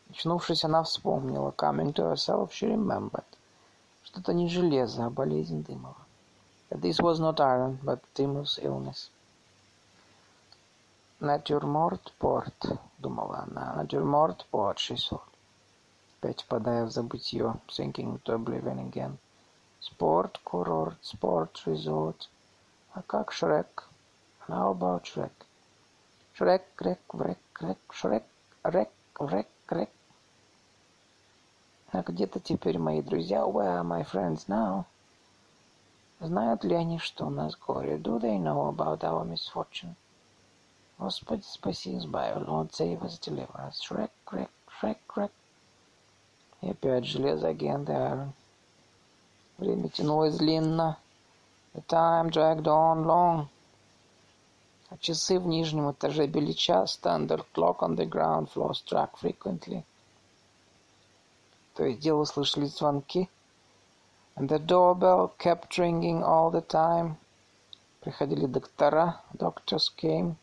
Очнувшись, она вспомнила. Coming to herself, she remembered. что это не железо, а болезнь Дымова. That this was not iron, but Dymov's illness. «Натюрморт порт», — думала она, «натюрморт порт», she thought. Опять впадая в забытье, sinking to oblivion again. Спорт, курорт, спорт, резорт. А как Шрек? How about Шрек? Шрек, крек, врек, крек, Шрек, рек, врек, крек. А где-то теперь мои друзья? Where are my friends now? Знают ли они, что у нас горе? Do they know about our misfortune? Господи, спаси, избави, Lord, save us, deliver us. Shrek, crack, Shrek, crack. И опять железо, again the iron. Время тянулось длинно. The time dragged on long. А часы в нижнем этаже били час. Standard clock on the ground floor struck frequently. То и дело слышались звонки. And the doorbell kept ringing all the time. Приходили доктора, doctors came.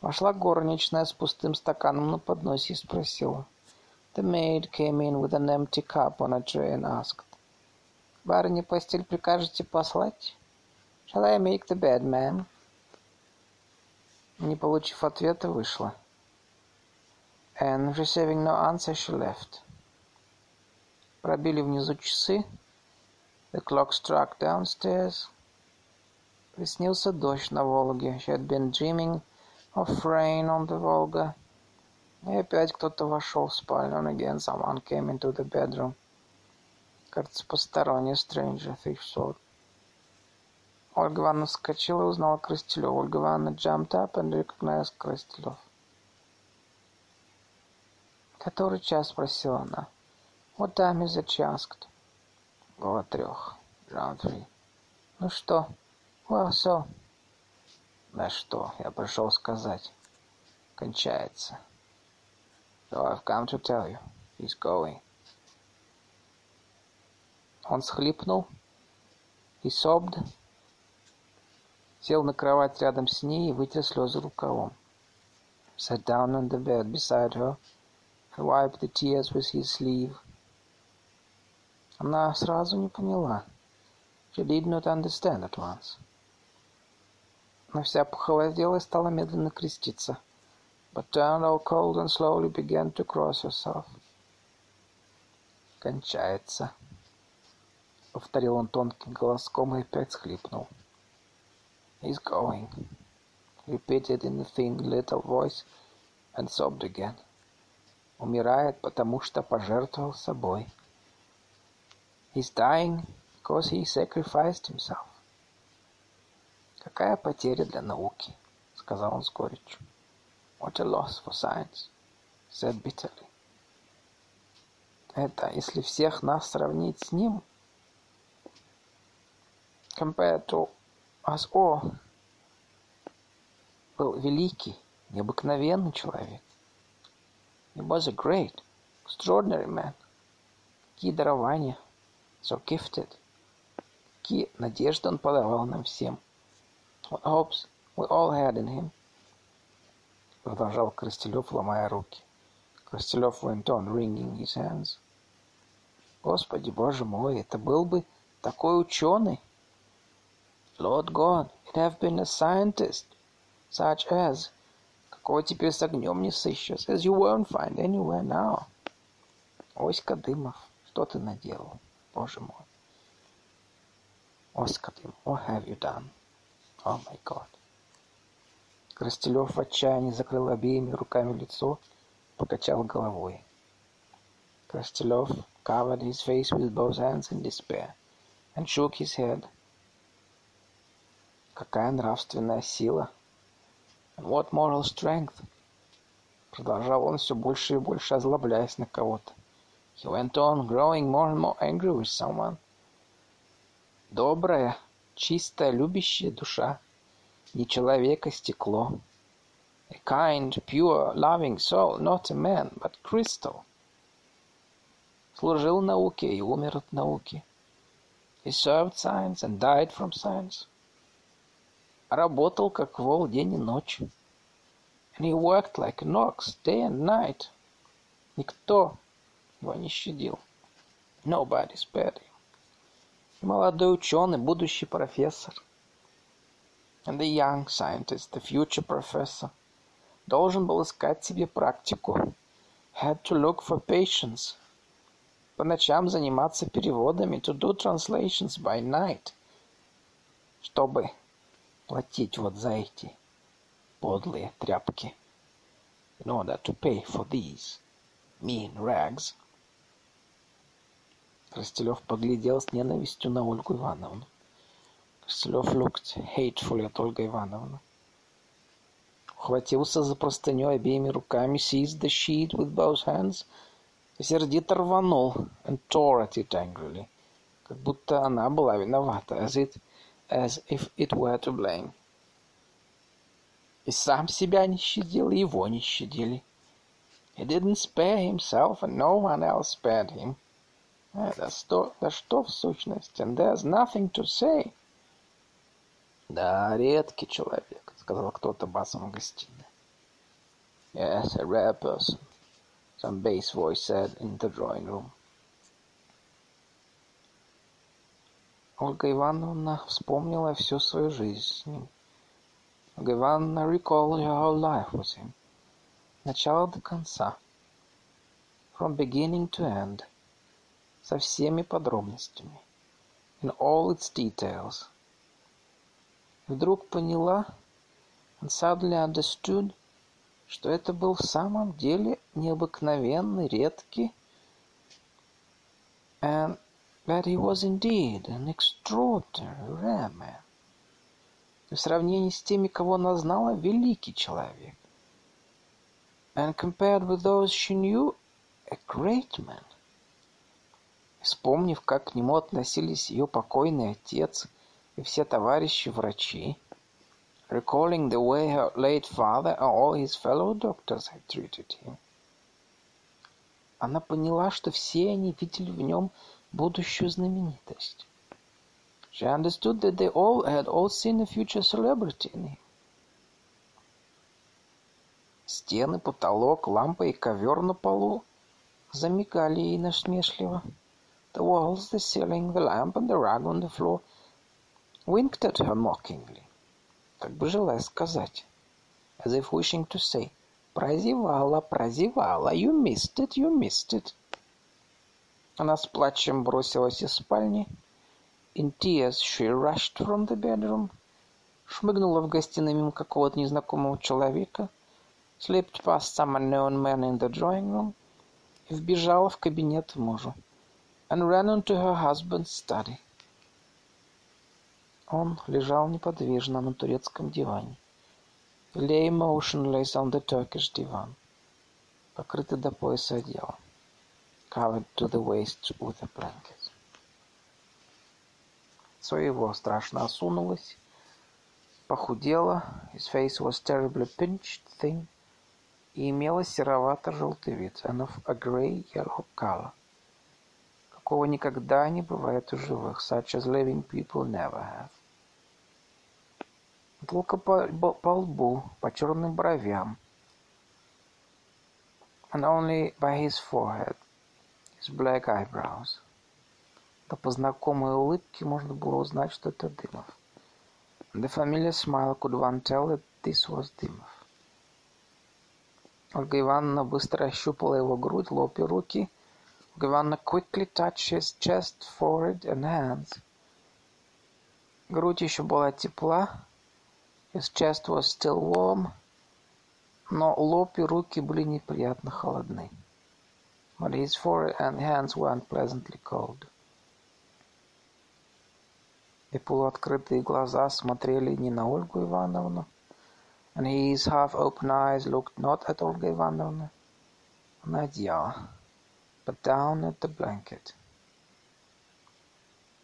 Вошла горничная с пустым стаканом на подносе и спросила. The maid came in with an empty cup on a tray and asked. Барыне постель прикажете послать? Shall I make the bed, ma'am? Не получив ответа, вышла. And receiving no answer, she left. Пробили внизу часы. The clock struck downstairs. Приснился дождь на Волге. She had been dreaming of rain on the Volga. И опять кто-то вошел в спальню. And again someone came into the bedroom. Кажется, посторонний, stranger, thief thought. Ольга Ивановна вскочила и узнала Крастелева. Ольга Ивановна jumped up and recognized Крастелев. «Который час?» — спросила она. «What time is it?» — she asked. «Около трех. Round three». «Ну что?» «Well, so». «Да что, я пришел сказать. Кончается». «So I've come to tell you. He's going». Он схлипнул. He sobbed. Сел на кровать рядом с ней и вытер слезы рукавом. Sat down on the bed beside her and wiped the tears with his sleeve. Она сразу не поняла. She did not understand at once. Но вся похолодела и стала медленно креститься. But turned all cold and slowly began to cross herself. Кончается. Повторил он тонким голоском и опять схлипнул. He's going. Repeated in a thin little voice and sobbed again. Умирает, потому что пожертвовал собой. He's dying because he sacrificed himself. Какая потеря для науки, сказал он с горечью. What a loss for science, said bitterly. Это, если всех нас сравнить с ним, compared to us all, был великий, необыкновенный человек. He was a great, extraordinary man. Какие дарования, so gifted. Какие надежды он подавал нам всем. What hopes we all had in him. Продолжал Крастелев, ломая руки. Крастелев went on, wringing his hands. Господи, Боже мой, это был бы такой ученый. Lord God, it have been a scientist, such as какого теперь с огнем не сыщешь, as you won't find anywhere now. Оська Дымов, что ты наделал, боже мой? Оскар Дымов, what have you done? Oh my God. Крастелев в отчаянии закрыл обеими руками лицо, покачал головой. Крастелев covered his face with both hands in despair and shook his head. Какая нравственная сила! And what moral strength! Продолжал он все больше и больше озлобляясь на кого-то. He went on, growing more and more angry with someone. Добрая, чистая, любящая душа, не человека стекло. A kind, pure, loving soul, not a man, but crystal. Служил науке и умер от науки. He served science and died from science. Работал как вол день и ночь. And he worked like an ox day and night. Никто его не щадил. Nobody spared him. Молодой ученый, будущий профессор. And the young scientist, the future professor, должен был искать себе практику. Had to look for patience. По ночам заниматься переводами, to do translations by night. Чтобы платить вот за эти подлые тряпки. In order to pay for these mean rags. Крастелев поглядел с ненавистью на Ольгу Ивановну. Крастелев looked hatefully at Ольга Ивановна. Ухватился за простыню обеими руками, seized the sheet with both hands, и сердито рванул, and tore at it angrily, как будто она была виновата, as it as if it were to blame. И сам себя не щадил, и его не щадили. He didn't spare himself, and no one else spared him. А, да, что, да что в сущности? And there's nothing to say. Да, редкий человек, сказал кто-то басом в гостиной. Yes, a rare person, some bass voice said in the drawing room. Ольга Ивановна вспомнила всю свою жизнь с ним. Ольга Ивановна recalled her whole life with him. Начало до конца. From beginning to end. Со всеми подробностями. In all its details. Вдруг поняла, and suddenly understood, что это был в самом деле необыкновенный, редкий, and that he was indeed an extraordinary rare man. В сравнении с теми, кого она знала, великий человек. And compared with those she knew, a great man. Вспомнив, как к нему относились ее покойный отец и все товарищи-врачи, recalling the way her late father and all his fellow doctors had treated him, она поняла, что все они видели в нем будущую знаменитость. She understood that they all had all seen a future celebrity in him. Стены, потолок, лампа и ковер на полу замигали ей насмешливо. The walls, the ceiling, the lamp and the rug on the floor winked at her mockingly, как бы желая сказать, as if wishing to say, «Прозевала, прозевала, you missed it, you missed it». Она с плачем бросилась из спальни. In tears she rushed from the bedroom. Шмыгнула в гостиной мимо какого-то незнакомого человека. Slipped past some unknown man in the drawing room. И вбежала в кабинет мужу. And ran into her husband's study. Он лежал неподвижно на турецком диване. Lay motionless on the Turkish divan. Покрытый до пояса одеялом covered to the waist with a blanket. Лицо его страшно осунулось, похудело, his face was terribly pinched, thin, и имело серовато-желтый вид, and of a grey-yellow color, какого никогда не бывает у живых, such as living people never have. Только по, по лбу, по черным бровям, and only by his forehead, his black eyebrows. Да по знакомой улыбке можно было узнать, что это Дымов. The familiar smile could one tell that this was Дымов. Ольга Ивановна быстро ощупала его грудь, лоб и руки. Ольга Ивановна quickly touched his chest, forehead and hands. Грудь еще была тепла. His chest was still warm. Но лоб и руки были неприятно холодны. but his forehead and hands were unpleasantly cold. И полуоткрытые глаза смотрели не на Ольгу Ивановну, and his half-open eyes looked not at Olga а на одеяло, but down at the blanket.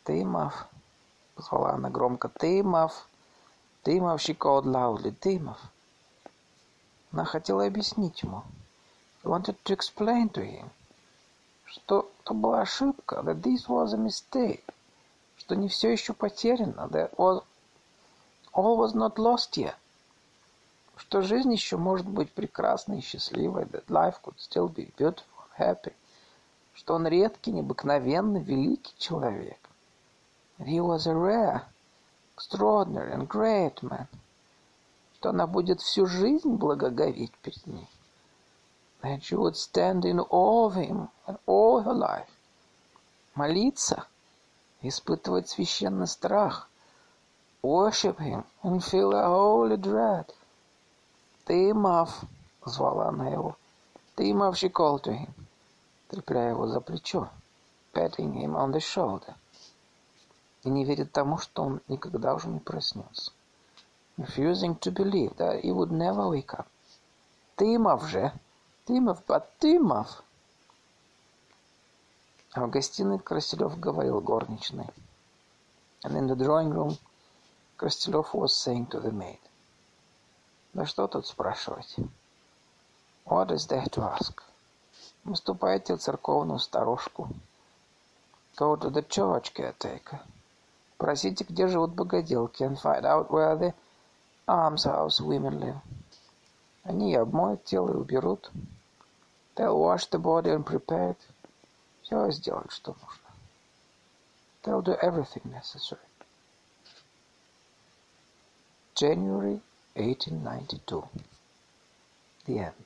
«Тымов!» — позвала она громко. «Тымов! Тымов!» — she loudly. «Тымов!» Она хотела объяснить ему. She wanted to explain to him что это была ошибка, that this was a mistake, что не все еще потеряно, that was, all was not lost yet, что жизнь еще может быть прекрасной и счастливой, that life could still be beautiful and happy, что он редкий, необыкновенный, великий человек. He was a rare, extraordinary and great man, что она будет всю жизнь благоговеть перед ним that she would stand in awe of him all her life. Молиться, испытывать священный страх, worship him and feel a holy dread. Ты, Мав, звала она его. Ты, Мав, she called to him, трепляя его за плечо, patting him on the shoulder. И не верит тому, что он никогда уже не проснется. Refusing to believe that he would never wake up. Ты, Мав же, Тымов, Батымов!» А в гостиной Крастелев говорил горничной. And in the drawing room, Крастелев was saying to the maid. Да что тут спрашивать? What is there to ask? Вы ступайте в церковную сторожку. Go to the church caretaker. Просите, где живут богоделки, and find out where the almshouse women live. Они обмоют тело и уберут. They'll wash the body and prepare it. Все сделают, что нужно. They'll do everything necessary. January 1892. The end.